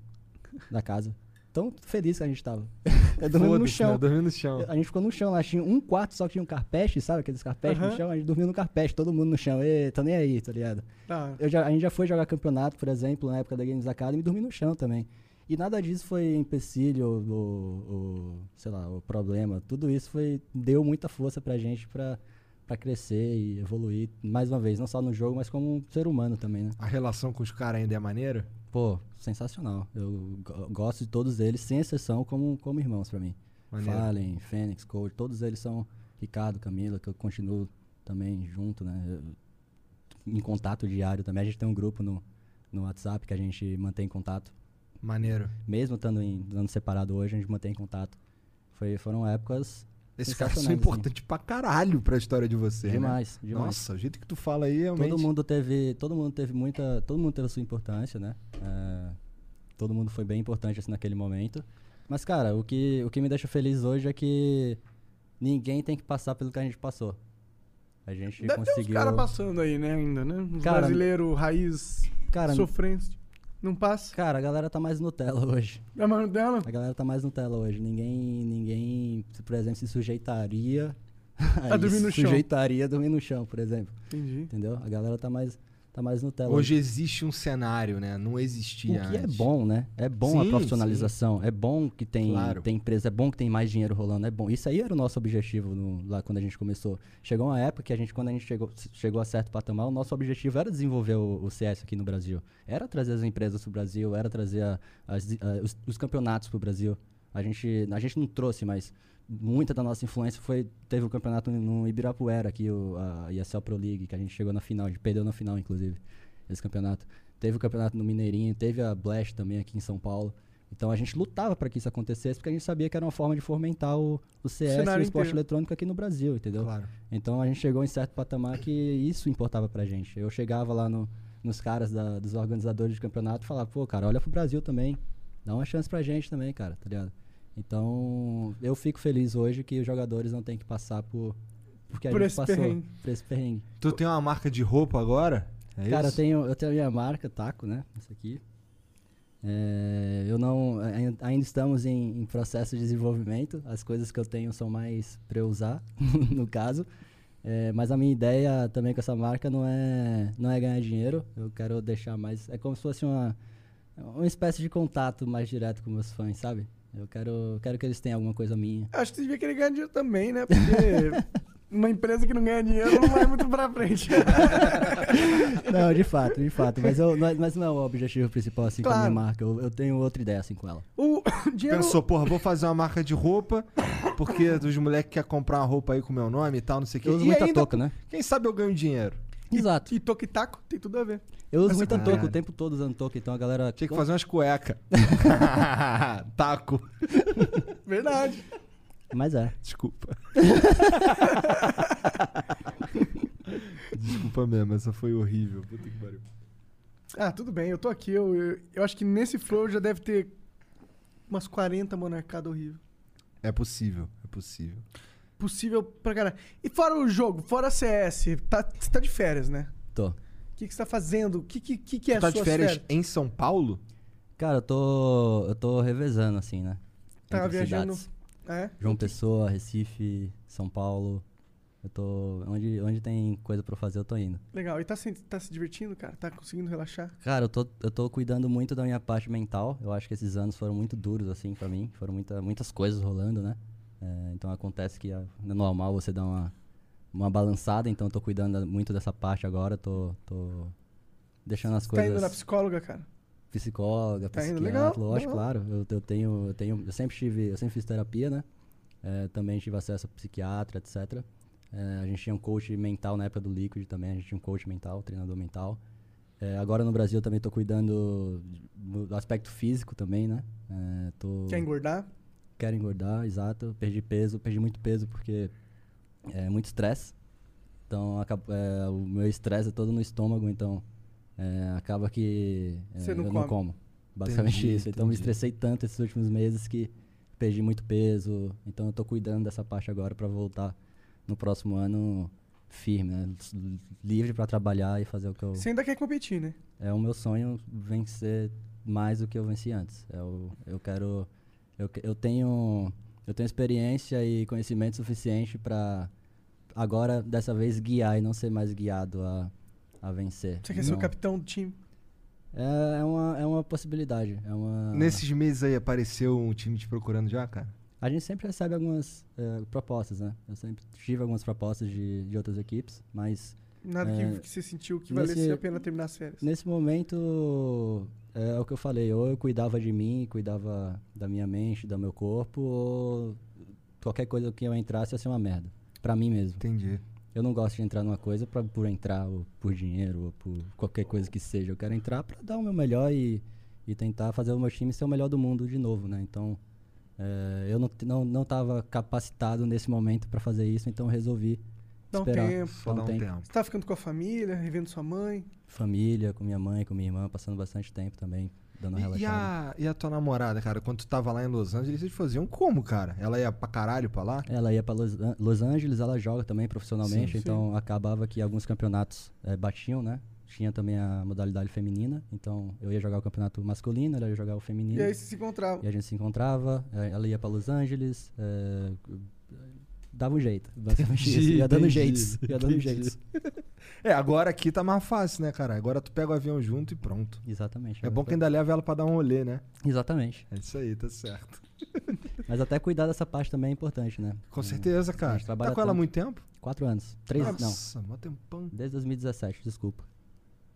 da casa. Tão feliz que a gente tava. [laughs] Eu dormi no chão. né? Dormindo no chão. A gente ficou no chão lá, tinha um quarto só que tinha um carpete, sabe? Aqueles carpetes Aham. no chão, a gente dormiu no carpete, todo mundo no chão. Ê, tô nem aí, tá ligado? Tá. Eu já, a gente já foi jogar campeonato, por exemplo, na época da Games Academy, e dormi no chão também. E nada disso foi empecilho ou, ou- ou, sei lá, o problema. Tudo isso foi deu muita força pra gente pra, pra crescer e evoluir, mais uma vez, não só no jogo, mas como um ser humano também, né? A relação com os caras ainda é maneira? Pô, sensacional. Eu go- gosto de todos eles, sem exceção, como, como irmãos pra mim. Maneiro. Fallen, Fênix, Cold, todos eles são Ricardo, Camila, que eu continuo também junto, né? Eu- em contato diário também. A gente tem um grupo no, no WhatsApp que a gente mantém contato. Maneiro. Mesmo estando em estando separado hoje, a gente mantém contato. Foi, foram épocas Esses caras são sensacionais, assim. importantes pra caralho pra história de você, né? demais, demais. Nossa, o jeito que tu fala aí realmente. Todo mundo teve, todo mundo teve muita, todo mundo teve a sua importância, né? É, todo mundo foi bem importante assim naquele momento. Mas cara, o que, o que me deixa feliz hoje é que ninguém tem que passar pelo que a gente passou. A gente Deve ter uns conseguiu. caras passando aí, né, ainda, né? Uns Cara, brasileiros raiz Cara, sofrentes. Não passa? cara, a galera tá mais Nutella hoje. É mano dela? A galera tá mais Nutella hoje. Ninguém, ninguém, por exemplo, se sujeitaria A dormir no [laughs] chão. Sujeitaria a dormir no chão, por exemplo. Entendi. Entendeu? A galera tá mais, tá mais Nutella Hoje existe um cenário, né? Não O existia que é antes. bom, né? É bom Sim, a profissionalização. É bom que tem, Claro. tem empresa, é bom que tem mais dinheiro rolando. É bom. Isso aí era o nosso objetivo no- lá quando a gente começou. Chegou uma época que a gente, quando a gente chegou, chegou a certo patamar, o nosso objetivo era desenvolver o, o CS aqui no Brasil. Era trazer as empresas pro Brasil, era trazer a- as- a- os, os campeonatos pro Brasil. A gente, a gente não trouxe, mas muita da nossa influência foi. Teve o campeonato no Ibirapuera aqui, o, a ESL Pro League, que a gente chegou na final, a gente perdeu na final, inclusive, esse campeonato. Teve o campeonato no Mineirinho, teve a Blast também aqui em São Paulo. Então a gente lutava para que isso acontecesse, porque a gente sabia que era uma forma de fomentar o, o CS e o esporte inteiro. eletrônico aqui no Brasil, entendeu? Claro. Então a gente chegou em certo patamar que isso importava pra gente. Eu chegava lá no- nos caras da- dos organizadores de campeonato e falava, pô, cara, olha pro Brasil também. Dá uma chance pra gente também, cara, tá ligado? Então, eu fico feliz hoje que os jogadores não têm que passar por. Porque a Por gente esse passou perrengue. por esse perrengue. Tu tem uma marca de roupa agora? É Cara, eu tenho, eu tenho a minha marca, Taco, né? Essa aqui. É, eu não. ai- Ainda estamos em, em processo de desenvolvimento. As coisas que eu tenho são mais pra eu usar, [laughs] no caso. É, mas a minha ideia também com essa marca não é, não é ganhar dinheiro. Eu quero deixar mais. É como se fosse uma, uma espécie de contato mais direto com meus fãs, sabe? Eu quero, quero que eles tenham alguma coisa minha. Acho que você devia querer ganhar dinheiro também, né? Porque [laughs] uma empresa que não ganha dinheiro não vai muito pra frente. [laughs] Não, de fato, de fato. Mas, eu, não é- mas não é o objetivo principal assim com a Claro. minha marca. Eu, eu tenho outra ideia assim com ela. o [laughs] dinheiro. Pensou, porra, vou fazer uma marca de roupa, porque os moleques querem comprar uma roupa aí com meu nome e tal, não sei o quê. Eu uso e muita ainda, touca, né? Quem sabe eu ganho dinheiro. Exato. E toque-taco tem tudo a ver. Eu uso muita Ah. touca o tempo todo usando touca, então a galera. Tinha que fazer umas cueca. [laughs] Taco. Verdade. Mas é. Desculpa. Desculpa mesmo, essa foi horrível. Puta que pariu. Ah, tudo bem, eu tô aqui. Eu, eu, eu acho que nesse flow já deve ter umas 40 monarcadas horríveis. É possível, é possível. Possível pra caralho. E fora o jogo, fora CS, tá, você tá de férias, né? Tô. O que, que você tá fazendo? O que, que, que, que é tu tá suas de férias em São Paulo? Cara, eu tô. Eu tô revezando, assim, né? Tá Entre viajando. cidades. É? João Pessoa, Recife, São Paulo. Eu tô. Onde, onde tem coisa pra eu fazer, eu tô indo. Legal. E tá se, tá se divertindo, cara? Tá conseguindo relaxar? Cara, eu tô, eu tô cuidando muito da minha parte mental. Eu acho que esses anos foram muito duros, assim, pra mim. Foram muita, muitas coisas rolando, né? É, então acontece que é normal você dar uma, uma balançada. Então eu tô cuidando da- muito dessa parte agora. Tô, tô deixando as Tá coisas. indo na psicóloga, cara? psicóloga, Tá psiquiatra, legal, lógico, legal. claro. Eu, eu tenho, eu tenho, eu sempre tive, eu sempre fiz terapia, né? É, também tive acesso a psiquiatra, etc. É, a gente tinha um coach mental na época do Liquid também, a gente tinha um coach mental, treinador mental. É, agora no Brasil eu também tô cuidando do aspecto físico também, né? É, tô, Quer engordar? Quero engordar, exato. Perdi peso, perdi muito peso porque é muito estresse. Então acaba- é, o meu estresse é todo no estômago, então é, acaba que é, Você não eu come. não como. Basicamente Entendi, isso. Então me entendi. estressei tanto esses últimos meses que perdi muito peso. Então eu tô cuidando dessa parte agora pra voltar no próximo ano firme, né? Livre pra trabalhar e fazer o que eu Você ainda quer competir, né? é o meu sonho vencer mais do que eu venci antes. Eu, eu quero. Eu, eu tenho. Eu tenho experiência e conhecimento suficiente para agora, dessa vez, guiar e não ser mais guiado a, a vencer. Você quer ser o Não. capitão do time? É, é, uma, é uma possibilidade. É uma... Nesses meses aí apareceu um time te procurando já, cara? A gente sempre recebe algumas eh, propostas, né? Eu sempre tive algumas propostas de, de outras equipes, mas Nada É, que, que você sentiu que nesse- valesse a pena terminar as férias. Nesse momento, é o que eu falei, ou eu cuidava de mim, cuidava da minha mente, do meu corpo, ou qualquer coisa que eu entrasse ia ser uma merda. Pra mim mesmo. Entendi. Eu não gosto de entrar numa coisa pra, por entrar, ou por dinheiro, ou por qualquer coisa que seja. Eu quero entrar pra dar o meu melhor e, e tentar fazer o meu time ser o melhor do mundo de novo, né? Então, é, eu não, não, não tava capacitado nesse momento pra fazer isso, então resolvi Dá um esperar. tempo. Só Dá um tempo. tempo. Você tá ficando com a família, revendo sua mãe. família, com minha mãe, com minha irmã, passando bastante tempo também. dando uma E, e a, e a tua namorada, cara, quando tu tava lá em Los Angeles, vocês faziam como, cara? Ela ia pra caralho pra lá? Ela ia para Los, An- Los Angeles, ela joga também profissionalmente, Sim, então acabava que alguns campeonatos eh, batiam, né? Tinha também a modalidade feminina, então eu ia jogar o campeonato masculino, ela ia jogar o feminino. E aí você se encontrava. E a gente se encontrava, eh, ela ia para Los Angeles, eh, dava um jeito, [laughs] basicamente isso. Ia dando jeitos, ia dando jeitos. É, agora aqui tá mais fácil, né, cara? Agora tu pega o avião junto e pronto. Exatamente. É bom que ainda leva ela pra dar um rolê, né? Exatamente. É isso aí, tá certo. [laughs] Mas até cuidar dessa parte também é importante, né? Com Hum, certeza, cara. Tá com ela há muito tempo? Quatro anos. Três, não. Nossa, mó tempão. Desde 2017, desculpa.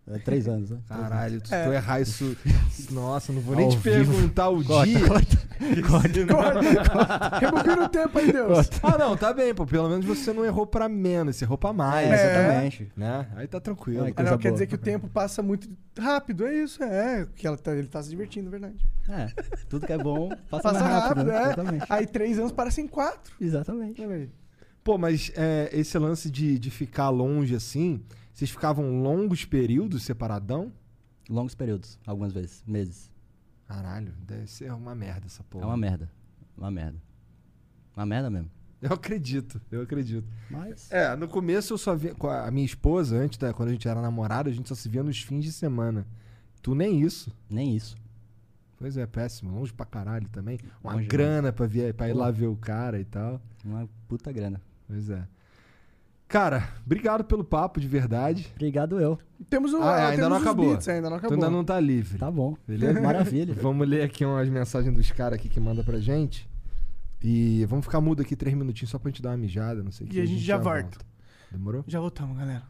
É, três anos, né? Caralho, tu, É. tu errar isso. Nossa, não vou nem Ao te vivo. perguntar o Corta, dia. [laughs] Rebobina o tempo aí, Deus. Ah, não, tá bem, pô. Pelo menos você não errou pra menos, você errou pra mais. É, exatamente. Né? Aí tá tranquilo. Ai, Ah, coisa não, quer boa. dizer que o tempo passa muito rápido, é isso, é. Que ela tá- ele tá se divertindo, é verdade. É, tudo que é bom passa, Passa mais rápido, rápido, né? é. Exatamente. Aí três anos parecem quatro. Exatamente. Pô, mas é, esse lance de, de ficar longe assim, vocês ficavam longos períodos separadão? Longos períodos, algumas vezes, meses. Caralho, deve ser uma merda essa porra. É uma merda. Uma merda. Uma merda mesmo. Eu acredito, eu acredito. Mas. É, no começo eu só via. Com a minha esposa, antes, da, quando a gente era namorado, a gente só se via nos fins de semana. Tu nem isso. Nem isso. Pois é, péssimo. Longe pra caralho também. Uma Longe grana pra, vir, pra ir lá ver o cara e tal. Uma puta grana. Pois é. Cara, obrigado pelo papo, de verdade. Obrigado eu. Temos um, Ah, é, ainda temos não acabou. beats, ainda não Tu acabou. ainda não tá livre. Tá bom. Beleza? [laughs] Maravilha. Vamos ler aqui umas mensagens dos caras aqui que manda pra gente. E vamos ficar mudo aqui três minutinhos só pra gente dar uma mijada, não sei o E que. a gente já volta. Demorou? Já voltamos, galera.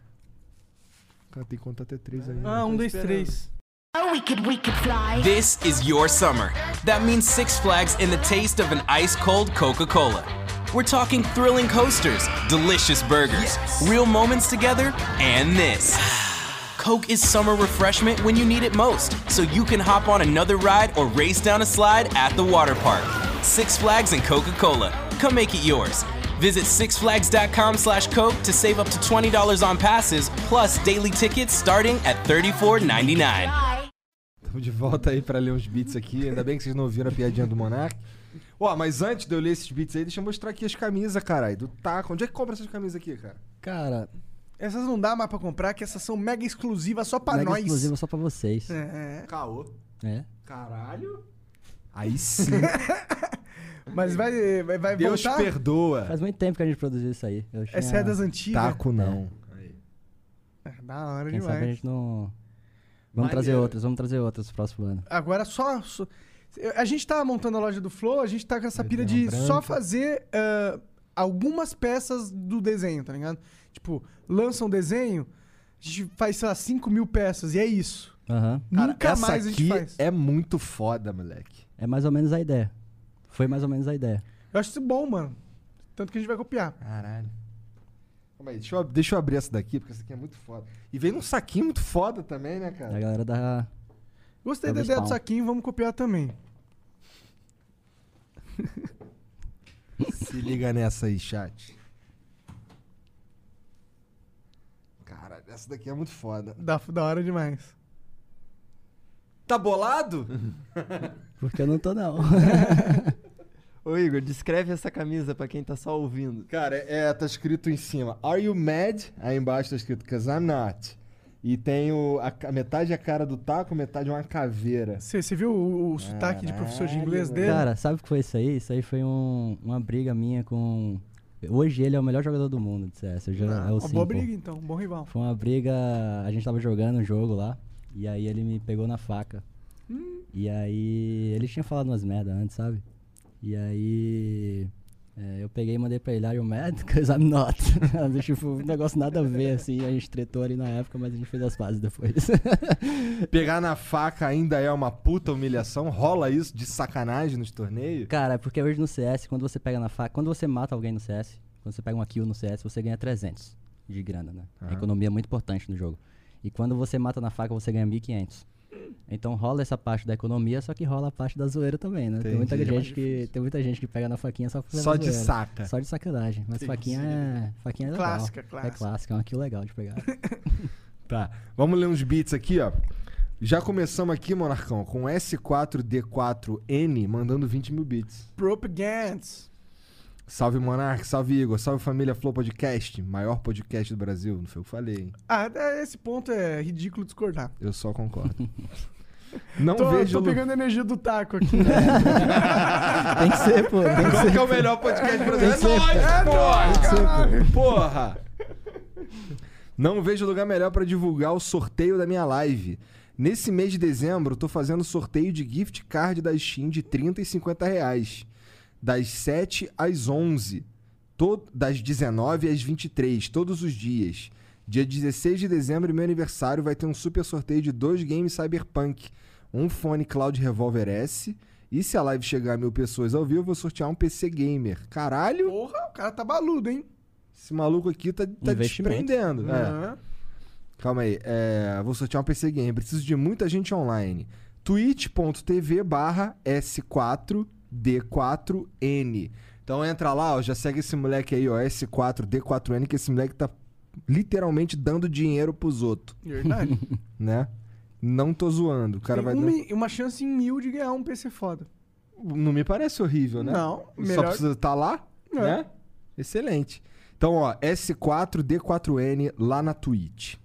Cara, tem que contar até três aí. Ah, um, dois, três. We could, we could fly. This is your summer. That means Six Flags and the taste of an ice cold Coca Cola. We're talking thrilling coasters, delicious burgers, real moments together, and this. Coke is summer refreshment when you need it most, so you can hop on another ride or race down a slide at the water park. Six Flags and Coca Cola. Come make it yours. Visit sixflags.com slash Coke to save up to $20 on passes, plus daily tickets starting at $34.99. Estamos de volta aí pra ler uns beats aqui. Ainda bem que vocês não ouviram a piadinha do Monark. Ó, mas antes de eu ler esses beats aí, deixa eu mostrar aqui as camisas, caralho. Do Taco. Onde é que compra essas camisas aqui, cara? Cara, Essas não dá mais pra comprar, que essas são mega exclusivas só pra mega nós. exclusiva só pra vocês. É, Caô. É. Caralho. Aí sim. [laughs] mas vai, vai, vai Deus voltar? perdoa. Faz muito tempo que a gente produziu isso aí. Eu Essa é das antigas. Taco não. É, da hora Quem demais. sabe a gente não. Vamos Maneiro. trazer outras, vamos trazer outras no próximo ano. Agora só, só- A gente tá montando a loja do Flow, a gente tá com essa pira de só branca. fazer ah, algumas peças do desenho, tá ligado? Tipo, lança um desenho, a gente faz, sei lá, 5 mil peças e é isso. Aham. Cara, Nunca essa mais a gente aqui faz. é muito foda, moleque. É mais ou menos a ideia. Foi mais ou menos a ideia. Eu acho isso bom, mano. Tanto que a gente vai copiar. Caralho. Calma aí, deixa eu, deixa eu abrir essa daqui, porque essa aqui é muito foda. E vem num saquinho muito foda também, né, A cara? galera da. Gostei da ideia do saquinho, vamos copiar também. Se liga nessa aí, chat. Cara, essa daqui é muito foda. Da, da hora demais. Tá bolado? Porque eu não tô, não. [laughs] Ô Igor, descreve essa camisa pra quem tá só ouvindo. Cara, é, tá escrito em cima, Are you mad? Aí embaixo tá escrito, Cause I'm not. E tem o, a, a metade é a cara do taco, metade é uma caveira. Você você viu o, o sotaque de professor de inglês dele? Cara, sabe o que foi isso aí? Isso aí foi um- uma briga minha com. Hoje ele é o melhor jogador do mundo de CS. Hoje é o Ah, uma boa briga, então. Um bom rival. Foi uma briga. A gente tava jogando um jogo lá. E aí ele me pegou na faca. Hum. E aí. Ele tinha falado umas merda antes, sabe? E aí. É, eu peguei e mandei pra ele, Are you mad? [laughs] Cause I'm not. [laughs] tipo, um negócio nada a ver, assim. A gente tretou ali na época, mas a gente fez as pazes depois. [laughs] Pegar na faca ainda é uma puta humilhação? Rola isso de sacanagem nos torneios? Cara, é porque hoje no CS, quando você pega na faca, quando você mata alguém no CS, quando você pega uma kill no CS, você ganha 300 de grana, né? A economia é muito importante no jogo. E quando você mata na faca, você ganha 1.500. Então rola essa parte da economia, só que rola a parte da zoeira também, né? Tem muita, gente que, tem muita gente que pega na faquinha só pra Só de zoeira. saca. Só de sacanagem. Mas faquinha é, faquinha é legal. Clássica, É clássica. clássica, é uma kill legal de pegar. [laughs] Tá. Vamos ler uns beats aqui, ó. Já começamos aqui, Monarcão, com S4D4N mandando 20 mil bits. Propaganda. Salve Monark, salve Igor, salve família Flow Podcast, maior podcast do Brasil. Não foi o que eu falei, hein? Ah, é- esse ponto é ridículo discordar. Eu só concordo. [laughs] Não tô, vejo. tô pegando a energia do taco aqui. [laughs] Tem que ser, pô. Tem que Qual ser. que é o melhor podcast do Brasil? É ser, nóis, É nóis, caralho. porra! Não vejo lugar melhor pra divulgar o sorteio da minha live. Nesse mês de dezembro, tô fazendo sorteio de gift card da Steam de 30 e 50 reais. Das 7 às 11. To- das 19 às 23, todos os dias. Dia 16 de dezembro, meu aniversário, vai ter um super sorteio de dois games Cyberpunk. Um fone Cloud Revolver S. E se a live chegar a mil pessoas ao vivo, eu vou sortear um PC Gamer. Caralho! Porra, o cara tá baludo, hein? Esse maluco aqui tá, tá desprendendo. É. Aham. Calma aí. É, vou sortear um PC Game. Preciso de muita gente online. twitch.tv barra S4D4N. Então entra lá, ó, já segue esse moleque aí, ó, S4D4N, que esse moleque tá literalmente dando dinheiro pros outros, Verdade. [laughs] né? Não tô zoando. O cara Tem vai uma, dar... uma chance em mil de ganhar um PC foda. Não me parece horrível, né? Não, Só melhor- precisa estar lá, É. né? Excelente. Então, ó, S4D4N lá na Twitch.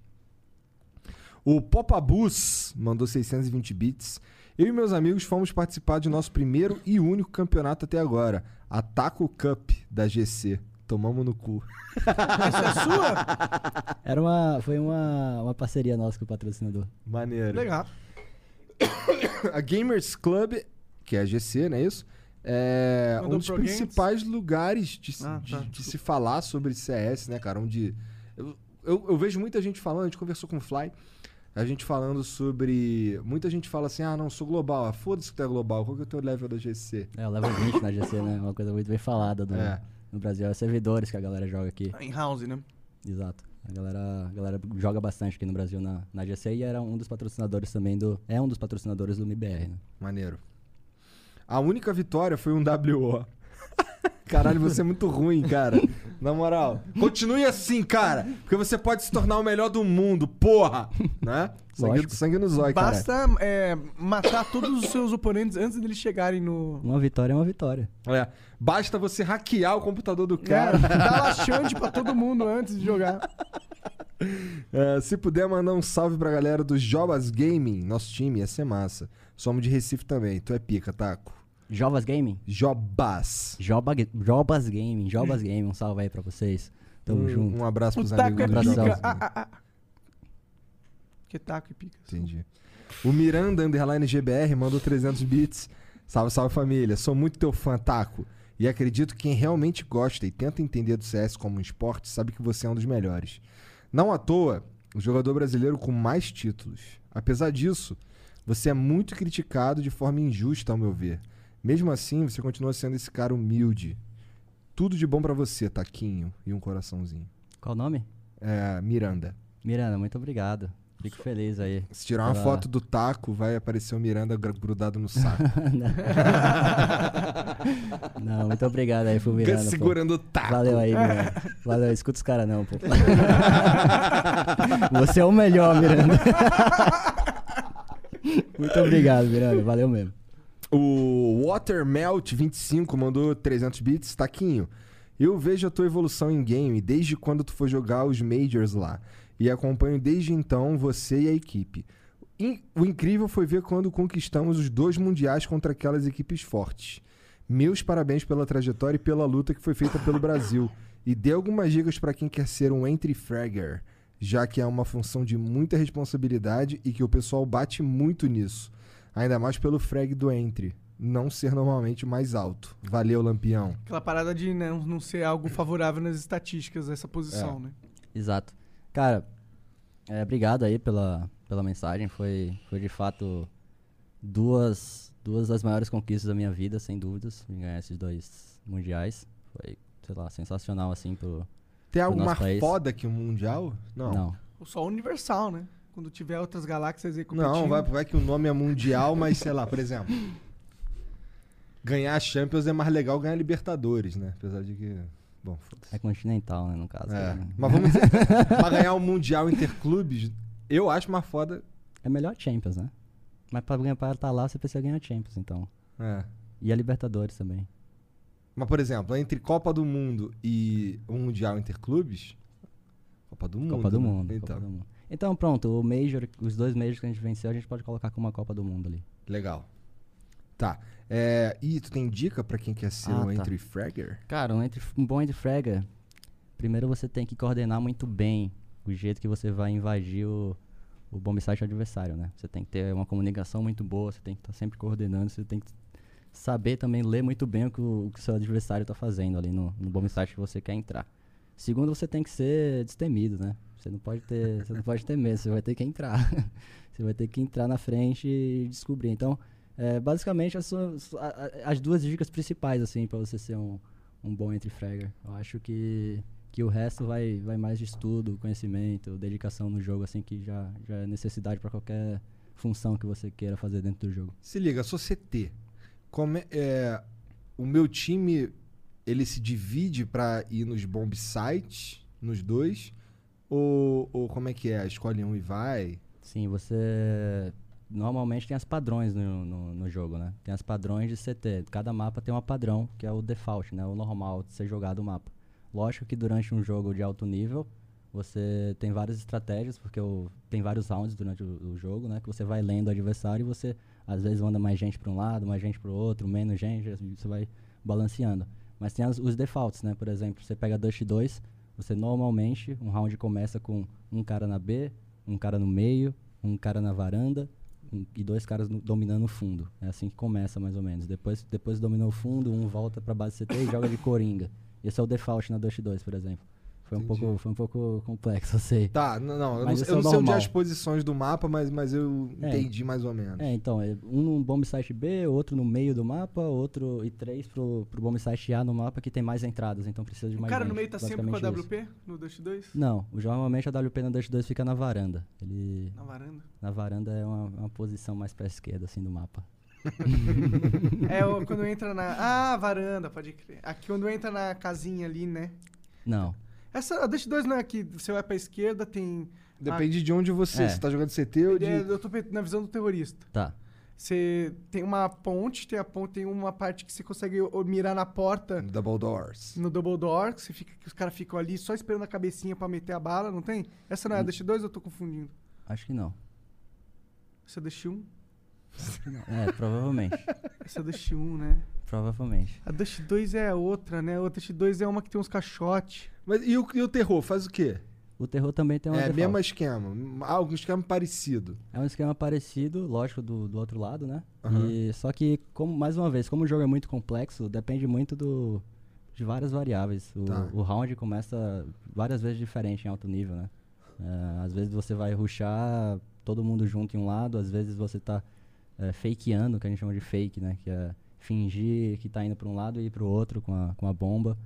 O Popabus mandou 620 bits. Eu e meus amigos fomos participar de nosso primeiro e único campeonato até agora, a Taco Cup da GC. Tomamos no cu. Essa é sua? Era uma, foi uma, uma parceria nossa com o patrocinador. Maneiro. Legal. A Gamers Club, que é a GC, não é isso? É Mandou um dos pro Games? principais lugares de, se- Ah, de- tá, de desculpa. se falar sobre CS, né, cara? Onde. Eu, eu, eu vejo muita gente falando, a gente conversou com o Fly, a gente falando sobre. Muita gente fala assim: ah, não, sou global. Ah, foda-se que tu é global, qual que é o teu level da GC? É, o level 20 na GC, né? Uma coisa muito bem falada do, É. no Brasil. É os servidores que a galera joga aqui. Em house, né? Exato. A galera, a galera joga bastante aqui no Brasil na, na GC e era um dos patrocinadores também do. É um dos patrocinadores do MBR, né? Maneiro. A única vitória foi um WO. Caralho, você é muito ruim, cara. Na moral. Continue assim, cara. Porque você pode se tornar o melhor do mundo, porra! Né? Sangue, Lógico. sangue no zóio, cara. Basta é, matar todos os seus oponentes antes deles chegarem no. Uma vitória é uma vitória. É. Basta você hackear o computador do Cara, cara. dá laxante pra todo mundo antes de jogar. É, se puder mandar um salve pra galera do Jobas Gaming, nosso time, ia ser massa. Somos de Recife também. Tu é pica, Taco. Jovas Gaming? Jobas. Joba, Jobas Gaming, Jobas Gaming. Um salve aí pra vocês. Tamo Um, junto. um abraço O pros taco amigos é do abração. Jobas pica. Ah, ah, ah. Que taco e pica. Entendi. O Miranda Underline GBR mandou 300 bits. Salve, salve família. Sou muito teu fã, Taco. E acredito que quem realmente gosta e tenta entender do CS como um esporte sabe que você é um dos melhores. Não à toa, o jogador brasileiro com mais títulos. Apesar disso, você é muito criticado de forma injusta, ao meu ver. Mesmo assim, você continua sendo esse cara humilde. Tudo de bom pra você, Taquinho. E um coraçãozinho. Qual o nome? É, Miranda. Miranda, muito obrigado. Fico feliz aí. Se tirar uma pela- foto do taco, vai aparecer o Miranda gr- grudado no saco. [laughs] Não, muito obrigado aí pro Miranda. pô. Segurando o taco. Valeu aí, Miranda. Valeu, escuta os caras não, pô. [laughs] Você é o melhor, Miranda. [laughs] Muito obrigado, Miranda. Valeu mesmo. O Watermelt25 mandou 300 bits. Taquinho, eu vejo a tua evolução em game desde quando tu foi jogar os Majors lá. E acompanho desde então você e a equipe. O incrível foi ver quando conquistamos os dois mundiais contra aquelas equipes fortes. Meus parabéns pela trajetória e pela luta que foi feita pelo Brasil. E dê algumas dicas para quem quer ser um entry fragger, já que é uma função de muita responsabilidade e que o pessoal bate muito nisso. Ainda mais pelo frag do entry, não ser normalmente o mais alto. Valeu, Lampião. Aquela parada de não, não ser algo favorável nas estatísticas dessa posição, É. né? Exato. Cara, é, obrigado aí pela, pela mensagem. Foi, foi de fato duas, duas das maiores conquistas da minha vida, sem dúvidas, em ganhar esses dois mundiais. Foi, sei lá, sensacional assim pro. Tem pro país. foda que o Mundial? Não. Não. Só universal, né? Quando tiver outras galáxias aí competindo. Não, vai, vai que o nome é Mundial, mas sei lá, por exemplo. Ganhar a Champions é mais legal ganhar a Libertadores, né? Apesar de que. Bom, foda-se. É continental, né, no caso. É. né? Mas vamos dizer, [laughs] pra ganhar o Mundial Interclubes, eu acho mais foda É melhor a Champions, né? Mas pra ganhar para estar lá, você precisa ganhar a Champions, então. É. E a Libertadores também. Mas, por exemplo, entre Copa do Mundo e o Mundial Interclubes. Copa do Mundo. Copa do né? Mundo. Então, Copa do Mundo. Então, pronto, o Major, os dois Majors que a gente venceu, a gente pode colocar como uma Copa do Mundo ali. legal. Tá. É, e tu tem dica pra quem quer ser Ah, um tá. Entry Fragger? Cara, um, entre, um bom entre frega, primeiro você tem que coordenar muito bem o jeito que você vai invadir o, o bomb site adversário, né? Você tem que ter uma comunicação muito boa, você tem que estar sempre coordenando, você tem que saber também ler muito bem o que o, o que o seu adversário está fazendo ali no, no bomb site que você quer entrar. Segundo, você tem que ser destemido, né? Você não pode ter, você não pode ter medo, você vai ter que entrar. [laughs] você vai ter que entrar na frente e descobrir. Então, é, basicamente, as, as duas dicas principais, assim, para você ser um, um bom entre fragger. Eu acho que, que o resto vai, vai mais de estudo, conhecimento, dedicação no jogo, assim, que já, já é necessidade para qualquer função que você queira fazer dentro do jogo. Se liga, sou CT. Como é, é, o meu time, ele se divide pra ir nos bomb sites, nos dois? Ou, ou como é que é? Escolhe um e vai? Sim, você. Normalmente tem as padrões no, no, no jogo, né? Tem as padrões de CT. Cada mapa tem um padrão, que é o default, né? O normal de ser jogado o mapa. Lógico que durante um jogo de alto nível, você tem várias estratégias, porque o- tem vários rounds durante o, o jogo, né? Que você vai lendo o adversário e você, às vezes, manda mais gente para um lado, mais gente para o outro, menos gente, você vai balanceando. Mas tem as- os defaults, né? Por exemplo, você pega Dust 2, você normalmente, um round começa com um cara na B, um cara no meio, um cara na varanda um- e dois caras no- dominando o fundo. É assim que começa, mais ou menos. Depois, depois dominou o fundo, um volta pra base CT e joga de coringa. Esse é o default na Dust 2, por exemplo. Foi um, pouco, foi um pouco complexo, eu sei. Tá, não, não, eu não, eu é o não sei onde é as posições do mapa, mas, mas eu É. entendi mais ou menos. É, então, é um no bomb site B, outro no meio do mapa, outro e três pro, pro bomb site A no mapa que tem mais entradas, então precisa de O mais cara no gente, meio tá sempre com a isso. WP no Dust 2? Não, o- normalmente a WP na Dust 2 fica na varanda. Ele Na varanda. na varanda é uma, uma posição mais pra esquerda assim do mapa. [laughs] É o- [laughs] quando entra na. Ah, varanda, pode crer. Aqui quando entra na casinha ali, né? Não. Essa, a Dust 2 não é aqui. Você vai pra esquerda, tem. Depende de onde você. É. Você tá jogando CT ou de. É, eu tô na visão do terrorista. Tá. Você tem uma ponte, tem a ponte, tem uma parte que você consegue mirar na porta Double Doors. no double door, que, você fica, que os caras ficam ali só esperando a cabecinha pra meter a bala, não tem? Essa não é a Dust 2 ou eu tô confundindo? Acho que não. Essa é a Dust 1? É, provavelmente. Essa é a Dust 1, né? Provavelmente. A Dust 2 é a outra, né? A Dust 2 é uma que tem uns caixotes. Mas e o, e o terror? Faz o quê? O terror também tem um é, default. mesmo esquema. Algo esquema parecido. É um esquema parecido, lógico, do, do outro lado, né? Aham. E, só que, como, mais uma vez, como o jogo é muito complexo, depende muito do, de várias variáveis. O, Tá. o round começa várias vezes diferente em alto nível, né? É, às vezes você vai rushar todo mundo junto em um lado, às vezes você tá é, fakeando, que a gente chama de fake, né? Que é fingir que tá indo para um lado e ir para o outro com a, com a bomba.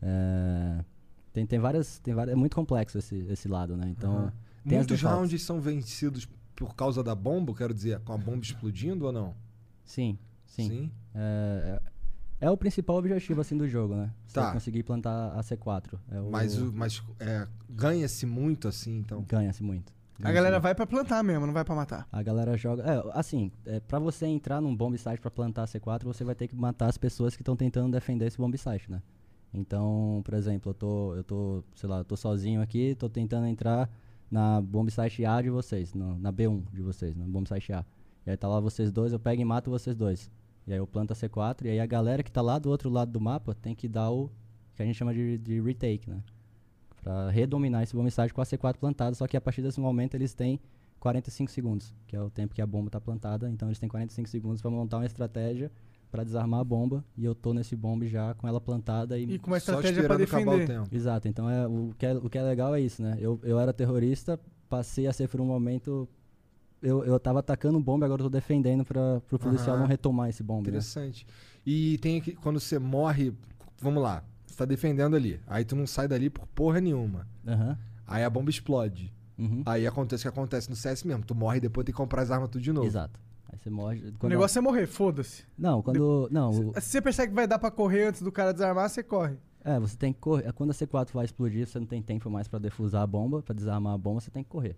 É, tem, tem várias, tem várias... É muito complexo esse, esse lado, né? Então, Aham. tem Muitos rounds são vencidos por causa da bomba, quero dizer, com a bomba explodindo ou não? Sim, sim. Sim? É, é, é o principal objetivo assim do jogo, né? Você Tá. conseguir plantar a C4. É o- Mas, o- mas é, ganha-se muito assim, então. Ganha-se muito. A galera vai pra plantar mesmo, não vai pra matar. A galera joga. É, assim, é, pra você entrar num bomb site pra plantar a C4, você vai ter que matar as pessoas que estão tentando defender esse bomb site, né? Então, por exemplo, eu tô, eu tô, sei lá, eu tô sozinho aqui, tô tentando entrar na bomb site A de vocês, no- na B1 de vocês, na bomb site A. E aí tá lá vocês dois, eu pego e mato vocês dois. E aí eu planto a C4, e aí a galera que tá lá do outro lado do mapa tem que dar o que a gente chama de, de retake, né? Pra redominar esse bomb site com a C4 plantada, só que a partir desse momento eles têm 45 segundos, que é o tempo que a bomba tá plantada, então eles têm 45 segundos pra montar uma estratégia pra desarmar a bomba, e eu tô nesse bombe já com ela plantada e E com uma Só estratégia pra esperando acabar o defender. tempo. Exato, então é, o, que é, o que é legal é isso, né? Eu, eu era terrorista, passei a ser por um momento. Eu, eu tava atacando um bombe, agora eu tô defendendo para pro policial Aham. não retomar esse bombe. Né? Interessante. E tem que, quando você morre, vamos lá, tá defendendo ali. Aí tu não sai dali por porra nenhuma. Aham. Aí a bomba explode. Uhum. Aí acontece o que acontece no CS mesmo. Tu morre e depois tem que comprar as armas tudo de novo. Exato. Aí você morre. O negócio é morrer, foda-se. Não, quando. Não, o- Se você percebe que vai dar pra correr antes do cara desarmar, você corre. é, você tem que correr. Quando a C4 vai explodir, você não tem tempo mais pra defusar a bomba, pra desarmar a bomba, você tem que correr.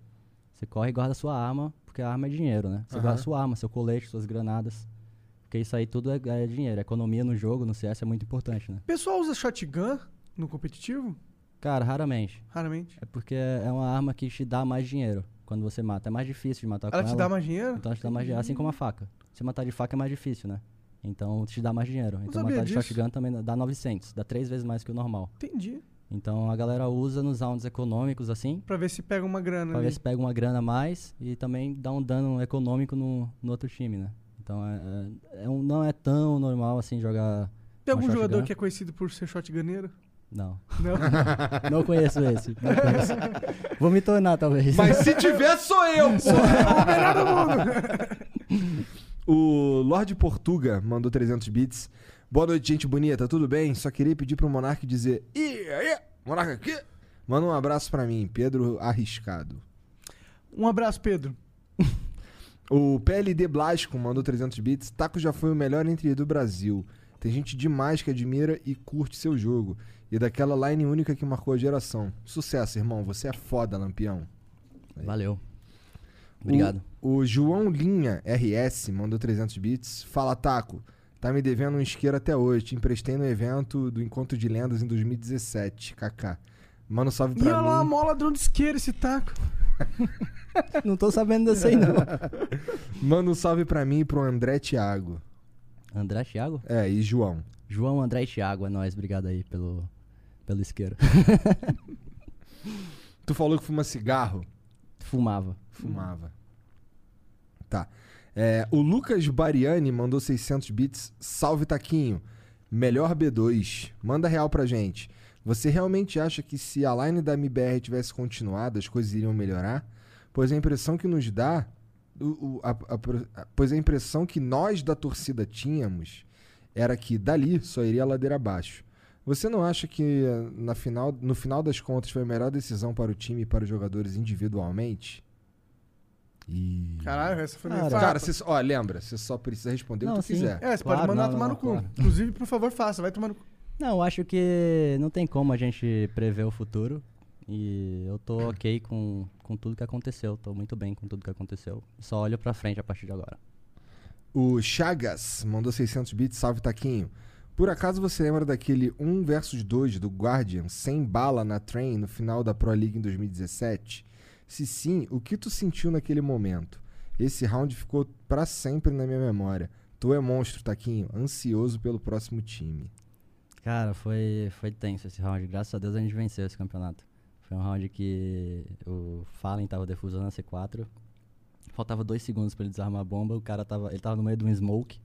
Você corre e guarda sua arma, porque a arma é dinheiro, né? Você guarda Aham. sua arma, seu colete, suas granadas. Porque isso aí tudo é, é dinheiro. A economia no jogo, no CS, é muito importante, né? O pessoal usa shotgun no competitivo? Cara, raramente. Raramente. É porque é uma arma que te dá mais dinheiro quando você mata. É mais difícil de matar Ela com te ela. dá mais dinheiro? Então ela te dá mais dinheiro. Assim como a faca. Se matar de faca é mais difícil, né? Então te dá mais dinheiro. Então matar de disso. shotgun também dá 900. Dá três vezes mais que o normal. Entendi. Então a galera usa nos rounds econômicos assim. Pra ver se pega uma grana Pra ver ali. se pega uma grana a mais e também dá um dano econômico no, no outro time, né? Então é, é- é um- não é tão normal assim jogar. Tem algum jogador shotgun. que é conhecido por ser shotguneiro? Não. Não? [laughs] Não conheço esse. Não conheço. Vou me tornar, talvez. Mas se tiver, sou eu! [laughs] o melhor do mundo! [laughs] O Lorde Portuga mandou 300 bits. Boa noite, gente bonita. Tudo bem? Só queria pedir pro Monark dizer... Aí, Monark aqui? Manda um abraço pra mim, Pedro Arriscado. Um abraço, Pedro. O PLD Blasco mandou 300 bits. Taco já foi o melhor entre do Brasil. Tem gente demais que admira e curte seu jogo. E daquela line única que marcou a geração. Sucesso, irmão. Você é foda, lampião. Valeu. Obrigado. O, o João Linha RS mandou 300 bits. Fala, Taco. Tá me devendo um isqueiro até hoje. Te emprestei no evento do Encontro de Lendas em 2017. KK. Manda um salve E pra olha lá, mim. mó ladrão de isqueiro esse taco. Não tô sabendo desse aí, não. Manda um salve pra mim e pro André Thiago. André Thiago? É, e João. João, André e Thiago, é nóis. Obrigado aí pelo, pelo isqueiro. [laughs] Tu falou que fuma cigarro? Fumava. Fumava. Tá. É, o Lucas Bariani mandou 600 bits. Salve, Taquinho. Melhor B2. Manda real pra gente. Você realmente acha que se a line da MBR tivesse continuado, as coisas iriam melhorar? Pois a impressão que nos dá. o- o- a- a- a- pois a impressão que nós da torcida tínhamos era que dali só iria a ladeira abaixo. Você não acha que eh, na final, no final das contas foi a melhor decisão para o time e para os jogadores individualmente? E... Caralho, essa foi meio Cara. Cara, você, ó, lembra, você só precisa responder o Não, que tu sim. quiser. É, você Claro, pode mandar não, tomar não, no cu. claro. Inclusive, por favor, faça. Vai tomar no cu. Não, acho que não tem como a gente prever o futuro. E eu tô ok com, com tudo que aconteceu. Tô muito bem com tudo que aconteceu. Só olho pra frente a partir de agora. O Chagas mandou 600 bits, salve Taquinho. Por acaso você lembra daquele 1 versus 2 do Guardian sem bala na train no final da Pro League em 2017? Se sim, o que tu sentiu naquele momento? Esse round ficou pra sempre na minha memória. Tu é monstro, Taquinho, ansioso pelo próximo time. Cara, foi, foi tenso esse round. Graças a Deus a gente venceu esse campeonato. Foi um round que o Fallen tava defusando a C4. Faltava dois segundos pra ele desarmar a bomba. O cara tava. Ele tava no meio de um smoke.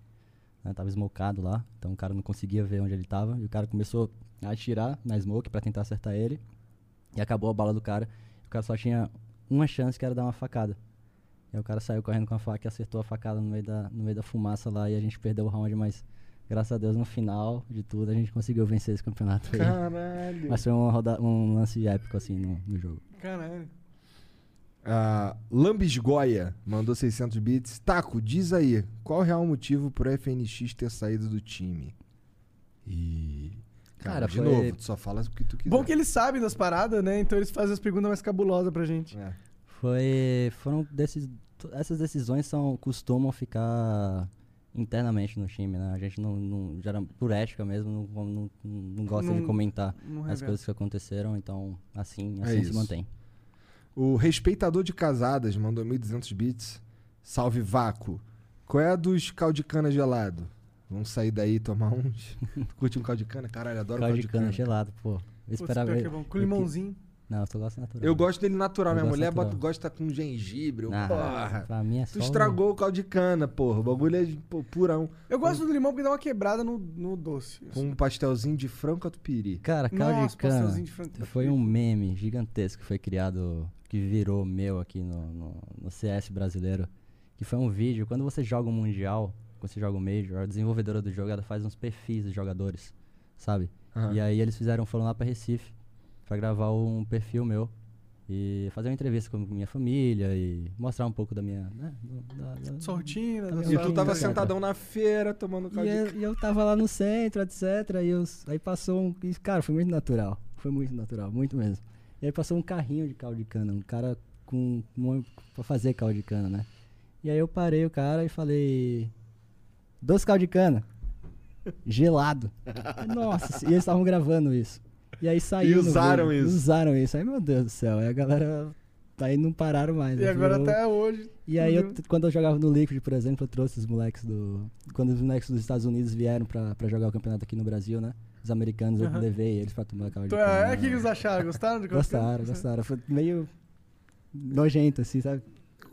Né, tava smokado lá. Então o cara não conseguia ver onde ele tava. E o cara começou a atirar na smoke pra tentar acertar ele. E acabou a bala do cara. O cara só tinha uma chance que era dar uma facada. E aí o cara saiu correndo com a faca e acertou a facada no meio da, no meio da fumaça lá. E a gente perdeu o round, mas graças a Deus no final de tudo a gente conseguiu vencer esse campeonato aí. Caralho. Mas foi uma roda- um lance épico assim no, no jogo. Caralho. A Lambisgoia mandou 600 bits. Taco, diz aí, qual o real motivo pro FNX ter saído do time? E. Cara, Cara, de foi- novo, tu só fala o que tu quiser. Bom que eles sabem das paradas, né? Então eles fazem as perguntas mais cabulosas pra gente. É. Foi. Foram desses. Essas decisões são, costumam ficar internamente no time, né? A gente não, não gera, por ética mesmo, não, não, não gosta de Não- comentar não as coisas que aconteceram, então assim, É assim se isso. mantém. O respeitador de casadas mandou 1.200 bits. Salve, Vácuo. Qual é a dos caldo de cana gelado? Vamos sair daí e tomar uns. [laughs] curte um caldo de cana? Caralho, adoro Caldo caldo de cana gelado, pô. Eu esperava. que é bom. Com eu- limãozinho. Não, eu só gosto natural. Eu gosto dele natural. Eu Minha gosto mulher natural. bota, gosta com gengibre. Ah, porra. Pra mim é só. Tu estragou o caldo de cana, porra. O bagulho é pô, purão. Eu gosto do limão porque dá uma quebrada no, no doce. Com um pastelzinho de frango catupiry. Cara, caldo Nossa, de cana pastelzinho de frango foi um meme gigantesco que foi criado, que virou meu aqui no, no, no CS brasileiro. Que foi um vídeo, quando você joga um Mundial, quando você joga um Major, a desenvolvedora do jogo ela faz uns perfis dos jogadores, sabe? Aham. E aí eles fizeram, foram lá pra Recife pra gravar um perfil meu. E fazer uma entrevista com minha família e mostrar um pouco da minha. Né, da- da- Sua rotina. da E tu tava Obrigado. sentadão na feira tomando e caldo eu, e eu tava lá no centro, etc. E eu, aí passou um. e, Cara, foi muito natural. Foi muito natural, muito mesmo. E aí passou um carrinho de caldo de cana. Um cara com, com pra fazer caldo de cana, né? E aí eu parei o cara e falei, doce caldo de cana, gelado. [laughs] Nossa, e eles estavam gravando isso. E aí saiu. no usaram isso. Usaram isso. Aí, meu Deus do céu. Aí a galera. Aí não pararam mais. E né? agora Virou- até hoje. E aí, eu, Uhum. quando eu jogava no Liquid, por exemplo, eu trouxe os moleques do. Quando os moleques dos Estados Unidos vieram pra, pra jogar o campeonato aqui no Brasil, né? Os americanos, eu Aham. levei eles pra tomar caldo cana. é, o que que eles acharam? Gostaram do [laughs] Gostaram, gostaram. Foi meio nojento, assim, sabe?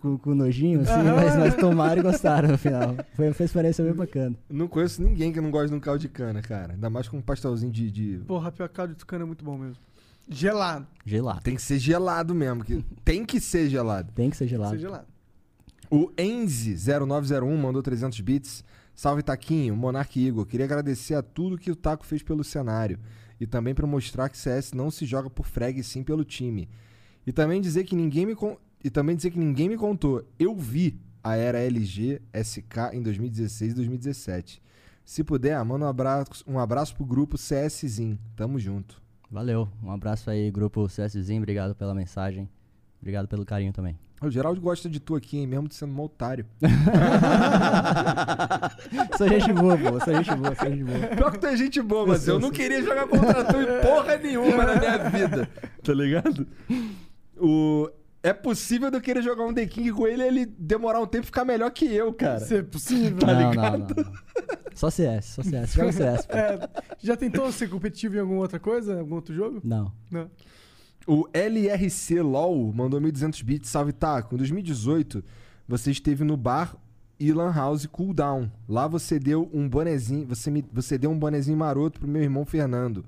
Com, com nojinho, assim, Aham. mas, mas tomaram e gostaram no final. Foi, uma experiência bem bacana. Não conheço ninguém que não gosta de um caldo de cana, cara. Ainda mais com um pastelzinho de. de- Porra, pior caldo de cana é muito bom mesmo. Gelado. Gelado. Tem que ser gelado mesmo. Que... [laughs] Tem que ser gelado. Tem que ser gelado. Ser gelado. O Enzi0901 mandou 300 bits. Salve Taquinho, Monark e Igor. Queria agradecer a tudo que o Taco fez pelo cenário. E também pra mostrar que CS não se joga por frag, sim pelo time. E também dizer que ninguém me con- e também dizer que ninguém me contou. Eu vi a era LG SK em 2016 e 2017. Se puder, manda um abraço, um abraço pro grupo CSzinho. Tamo junto. Valeu. Um abraço aí, grupo CSzinho. Obrigado pela mensagem. Obrigado pelo carinho também. O Geraldo gosta de tu aqui, hein? Mesmo tu sendo um otário. [laughs] sou gente boa, pô. Sou gente boa, sou gente boa. Pior que tu é gente boa, mas eu não queria jogar contra tu em porra nenhuma na minha vida. Tá ligado? O... É possível de eu querer jogar um The King com ele e ele demorar um tempo e ficar melhor que eu, cara. Isso é possível. Tá não, ligado? não, não, não. Só CS, só CS. Joga CS. [laughs] É, já tentou ser competitivo em alguma outra coisa? Algum outro jogo? Não. Não. O LRC LOL mandou 1.200 bits. Salve, Taco. Em 2018, você esteve no bar Ilan House Cooldown. Lá você deu um bonezinho, você, me, você deu um bonezinho maroto pro meu irmão Fernando.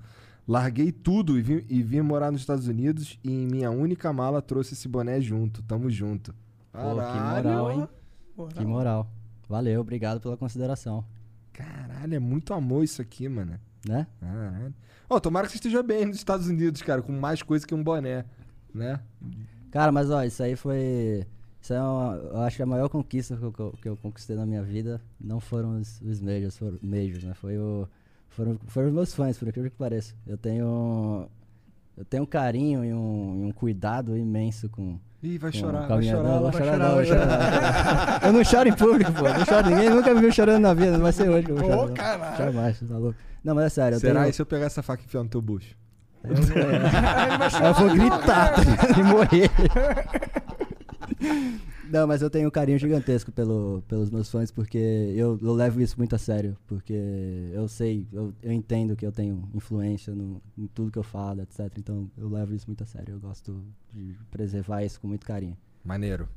Larguei tudo e vim, e vim morar nos Estados Unidos e em minha única mala trouxe esse boné junto. Tamo junto. Pô, que Caralho. moral, hein? Moral. Que moral. Valeu, obrigado pela consideração. Caralho, é muito amor isso aqui, mano. Né? Caralho. Ó, tomara que você esteja bem nos Estados Unidos, cara, com mais coisa que um boné, né? Cara, mas ó, isso aí foi. Isso é uma, eu acho que a maior conquista que eu, que eu- que eu conquistei na minha vida não foram os, os majors, foram majors, né? Foi o, foram, foram meus fãs, por incrível que pareça. Eu tenho. Eu tenho um carinho e um, e um cuidado imenso com. Ih, vai com- chorar, vai chorar. Não, vai vai chorar, chorar, não, vai vai chorar. não. [laughs] Eu não choro em público, pô. Não choro. Ninguém nunca me viu chorando na vida. Não vai ser hoje que eu vou chorar. não. caralho. Jamais, você tá louco. Não, mas é sério. Eu Será? tenho, E se eu pegar essa faca e enfiar no teu bucho? eu, é, [laughs] eu vou gritar [laughs] e morrer. Não, mas eu tenho um carinho gigantesco pelo, pelos meus fãs, porque eu, eu levo isso muito a sério. Porque eu sei, eu, eu entendo que eu tenho influência no, em tudo que eu falo, etc. Então eu levo isso muito a sério. Eu gosto de preservar isso com muito carinho. Maneiro.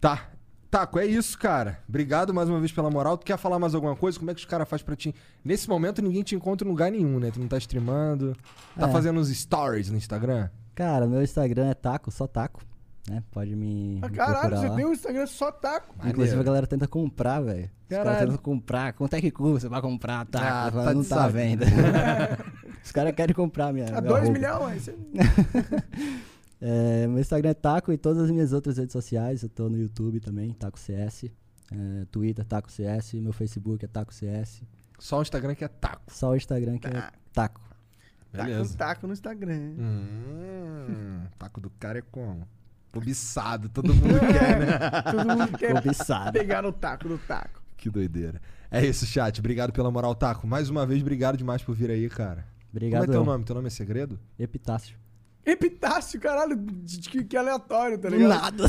Tá. Taco, é isso, cara. Obrigado mais uma vez pela moral. Tu quer falar mais alguma coisa? Como é que os caras fazem pra ti? Nesse momento ninguém te encontra em lugar nenhum, né? Tu não tá streamando. Tá É. fazendo uns stories no Instagram? Cara, meu Instagram é taco, só taco. Né? Pode me, Ah, me caralho, você lá. tem um Instagram só taco. Inclusive a galera tenta comprar, velho. Os caras Caralho. tentam comprar. Quanto é que custa pra comprar? Tá, Ah, tá não tá à venda. [laughs] Os caras querem comprar minha. A minha 2 roupa. milhões. [laughs] É, meu Instagram é Taco e todas as minhas outras redes sociais. Eu tô no YouTube também, Taco CS. É, Twitter, Taco CS. Meu Facebook é Taco CS. Só o Instagram que é taco. Só o Instagram que é Taco. Tá com taco no Instagram. Hum, taco do cara é como? Cobiçado, todo mundo quer, né? [laughs] Todo mundo quer Cobiçado. pegar o taco do taco. Que doideira. É isso, chat. Obrigado pela moral, Taco. Mais uma vez, obrigado demais por vir aí, cara. Obrigado. Como é teu eu. nome? Teu nome é segredo? Epitácio. Epitácio, caralho, que, que aleatório, tá ligado? Nada.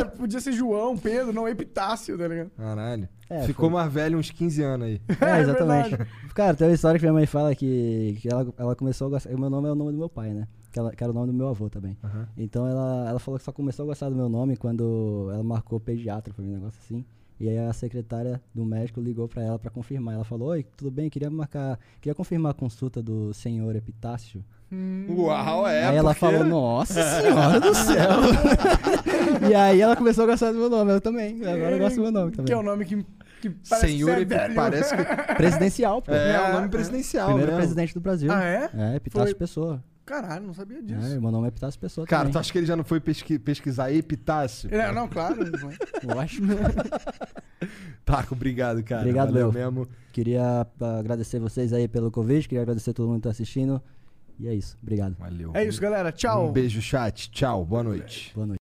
É, [laughs] podia ser João, Pedro, não Epitácio, tá ligado? Caralho. É, Ficou foi- mais velho uns 15 anos aí. [laughs] É, exatamente. verdade. Cara, tem uma história que minha mãe fala que, que ela, ela começou a gostar. O meu nome é o nome do meu pai, né? Que, ela, que era o nome do meu avô também. Aham. Então ela, ela falou que só começou a gostar do meu nome quando ela marcou pediatra pra mim, um negócio assim. E aí a secretária do médico ligou pra ela pra confirmar. Ela falou: Oi, tudo bem? Queria marcar. Queria confirmar a consulta do senhor Epitácio. Uau, é. aí ela porque- falou: Nossa senhora do céu! [laughs] e aí ela começou a gostar do meu nome. Eu também. Agora eu gosto do meu nome também. Que é o nome que, que parece Senhor, que é parece que. [laughs] Presidencial, pô. É, É, o nome é. presidencial Primeiro mesmo. presidente do Brasil. Ah, é? É, Epitácio Foi- Pessoa. Caralho, não sabia É, disso. meu nome é Epitácio Pessoa Cara, tu também. acha que ele já não foi pesqui- pesquisar epitácio? É, não, claro. Lógico. [laughs] Taco, obrigado, cara. Obrigado, Valeu eu. mesmo. Queria ah, agradecer vocês aí pelo convite, queria agradecer todo mundo que tá assistindo. E é isso. Obrigado. Valeu. É isso, galera. Tchau. Um beijo, chat. Tchau. Boa noite. Boa noite.